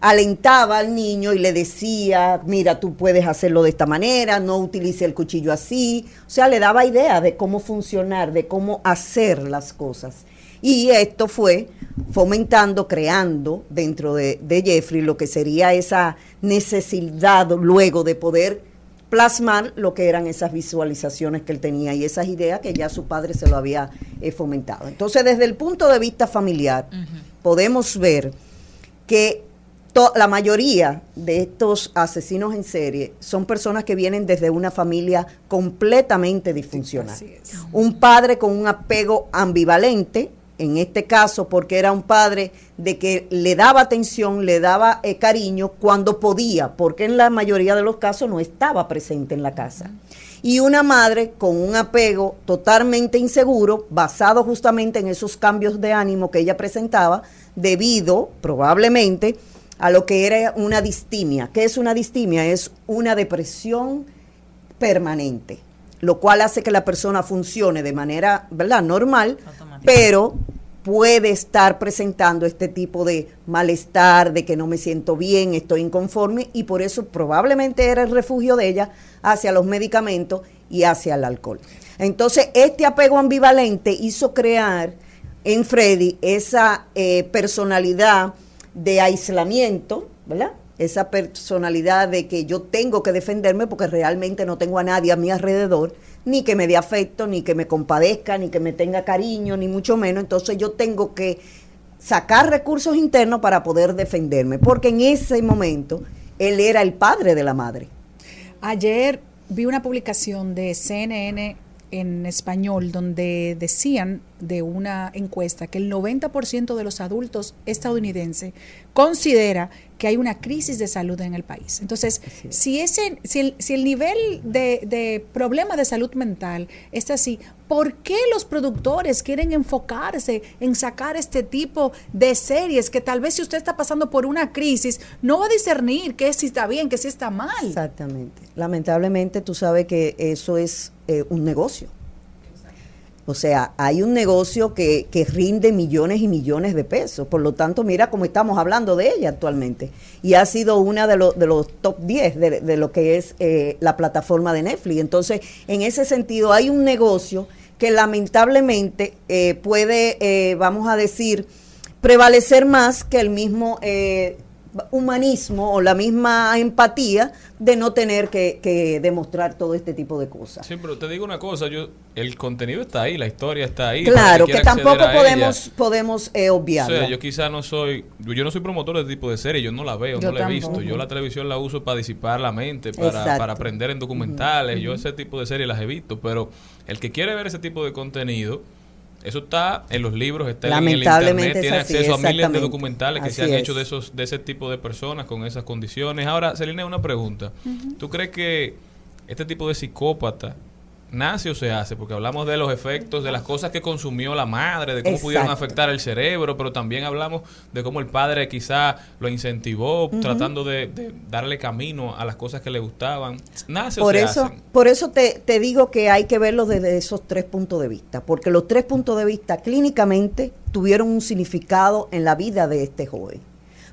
[SPEAKER 17] alentaba al niño y le decía, mira, tú puedes hacerlo de esta manera, no utilice el cuchillo así, o sea, le daba idea de cómo funcionar, de cómo hacer las cosas. Y esto fue fomentando, creando dentro de, de Jeffrey lo que sería esa necesidad luego de poder plasmar lo que eran esas visualizaciones que él tenía y esas ideas que ya su padre se lo había eh, fomentado. Entonces, desde el punto de vista familiar, podemos ver que to- la mayoría de estos asesinos en serie son personas que vienen desde una familia completamente disfuncional. Un padre con un apego ambivalente, en este caso porque era un padre de que le daba atención, le daba eh, cariño cuando podía, porque en la mayoría de los casos no estaba presente en la casa. Y una madre con un apego totalmente inseguro, basado justamente en esos cambios de ánimo que ella presentaba, debido probablemente a lo que era una distimia. ¿Qué es una distimia? Es una depresión permanente, lo cual hace que la persona funcione de manera, ¿verdad?, normal, pero puede estar presentando este tipo de malestar, de que no me siento bien, estoy inconforme, y por eso probablemente era el refugio de ella hacia los medicamentos y hacia el alcohol. Entonces, este apego ambivalente hizo crear en Freddy esa eh, personalidad de aislamiento, ¿verdad? Esa personalidad de que yo tengo que defenderme porque realmente no tengo a nadie a mi alrededor, ni que me dé afecto, ni que me compadezca, ni que me tenga cariño, ni mucho menos. Entonces yo tengo que sacar recursos internos para poder defenderme, porque en ese momento él era el padre de la madre.
[SPEAKER 3] Ayer vi una publicación de CNN en español donde decían de una encuesta que el 90% de los adultos estadounidenses considera que hay una crisis de salud en el país. Entonces, si, ese, si, el, si el nivel de, de problema de salud mental está así, ¿por qué los productores quieren enfocarse en sacar este tipo de series que tal vez si usted está pasando por una crisis, no va a discernir qué si está bien, qué si está mal?
[SPEAKER 17] Exactamente. Lamentablemente tú sabes que eso es eh, un negocio. O sea, hay un negocio que, que rinde millones y millones de pesos. Por lo tanto, mira cómo estamos hablando de ella actualmente. Y ha sido una de, los de los top 10 de, de lo que es eh, la plataforma de Netflix. Entonces, en ese sentido, hay un negocio que lamentablemente eh, puede, eh, vamos a decir, prevalecer más que el mismo eh, humanismo o la misma empatía de no tener que, que demostrar todo este tipo de cosas.
[SPEAKER 4] Sí, pero te digo una cosa, yo el contenido está ahí, la historia está ahí.
[SPEAKER 17] Claro, que tampoco podemos,
[SPEAKER 4] ella.
[SPEAKER 17] podemos eh,
[SPEAKER 4] O
[SPEAKER 17] obviarlo.
[SPEAKER 4] sea, yo quizá no soy, yo no soy promotor de este tipo de serie, yo no la veo,
[SPEAKER 17] Yo
[SPEAKER 4] no la he visto. Yo la televisión la uso para disipar la mente, para, para aprender en documentales. Yo ese tipo de series las he visto, pero el que quiere ver ese tipo de contenido Eso está en los libros, está en el internet, tiene
[SPEAKER 17] así,
[SPEAKER 4] acceso a miles de documentales que se han
[SPEAKER 17] es.
[SPEAKER 4] hecho de esos de ese tipo de personas con esas condiciones. Ahora, Celina, una pregunta. ¿Tú crees que este tipo de psicópata nace o se hace? Porque hablamos de los efectos, de las cosas que consumió la madre, de cómo pudieron afectar el cerebro, pero también hablamos de cómo el padre quizá lo incentivó, tratando de, de darle camino a las cosas que le gustaban. ¿Nace
[SPEAKER 17] Por
[SPEAKER 4] o se
[SPEAKER 17] eso,
[SPEAKER 4] hace?
[SPEAKER 17] por eso te, te digo que hay que verlo desde esos tres puntos de vista, porque los tres puntos de vista clínicamente tuvieron un significado en la vida de este joven.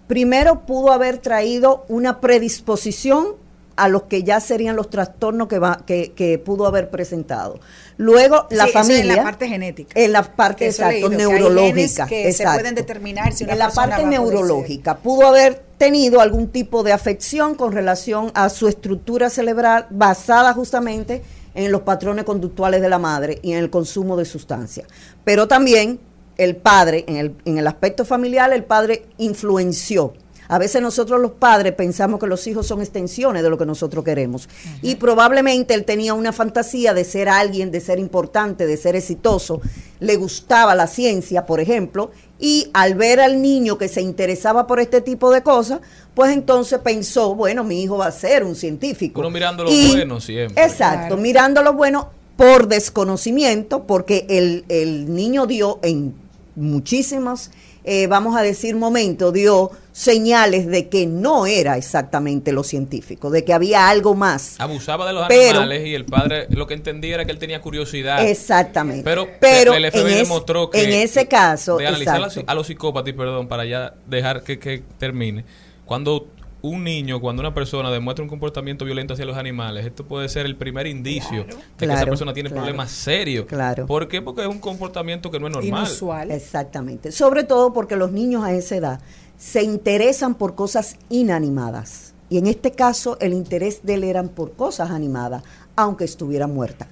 [SPEAKER 17] Primero pudo haber traído una predisposición a los que ya serían los trastornos que, va, que, que pudo haber presentado. Luego, la
[SPEAKER 3] Sí, eso
[SPEAKER 17] familia...
[SPEAKER 3] en la parte genética.
[SPEAKER 17] En la parte, exacto,
[SPEAKER 3] leído, que hay
[SPEAKER 17] neurológica.
[SPEAKER 3] que se pueden determinar si una
[SPEAKER 17] En la parte neurológica, pudo haber tenido algún tipo de afección con relación a su estructura cerebral basada justamente en los patrones conductuales de la madre y en el consumo de sustancias. Pero también el padre, en el, en el aspecto familiar, el padre influenció. A veces nosotros los padres pensamos que los hijos son extensiones de lo que nosotros queremos. Y probablemente él tenía una fantasía de ser alguien, de ser importante, de ser exitoso. Le gustaba la ciencia, por ejemplo, y al ver al niño que se interesaba por este tipo de cosas, pues entonces pensó, bueno, mi hijo va a ser un científico.
[SPEAKER 4] Uno mirando lo
[SPEAKER 17] Y-
[SPEAKER 4] bueno siempre.
[SPEAKER 17] Exacto, mirando lo bueno por desconocimiento, porque el, el niño dio en muchísimos, eh, vamos a decir, momentos, dio señales de que no era exactamente lo científico, de que había algo más.
[SPEAKER 4] Abusaba de los
[SPEAKER 17] Pero-
[SPEAKER 4] animales y el padre lo que entendía era que él tenía curiosidad.
[SPEAKER 17] Exactamente.
[SPEAKER 4] Pero,
[SPEAKER 17] Pero
[SPEAKER 4] el FBI
[SPEAKER 17] en ese-
[SPEAKER 4] demostró que
[SPEAKER 17] en ese caso,
[SPEAKER 4] de analizar a los, a los psicópatas, perdón, para ya dejar que, que termine. Cuando un niño, cuando una persona demuestra un comportamiento violento hacia los animales, esto puede ser el primer indicio de que esa persona tiene
[SPEAKER 17] claro.
[SPEAKER 4] problemas serios.
[SPEAKER 17] Claro.
[SPEAKER 4] ¿Por qué? Porque es un comportamiento que no es normal.
[SPEAKER 17] Exactamente. Sobre todo porque los niños a esa edad se interesan por cosas inanimadas. Y en este caso el interés de él eran por cosas animadas, aunque estuviera muerta.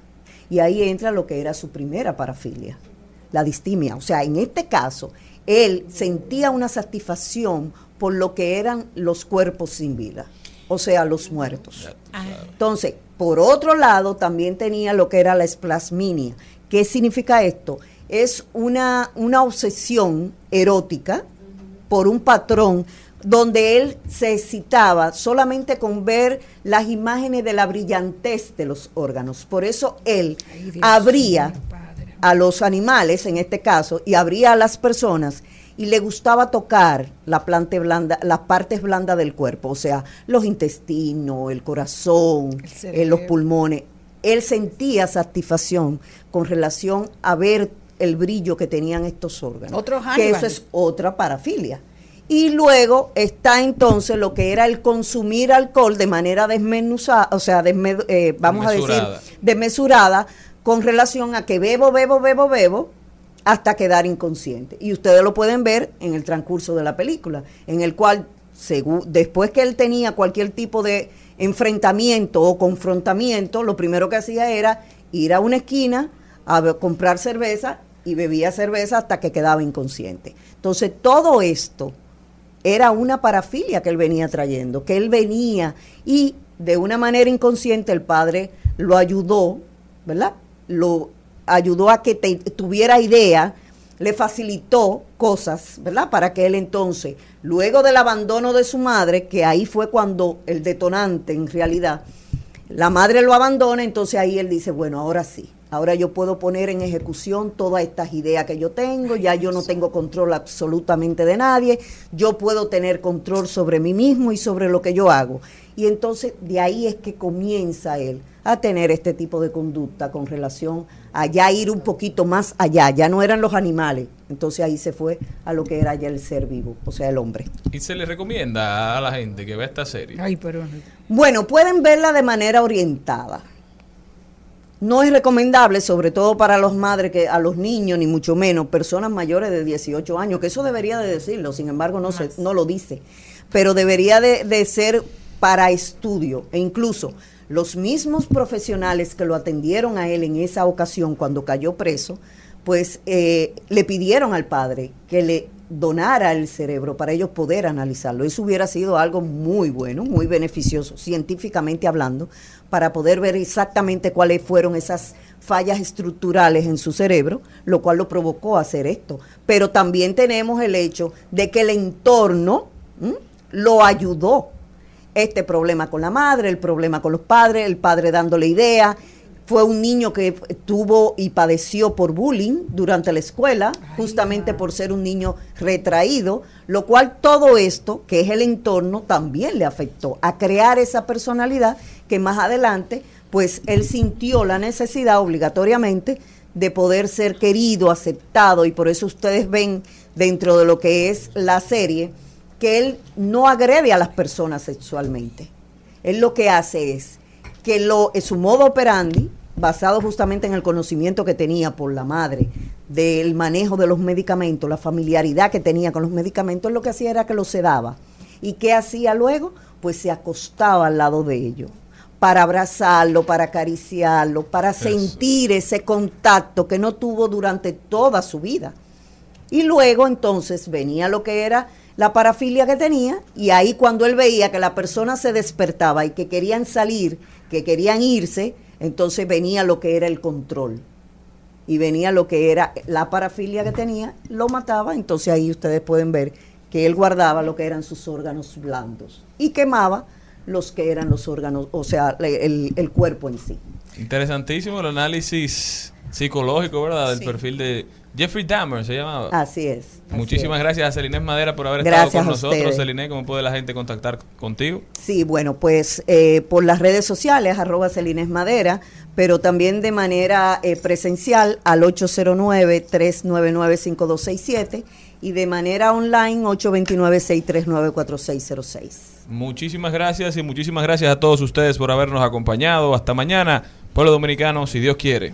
[SPEAKER 17] Y ahí entra lo que era su primera parafilia, la distimia. O sea, en este caso, él sentía una satisfacción por lo que eran los cuerpos sin vida, o sea, los muertos. Entonces, por otro lado, también tenía lo que era la esplasminia. ¿Qué significa esto? Es una, una obsesión erótica por un patrón donde él se excitaba solamente con ver las imágenes de la brillantez de los órganos. Por eso él abría a los animales, en este caso, y abría a las personas y le gustaba tocar la planta blanda, las partes blandas del cuerpo, o sea, los intestinos, el corazón, eh, los pulmones. Él sentía satisfacción con relación a ver el brillo que tenían estos órganos.
[SPEAKER 3] Otro
[SPEAKER 17] que eso es otra parafilia. Y luego está entonces lo que era el consumir alcohol de manera desmenuzada, o sea, desme- eh, vamos a decir, desmesurada con relación a que bebo, bebo, bebo, bebo hasta quedar inconsciente. Y ustedes lo pueden ver en el transcurso de la película, en el cual después que él tenía cualquier tipo de enfrentamiento o confrontamiento, lo primero que hacía era ir a una esquina a comprar cerveza y bebía cerveza hasta que quedaba inconsciente. Entonces, todo esto era una parafilia que él venía trayendo, que él venía y de una manera inconsciente el padre lo ayudó, ¿verdad? Lo ayudó a que te- tuviera idea, le facilitó cosas, ¿verdad? Para que él entonces, luego del abandono de su madre, que ahí fue cuando el detonante en realidad, la madre lo abandona, entonces ahí él dice, bueno, ahora sí, ahora yo puedo poner en ejecución todas estas ideas que yo tengo, ya yo no tengo control absolutamente de nadie, yo puedo tener control sobre mí mismo y sobre lo que yo hago. Y entonces de ahí es que comienza él a tener este tipo de conducta con relación a ya ir un poquito más allá, ya no eran los animales, entonces ahí se fue a lo que era ya el ser vivo, o sea, el hombre.
[SPEAKER 4] Y se le recomienda a la gente que vea esta serie.
[SPEAKER 3] Ay, pero
[SPEAKER 17] Bueno, pueden verla de manera orientada. No es recomendable, sobre todo para los madres, que a los niños, ni mucho menos, personas mayores de 18 años, que eso debería de decirlo, sin embargo no, se, no lo dice, pero debería de, ser para estudio. E incluso los mismos profesionales que lo atendieron a él en esa ocasión cuando cayó preso, pues eh, le pidieron al padre que le donara el cerebro para ellos poder analizarlo. Eso hubiera sido algo muy bueno, muy beneficioso, científicamente hablando, para poder ver exactamente cuáles fueron esas fallas estructurales en su cerebro, lo cual lo provocó hacer esto. Pero también tenemos el hecho de que el entorno lo ayudó. Este problema con la madre, el problema con los padres, el padre dándole idea. Fue un niño que tuvo y padeció por bullying durante la escuela, justamente por ser un niño retraído, lo cual todo esto, que es el entorno, también le afectó a crear esa personalidad que más adelante, pues él sintió la necesidad obligatoriamente de poder ser querido, aceptado, y por eso ustedes ven dentro de lo que es la serie, que él no agrede a las personas sexualmente. Él lo que hace es que lo, en su modo operandi, basado justamente en el conocimiento que tenía por la madre del manejo de los medicamentos, la familiaridad que tenía con los medicamentos, lo que hacía era que los sedaba. ¿Y qué hacía luego? Pues se acostaba al lado de ellos para abrazarlo, para acariciarlo, para
[SPEAKER 18] Eso.
[SPEAKER 17] sentir ese contacto que no tuvo durante toda su vida. Y luego entonces venía lo que era la parafilia que tenía y ahí cuando él veía que la persona se despertaba y que querían salir, que querían irse, entonces venía lo que era el control. Y venía lo que era la parafilia que tenía, lo mataba, entonces ahí ustedes pueden ver que él guardaba lo que eran sus órganos blandos y quemaba los que eran los órganos, o sea, el, el cuerpo en sí.
[SPEAKER 4] Interesantísimo el análisis psicológico, ¿verdad? Del
[SPEAKER 17] Sí.
[SPEAKER 4] perfil de Jeffrey Dahmer, se llamaba.
[SPEAKER 17] Así es. así
[SPEAKER 4] Muchísimas
[SPEAKER 17] es.
[SPEAKER 4] gracias a Celine Madera por haber
[SPEAKER 17] Gracias
[SPEAKER 4] estado con nosotros. Celine, ¿cómo puede la gente contactar contigo?
[SPEAKER 17] Sí, bueno, pues eh, por las redes sociales, arroba Celines Madera, pero también de manera eh, presencial al 809-399-5267 y de manera online 829-639-4606.
[SPEAKER 4] Muchísimas gracias y muchísimas gracias a todos ustedes por habernos acompañado. Hasta mañana, pueblo dominicano, si Dios quiere.